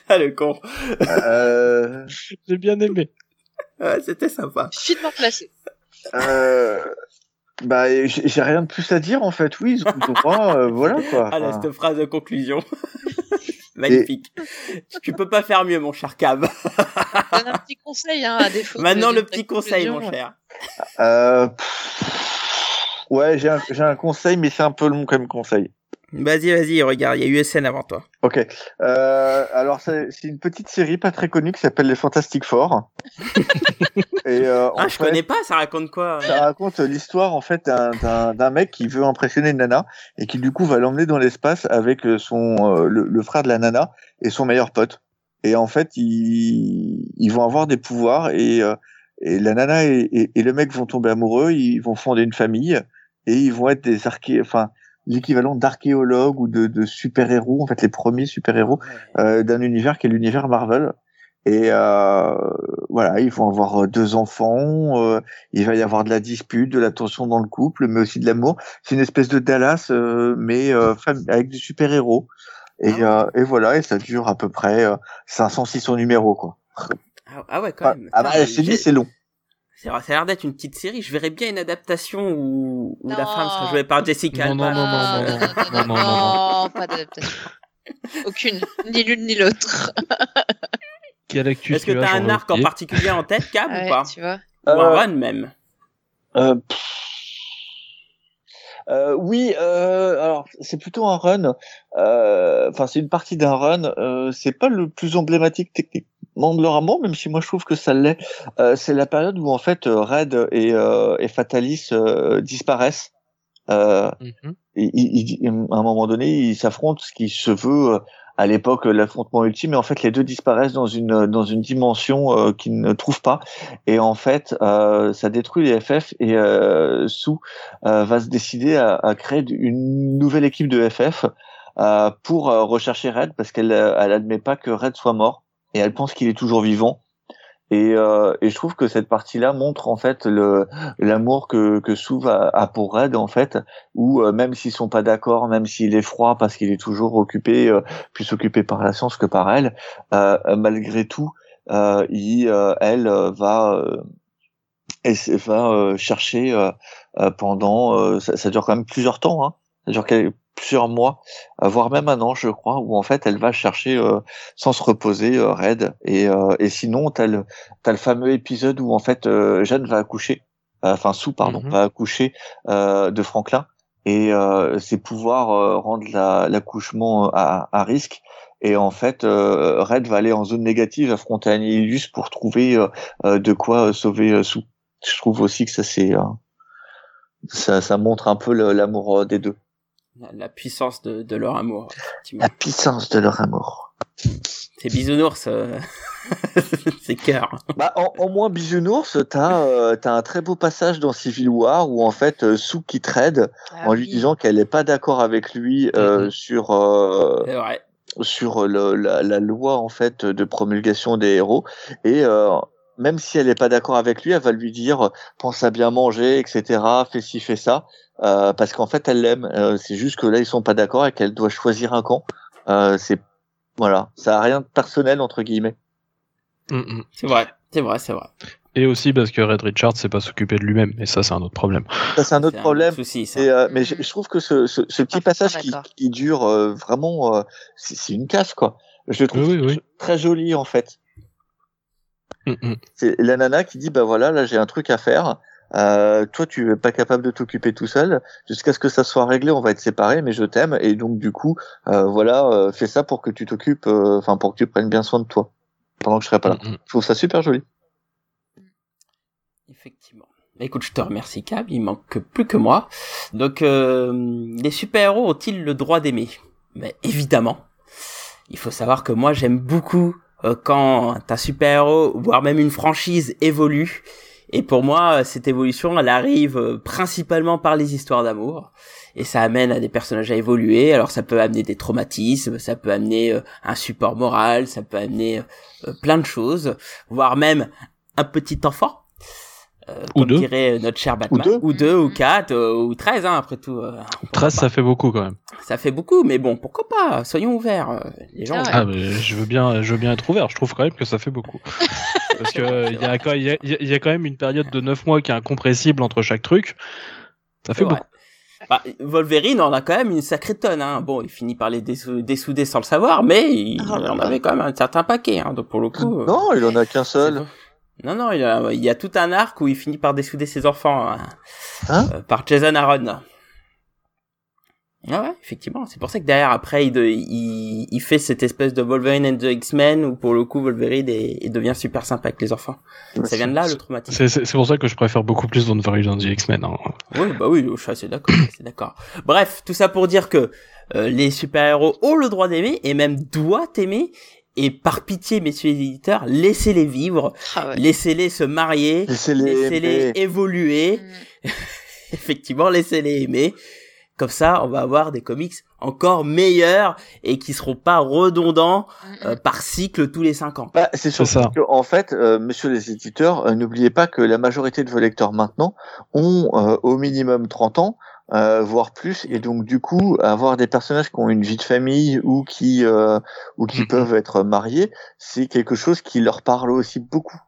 ah le con. Euh, J'ai bien aimé. Ouais, C'était sympa. Finement placé. euh, bah, j'ai j'ai rien de plus à dire en fait. Oui, ils ont le droit. euh, voilà quoi. Ah là, cette phrase de conclusion. (laughs) Magnifique. Tu peux pas faire mieux, mon cher Cab. Donne un petit conseil, hein, à défaut. Maintenant, de le petit conseil, mon cher. euh, pff, ouais, j'ai un, un conseil, mais c'est un peu long comme conseil. Vas-y, vas-y, regarde, il y a USN avant toi. Ok. Euh, alors c'est une petite série pas très connue qui s'appelle Les Fantastic Four. (laughs) Et euh, Ah, je fait, connais pas, ça raconte quoi Ça raconte l'histoire en fait d'un- d'un d'un mec qui veut impressionner une nana et qui du coup va l'emmener dans l'espace avec son euh, le, le frère de la nana et son meilleur pote. Et en fait, ils, ils vont avoir des pouvoirs et, euh, et la nana et, et- et le mec vont tomber amoureux, ils vont fonder une famille et ils vont être des arché enfin l'équivalent d'archéologues ou de, de super-héros, en fait les premiers super-héros euh, d'un univers qui est l'univers Marvel. Et euh, voilà, ils vont avoir euh, deux enfants, euh, il va y avoir de la dispute, de la tension dans le couple, mais aussi de l'amour. C'est une espèce de Dallas, euh, mais euh, avec des super-héros. Et, Ah euh, et voilà, et ça dure à peu près euh, 500-600 numéros, quoi. Ah, ah ouais, quand Ah, même. ah bah, c'est long. C'est- Ça a l'air d'être une petite série. Je verrais bien une adaptation où, où la femme serait jouée par Jessica Non, non, Alba. non, non, non, non, pas d'adaptation. Aucune, ni l'une ni l'autre. Quelle actu Est-ce que tu as, t'as un arc en particulier en tête, Cab, ou pas tu vois. Ou un Euh, run même Euh. Euh, oui, euh, alors c'est plutôt un run. euh, Enfin, c'est une partie d'un run. Euh, c'est pas le plus emblématique techniquement amour, même si moi je trouve que ça l'est. Euh, c'est la période où en fait euh, Red et, euh, et Fatalis euh, disparaissent. Euh, Mhm. et- à un moment donné, ils s'affrontent, ce qui se veut euh, à l'époque euh, l'affrontement ultime. Et en fait, les deux disparaissent dans une dans une dimension euh, qu'ils ne trouvent pas. Et en fait, euh, ça détruit les FF. Et euh, Sue euh, va se décider à, à créer une nouvelle équipe de FF euh, pour euh, rechercher Red parce qu'elle euh, elle admet pas que Red soit mort et elle pense qu'il est toujours vivant. Et, euh, et je trouve que cette partie-là montre en fait l'amour que que a, a pour Red en fait, où euh, même s'ils sont pas d'accord, même s'il est froid parce qu'il est toujours occupé, euh, plus occupé par la science que par elle, euh, malgré tout, euh, il, elle va c'est- va chercher pendant ça, ça dure quand même plusieurs temps hein, quel- plusieurs mois euh, voire même un an je crois où en fait elle va chercher euh, sans se reposer euh, Red et euh, et sinon t'as le t'as le fameux épisode où en fait euh, Jeanne va accoucher euh, enfin Sue pardon Mhm. va accoucher euh, de Franklin et euh, ses pouvoirs euh, rendent la- l'accouchement à, à risque et en fait euh, Red va aller en zone négative affronter Annihilus pour trouver de quoi sauver Sue je trouve aussi que ça c'est euh, ça, ça montre un peu l'amour des deux. La, la puissance de, de leur amour. La puissance de leur amour. C'est bisounours, euh, (laughs) c'est cœur. Bah, en, en moins bisounours, t'as euh, t'as un très beau passage dans Civil War où en fait euh, Sue quitte Red Ah en lui oui. disant qu'elle n'est pas d'accord avec lui euh, Mhm. sur euh, sur le, la, la loi en fait de promulgation des héros et euh, même si elle n'est pas d'accord avec lui, elle va lui dire pense à bien manger, etc. Fais ci, fais ça, euh, parce qu'en fait elle l'aime. Euh, c'est juste que là ils sont pas d'accord et qu'elle doit choisir un camp. Euh, c'est voilà, ça a rien de personnel entre guillemets. Mhm. C'est vrai. C'est vrai, c'est vrai. Et aussi parce que Red Richard sait pas s'occuper de lui-même, et ça c'est un autre problème. Ça c'est un autre problème. souci, ça. Et, euh, mais je, je trouve que ce, ce, ce petit Pas passage qui, qui dure euh, vraiment, euh, c'est c'est une casse quoi. Je le trouve Oui, oui, oui. très joli en fait. Mhm. C'est la nana qui dit bah voilà là j'ai un truc à faire. Euh, toi tu es pas capable de t'occuper tout seul jusqu'à ce que ça soit réglé on va être séparés mais je t'aime et donc du coup euh, voilà euh, fais ça pour que tu t'occupes euh, enfin pour que tu prennes bien soin de toi pendant que je serai pas là. Mhm. Je trouve ça super joli. Effectivement. Écoute, je te remercie, Cab. Il manque plus que moi. Donc, euh, les super-héros ont-ils le droit d'aimer? Mais évidemment. Il faut savoir que moi, j'aime beaucoup quand un super-héros, voire même une franchise, évolue. Et pour moi, cette évolution, elle arrive euh, principalement par les histoires d'amour. Et ça amène à des personnages à évoluer. Alors ça peut amener des traumatismes, ça peut amener euh, un support moral, ça peut amener plein de choses, voire même un petit enfant euh, Ou comme deux. dirait notre cher Batman. deux. ou deux, ou quatre, euh, ou treize, hein, après tout. euh, pourquoi 13, pas. ça fait beaucoup quand même. Ça fait beaucoup, mais bon, pourquoi pas? Soyons ouverts. euh, Les gens. Ah ouais. Ah, mais je veux bien, je veux bien être ouvert. Je trouve quand même que ça fait beaucoup. (laughs) Parce que euh, il y, a quand- il y, a, y a quand même une période de 9 mois qui est incompressible entre chaque truc. Ça fait beaucoup. Bah, Wolverine en a quand même une sacrée tonne. Hein. Bon, il finit par les dessou- dessouder sans le savoir, mais il, Oh en avait quand même un certain paquet. Hein. Donc pour le coup. euh, Non, il en a qu'un seul. Non, non, il y, a, il y a tout un arc où il finit par dessouder ses enfants hein, Hein euh, par Jason Aaron. Ah ouais, effectivement. C'est pour ça que derrière, après, il, de- il, il fait cette espèce de Wolverine and the X-Men où pour le coup, Wolverine est- il devient super sympa avec les enfants. Ça vient de là, le traumatisme. C'est- C'est c'est pour ça que je préfère beaucoup plus Wolverine dans The X-Men. hein. Oui, bah oui, je suis assez d'accord, d'accord. Bref, tout ça pour dire que euh, les super-héros ont le droit d'aimer et même doivent aimer. Et par pitié, messieurs les éditeurs, laissez-les vivre, Ah ouais. laissez-les se marier, Laissez-les évoluer. Mm. (laughs) Effectivement, laissez-les aimer. Comme ça, on va avoir des comics encore meilleurs et qui seront pas redondants Mm, euh, par cycle tous les cinq ans. Bah, c'est surtout ça. que, en fait, euh, monsieur les éditeurs, euh, n'oubliez pas que la majorité de vos lecteurs maintenant ont euh, au minimum 30 ans, euh, voire plus, et donc du coup, avoir des personnages qui ont une vie de famille ou qui ou qui Mhm. peuvent être mariés, c'est quelque chose qui leur parle aussi beaucoup.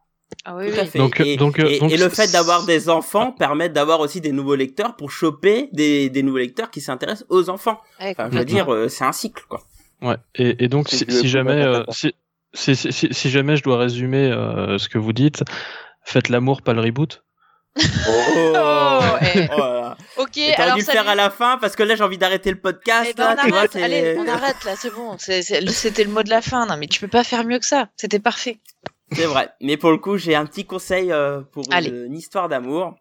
Ah oui, Tout à oui. fait. Donc, et, donc, euh, et- donc, et le fait d'avoir des enfants permet d'avoir aussi des nouveaux lecteurs pour choper des, des nouveaux lecteurs qui s'intéressent aux enfants. Ouais, Enfin, je veux dire, euh, c'est un cycle, quoi. Ouais. Et, et donc, C'est si, si jamais, euh, si, si- si jamais je dois résumer euh, ce que vous dites, faites l'amour, pas le reboot. Oh, eh. Oh là là. Ok, alors dû le ça faire lui- à la fin parce que là j'ai envie d'arrêter le podcast. Eh ben, là, on tu arrête, allez, on arrête là, c'est bon. C'était le mot de la fin. Non, mais tu peux pas faire mieux que ça. C'était parfait. C'est vrai. Mais pour le coup, j'ai un petit conseil euh, pour une, Allez. une histoire d'amour.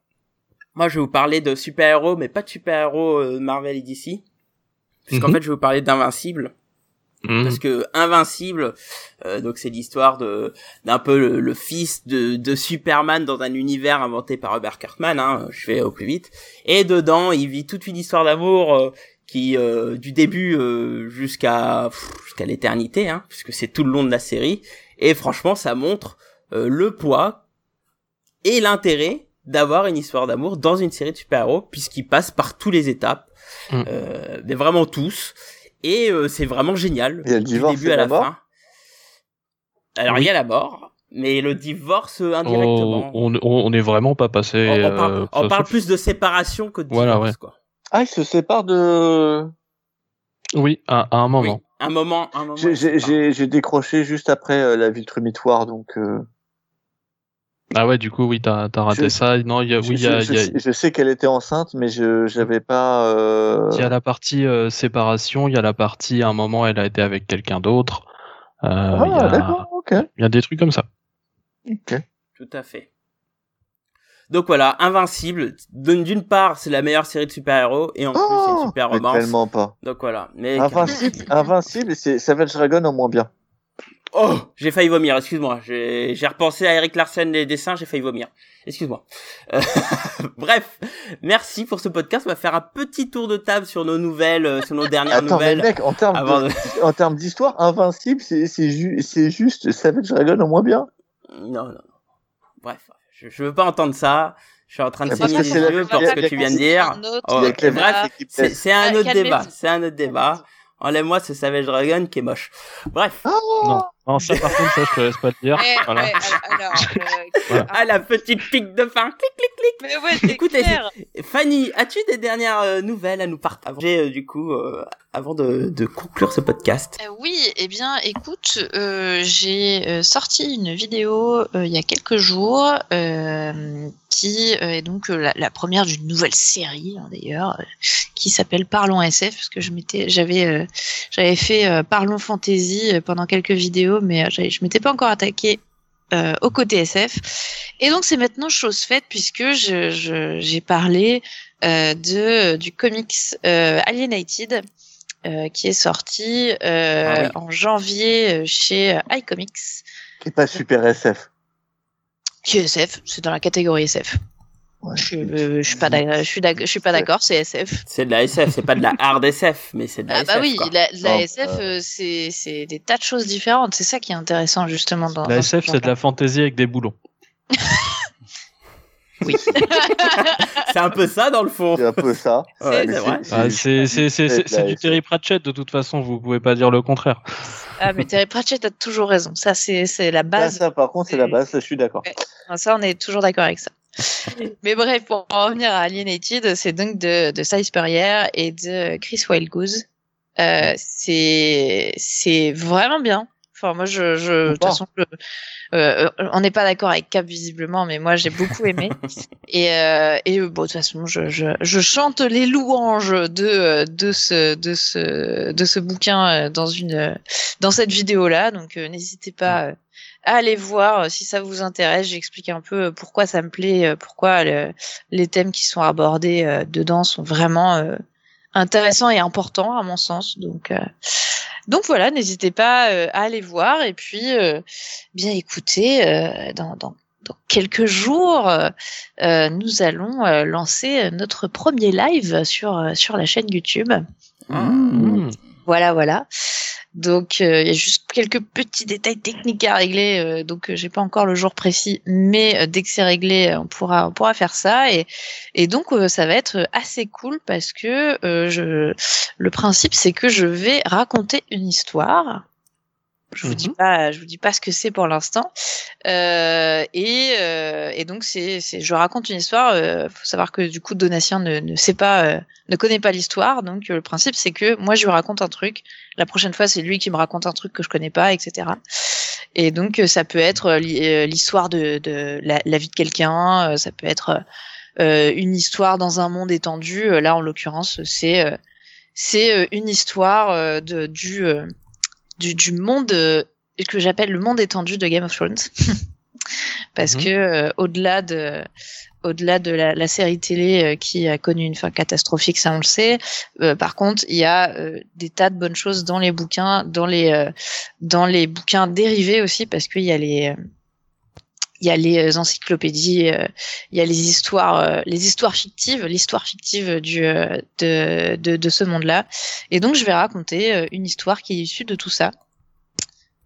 Moi, je vais vous parler de super-héros, mais pas de super-héros euh, Marvel et DC. Puisqu'en Mhm. fait, je vais vous parler d'Invincible. Mhm. Parce que Invincible, euh, donc c'est l'histoire de d'un peu le, le fils de, de Superman dans un univers inventé par Robert Kirkman. Hein, je vais au plus vite. Et dedans, il vit toute une histoire d'amour euh, qui, euh, du début euh, jusqu'à jusqu'à l'éternité, hein, puisque c'est tout le long de la série. Et franchement, ça montre euh, le poids et l'intérêt d'avoir une histoire d'amour dans une série de super-héros, puisqu'il passe par tous les étapes, Mm. euh, mais vraiment tous. Et euh, c'est vraiment génial. Il y a le du divorce début et à la la mort fin. Alors Oui. il y a la mort, mais le divorce euh, indirectement. Oh, on, on, on est vraiment pas passé. on, on parle, euh, on parle plus de séparation que de Voilà, divorce, ouais. quoi. Ah, ils se séparent de. Oui, à, à un moment. Oui, un moment, un moment. J'ai- décroché juste après euh, la Viltrumitoire, donc. Ah ouais, du coup, oui, t'as as raté Je- ça. Non, il y a, je, oui, il y a, je- y a- je- sais qu'elle était enceinte, mais je j'avais pas. euh, il y a la partie euh, séparation, il y a la partie à un moment elle a été avec quelqu'un d'autre. Euh, Ah, il y a- d'accord, ok. il y a des trucs comme ça. ok. Tout à fait. Donc voilà, Invincible. D'une d'une part, c'est la meilleure série de super-héros, et en plus, c'est Oh, une super romance. tellement pas. Donc voilà. Mais Invincible, (laughs) Invincible, c'est Savage Dragon en moins bien. Oh, j'ai failli vomir, excuse-moi. J'ai repensé à Eric Larsen les dessins, j'ai failli vomir. Excuse-moi. Euh, (laughs) Bref, merci pour ce podcast. On va faire un petit tour de table sur nos nouvelles, euh, sur nos (laughs) dernières Attends, mais nouvelles. mec, en termes avant de- de- (laughs) en termes d'histoire, Invincible, c'est ju- juste Savage Dragon en moins bien. Non, non, non. Bref, je, je veux pas entendre ça. Je suis en train de que les yeux pour ce que tu viens de dire. Oh, bref, c'est un autre débat. C'est un autre débat. Enlève-moi ce Savage Dragon qui est moche. Bref. Oh Non, non, ça par contre, ça je te laisse pas le dire. Ouais, Voilà. ouais, alors, euh, (laughs) Voilà. Ah, la petite pique de fin. Clic, clic, clic. Mais ouais, clair. Fanny, as-tu des dernières euh, nouvelles à nous partager euh, du coup euh, avant de, de conclure ce podcast? Euh, oui, eh bien, écoute, euh, j'ai sorti une vidéo euh, il y a quelques jours euh, qui euh, est donc euh, la, la première d'une nouvelle série hein, d'ailleurs euh, qui s'appelle Parlons SF parce que je m'étais, j'avais, euh, j'avais fait euh, Parlons Fantasy pendant quelques vidéos, mais euh, je m'étais pas encore attaqué euh, au côté SF. Et donc c'est maintenant chose faite puisque je, je, j'ai parlé euh, de du comics euh, Alienated euh, qui est sorti euh, Ah oui. en janvier chez iComics. Qui est pas super SF. Qui est SF, c'est dans la catégorie SF. Ouais. Je, euh, je suis pas d'accord, je suis d'accord, je suis pas d'accord, c'est SF. C'est de la SF, c'est pas de la hard SF, mais c'est de la Ah SF. bah oui, quoi. la, SF, euh, euh, c'est des tas de choses différentes. C'est ça qui est intéressant justement dans. La dans SF, c'est de la fantaisie avec des boulons. (laughs) Oui. (laughs) C'est un peu ça dans le fond. C'est un peu ça. (laughs) Ouais, c'est. Ah, du. Terry Pratchett de toute façon, vous pouvez pas dire le contraire. ah mais Terry Pratchett a toujours raison. Ça c'est la base. ça, par contre, c'est la base, je suis d'accord. Ça, on est toujours d'accord avec ça. (laughs) Mais bref, pour en revenir à Alienated, c'est donc de, de Cy Spurrier et de Chris Wildgoose. Euh, c'est c'est vraiment bien. Enfin, moi, je, je, de toute façon, je- euh, on n'est pas d'accord avec Cap visiblement, mais moi, j'ai beaucoup aimé. (laughs) et euh, et euh, bon, de toute façon, je, je, je chante les louanges de de ce de ce de ce bouquin dans une dans cette vidéo là. Donc, n'hésitez pas. Aller voir euh, si ça vous intéresse. J'explique un peu euh, pourquoi ça me plaît, euh, pourquoi le- les thèmes qui sont abordés dedans sont vraiment intéressants et importants à mon sens. Donc, donc voilà, n'hésitez pas à aller voir et puis bien écoutez. dans, quelques jours, nous allons lancer notre premier live sur sur la chaîne YouTube. Mmh. Voilà, voilà. Donc euh, il y a juste quelques petits détails techniques à régler. euh, donc euh, j'ai pas encore le jour précis, mais euh, dès que c'est réglé, on pourra on pourra faire ça. Et et donc ça va être assez cool parce que le principe c'est que je vais raconter une histoire. Je vous dis Mhm. pas, je vous dis pas ce que c'est pour l'instant. Euh, et, euh, et donc c'est, c'est, je raconte une histoire. Euh, faut savoir que du coup Donatien ne, ne sait pas, euh, ne connaît pas l'histoire. Donc euh, le principe c'est que moi je lui raconte un truc. La prochaine fois c'est lui qui me raconte un truc que je connais pas, etc. Et donc euh, ça peut être l'histoire de, de la, la vie de quelqu'un. ça peut être euh, une histoire dans un monde étendu. Là en l'occurrence c'est euh, c'est une histoire de, du, euh, du du monde euh, que j'appelle le monde étendu de Game of Thrones (laughs) parce Mhm. que euh, au-delà de au-delà de la, la série télé euh, qui a connu une fin catastrophique, ça on le sait. euh, par contre, il y a euh, des tas de bonnes choses dans les bouquins, dans les euh, dans les bouquins dérivés aussi, parce qu'il y a les euh, il y a les encyclopédies, euh, il y a les histoires, euh, les histoires fictives, l'histoire fictive du euh, de, de de ce monde-là. Et donc je vais raconter euh, une histoire qui est issue de tout ça.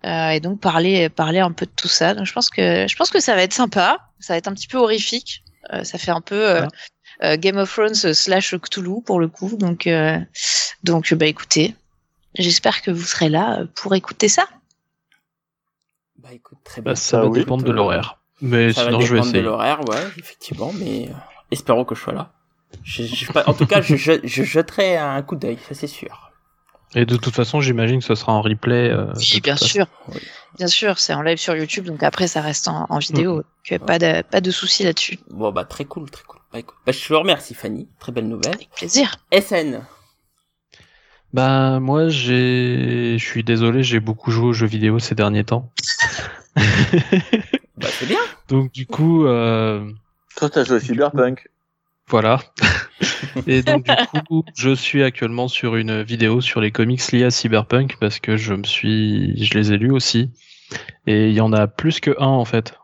Euh, et donc parler parler un peu de tout ça. Donc je pense que je pense que ça va être sympa. Ça va être un petit peu horrifique. Euh, ça fait un peu euh, euh, Game of Thrones slash Cthulhu pour le coup. Donc euh, donc bah écoutez, j'espère que vous serez là euh, pour écouter ça. Bah écoute, très bien. Bah, ça Ah va oui, dépendre de euh, l'horaire. Mais ça va sinon, je vais dépendre de l'horaire, ouais, effectivement, mais euh, espérons que je sois là. Je, je- pas- en tout cas, je, je, je jetterai un coup d'œil, ça c'est sûr. Et de toute façon, j'imagine que ce sera en replay. euh, Oui, bien sûr. Oui. Bien sûr, c'est en live sur YouTube, donc après ça reste en, en vidéo. Mm. Donc, euh, pas de pas de souci là-dessus. Bon bah très cool, très cool. Bah écoute, bah, je te remercie Fanny, très belle nouvelle. Avec plaisir. SN. Bah moi, j'ai, je suis désolé, j'ai beaucoup joué aux jeux vidéo ces derniers temps. (laughs) Bah c'est bien. Donc du coup, euh, Toi, t'as joué Cyberpunk. voilà. (laughs) Et donc du coup, je suis actuellement sur une vidéo sur les comics liés à Cyberpunk parce que je me suis, je les ai lus aussi. Et il y en a plus que un en fait.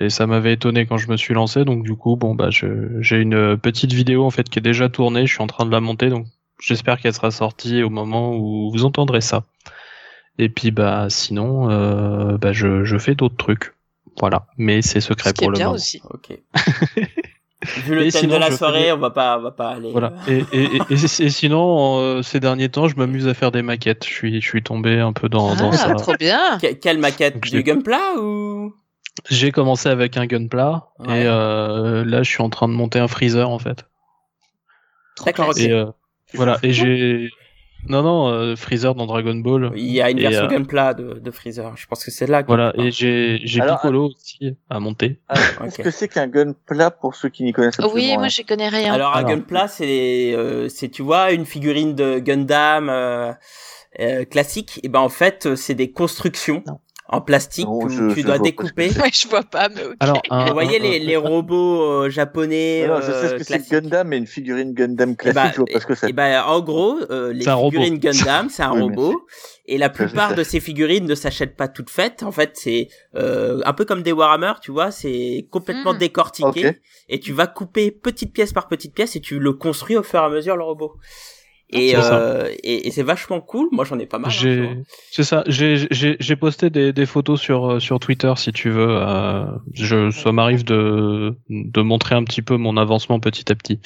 Et ça m'avait étonné quand je me suis lancé, donc du coup, bon bah, je- j'ai une petite vidéo en fait qui est déjà tournée. Je suis en train de la monter, donc j'espère qu'elle sera sortie au moment où vous entendrez ça. Et puis bah sinon, euh, bah je, je fais d'autres trucs, voilà. Mais c'est secret Ce qui est pour le bien moment. aussi. Ok. (laughs) Vu le Et thème sinon, de la soirée, fais- on va pas, on va pas aller. Voilà. euh, Et, et, et, et- (laughs) et sinon, euh, ces derniers temps, je m'amuse à faire des maquettes. Je suis, je suis tombé un peu dans, dans Ah, ça. trop bien. que- Quelle maquette Donc, Du j'ai- Gunpla ou J'ai commencé avec un gunpla Ouais. et euh, là, je suis en train de monter un freezer en fait. D'accord. Et euh, voilà. Et j'ai non non euh, freezer dans Dragon Ball. Il y a une Et, version euh, Gunpla de, de Freezer. Je pense que c'est là. Voilà. quelque Et j'ai Piccolo aussi à monter. Ah. Qu'est-ce (laughs) Ok. que c'est qu'un gun plat pour ceux qui n'y connaissent absolument Oui, moi je connais rien. Alors, un Alors. Gunpla, c'est, euh, c'est, tu vois, une figurine de Gundam euh, euh, classique. Et ben en fait, c'est des constructions Non. En plastique Non, où je- tu je dois découper. que (laughs) Ouais, je vois pas, mais ok. Alors, un- Vous voyez un- les, les robots euh, japonais Non, je sais ce euh, que c'est. Gundam, mais une figurine Gundam Eh classique, ben, je vois pas ce que c'est. Et ben en gros, euh, les C'est robot. figurines Gundam, c'est un (laughs) Oui, robot. Et la plupart de ces figurines ne s'achètent pas toutes faites. En fait, c'est euh, un peu comme des Warhammer, tu vois, c'est complètement Mm. décortiqué. Et tu vas couper petite pièce par petite pièce et tu le construis au fur et à mesure le robot. Et, euh, et, et c'est vachement cool. Moi, j'en ai pas mal. hein, c'est ça. J'ai, j'ai, j'ai posté des, des photos sur euh, sur Twitter si tu veux. Euh, je, ça m'arrive de de montrer un petit peu mon avancement petit à petit.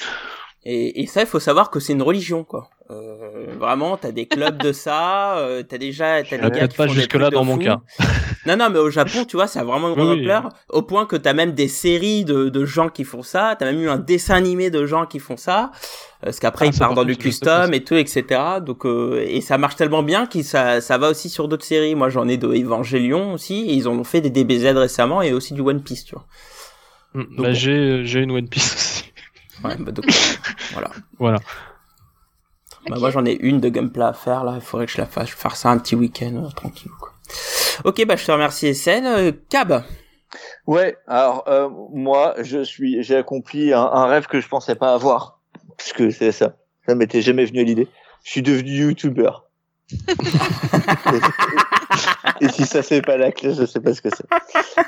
Et, et ça, il faut savoir que c'est une religion, quoi. Euh, vraiment, t'as des clubs de ça, euh, t'as déjà, t'as des Euh, gars qui pas jusque-là dans mon cas. (laughs) Non, non, mais au Japon, tu vois, ça a vraiment une grande Oui, oui. ampleur, au point que t'as même des séries de, de gens qui font ça, t'as même eu un dessin animé de gens qui font ça, euh, parce qu'après Ah, ils partent par dans du custom et tout, etc. Donc, euh, et ça marche tellement bien que ça, ça va aussi sur d'autres séries. Moi, j'en ai de Evangelion aussi, et ils en ont fait des DBZ récemment, et aussi du One Piece, tu vois. Mm, bon. bah, j'ai j'ai une One Piece aussi. Ouais, bah, donc, (laughs) voilà. Voilà. Bah, moi j'en ai une de gameplay à faire là, il faudrait que je la fasse, je vais faire ça un petit week-end euh, tranquille quoi. Ok bah je te remercie SN. Euh, Cab, Ouais, alors euh, moi, je suis, j'ai accompli un, un rêve que je pensais pas avoir, puisque c'est ça. Ça m'était jamais venu à l'idée. Je suis devenu youtubeur. (laughs) (laughs) Et si ça c'est pas la clé, je sais pas ce que c'est.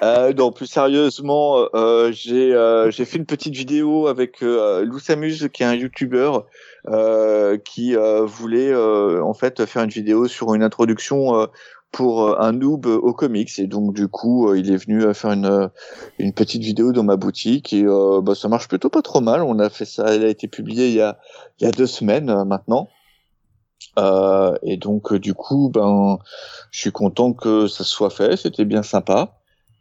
Euh, non, plus sérieusement, euh, j'ai euh, j'ai fait une petite vidéo avec euh, Lou Samuse, qui est un youtubeur euh, qui euh, voulait en fait faire une vidéo sur une introduction pour un noob aux comics. Et donc du coup, il est venu faire une une petite vidéo dans ma boutique et euh, bah, ça marche plutôt pas trop mal. On a fait ça, elle a été publiée il y a il y a deux semaines maintenant. Euh, et donc euh, du coup, ben, je suis content que ça soit fait. C'était bien sympa.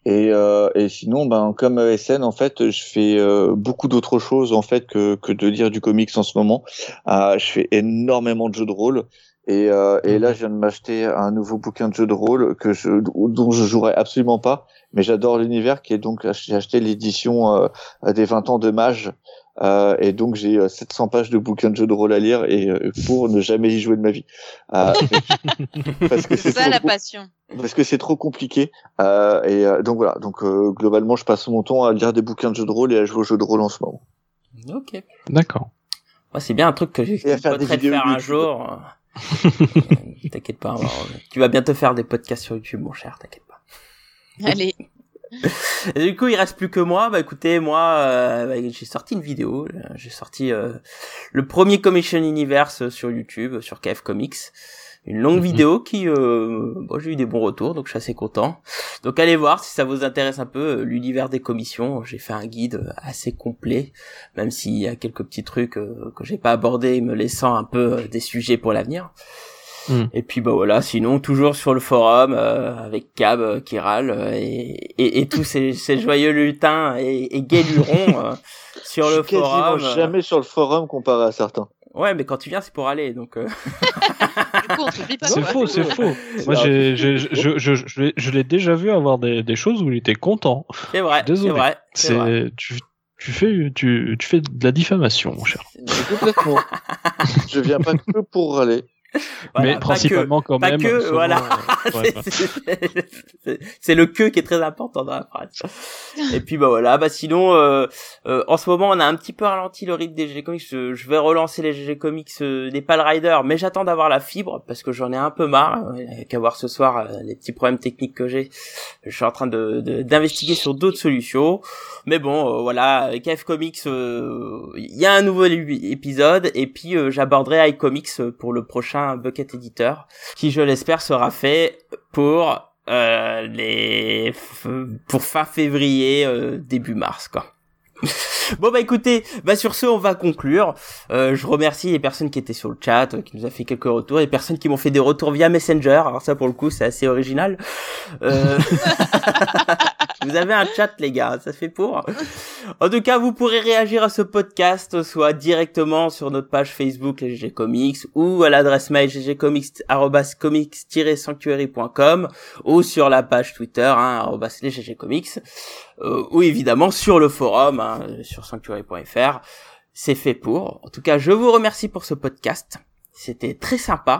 Et, euh, et sinon, ben, comme SN, en fait, je fais euh, beaucoup d'autres choses en fait que, que de lire du comics en ce moment. Euh, je fais énormément de jeux de rôle. Et, euh, et là, je viens de m'acheter un nouveau bouquin de jeux de rôle que je, dont je jouerai absolument pas, mais j'adore l'univers. Qui est donc j'ai acheté l'édition euh, des 20 ans de Mage. Euh, et donc j'ai euh, 700 pages de bouquins de jeux de rôle à lire et euh, pour ne jamais y jouer de ma vie Euh, (laughs) parce que C'est ça trop la passion. parce que c'est trop compliqué euh, et euh, donc voilà donc euh, globalement je passe mon temps à lire des bouquins de jeux de rôle et à jouer aux jeux de rôle en ce moment Ok. D'accord. Ouais, c'est bien un truc que à faire faire un jour. (laughs) Euh, t'inquiète pas, tu vas bientôt faire des podcasts sur YouTube mon cher, t'inquiète pas. Allez. Et du coup, il reste plus que moi. Bah écoutez, moi, euh, bah, j'ai sorti une vidéo. Euh, J'ai sorti euh, le premier Commission Universe sur YouTube, sur KF Comics. Une longue Mhm. vidéo qui, euh, bon, j'ai eu des bons retours, donc je suis assez content. Donc allez voir si ça vous intéresse un peu euh, l'univers des commissions. J'ai fait un guide assez complet, même s'il y a quelques petits trucs euh, que j'ai pas abordés, me laissant un peu des sujets pour l'avenir. Mm. Et puis bah voilà, sinon toujours sur le forum euh, avec Cab euh, qui râle euh, et, et, et tous ces, ces joyeux lutins et, et gays lurons euh, (laughs) sur je le forum. jamais sur le forum comparé à certains Ouais, mais quand tu viens, c'est pour aller, donc. euh. (laughs) C'est faux, c'est faux. Moi, j'ai, j'ai, je, je, je, je l'ai- je l'ai déjà vu avoir des, des choses où il était content. C'est vrai, c'est Désolé. vrai, c'est vrai. C'est, tu, tu fais, tu, tu fais de la diffamation, mon cher. Complètement (laughs) je viens pas que pour râler Voilà, Mais principalement quand même. que, selon, voilà. euh, ouais, (laughs) C'est- le que qui est très important dans la phrase. Et puis bah voilà, bah sinon euh, euh, en ce moment on a un petit peu ralenti le rythme des GG Comics. Je, je vais relancer les GG Comics euh, des Pal Rider, mais j'attends d'avoir la fibre parce que j'en ai un peu marre. Qu'à voir ce soir euh, les petits problèmes techniques que j'ai. Je suis en train de d'investiguer sur d'autres solutions. Mais bon, euh, voilà, KF Comics, euh, il y a un nouveau épisode et puis j'aborderai iComics pour le prochain Bucket Editor, qui je l'espère sera fait pour euh, les pour fin février euh, début mars quoi. (laughs) Bon bah écoutez, bah sur ce on va conclure. Euh, je remercie les personnes qui étaient sur le chat, euh, qui nous a fait quelques retours, les personnes qui m'ont fait des retours via Messenger. Alors ça pour le coup c'est assez original. Euh... (laughs) vous avez un chat les gars, ça fait pour. En tout cas vous pourrez réagir à ce podcast soit directement sur notre page Facebook les GG Comics ou à l'adresse mail ggcomics@comics-sanctuary.com ou sur la page Twitter hein, GG Comics euh, ou évidemment sur le forum hein, sur sanctuary.fr. C'est fait pour. En tout cas, je vous remercie pour ce podcast. C'était très sympa.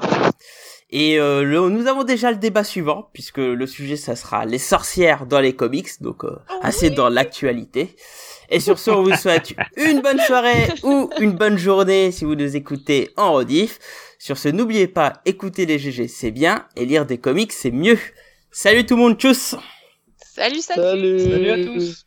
Et euh, le, nous avons déjà le débat suivant, puisque le sujet, ça sera les sorcières dans les comics, donc euh, assez dans l'actualité. Et sur ce, on vous souhaite (laughs) une bonne soirée ou une bonne journée si vous nous écoutez en rediff. Sur ce, n'oubliez pas, écouter les GG, c'est bien, et lire des comics, c'est mieux. Salut tout le monde, tchuss Salut, salut Salut, Salut à tous.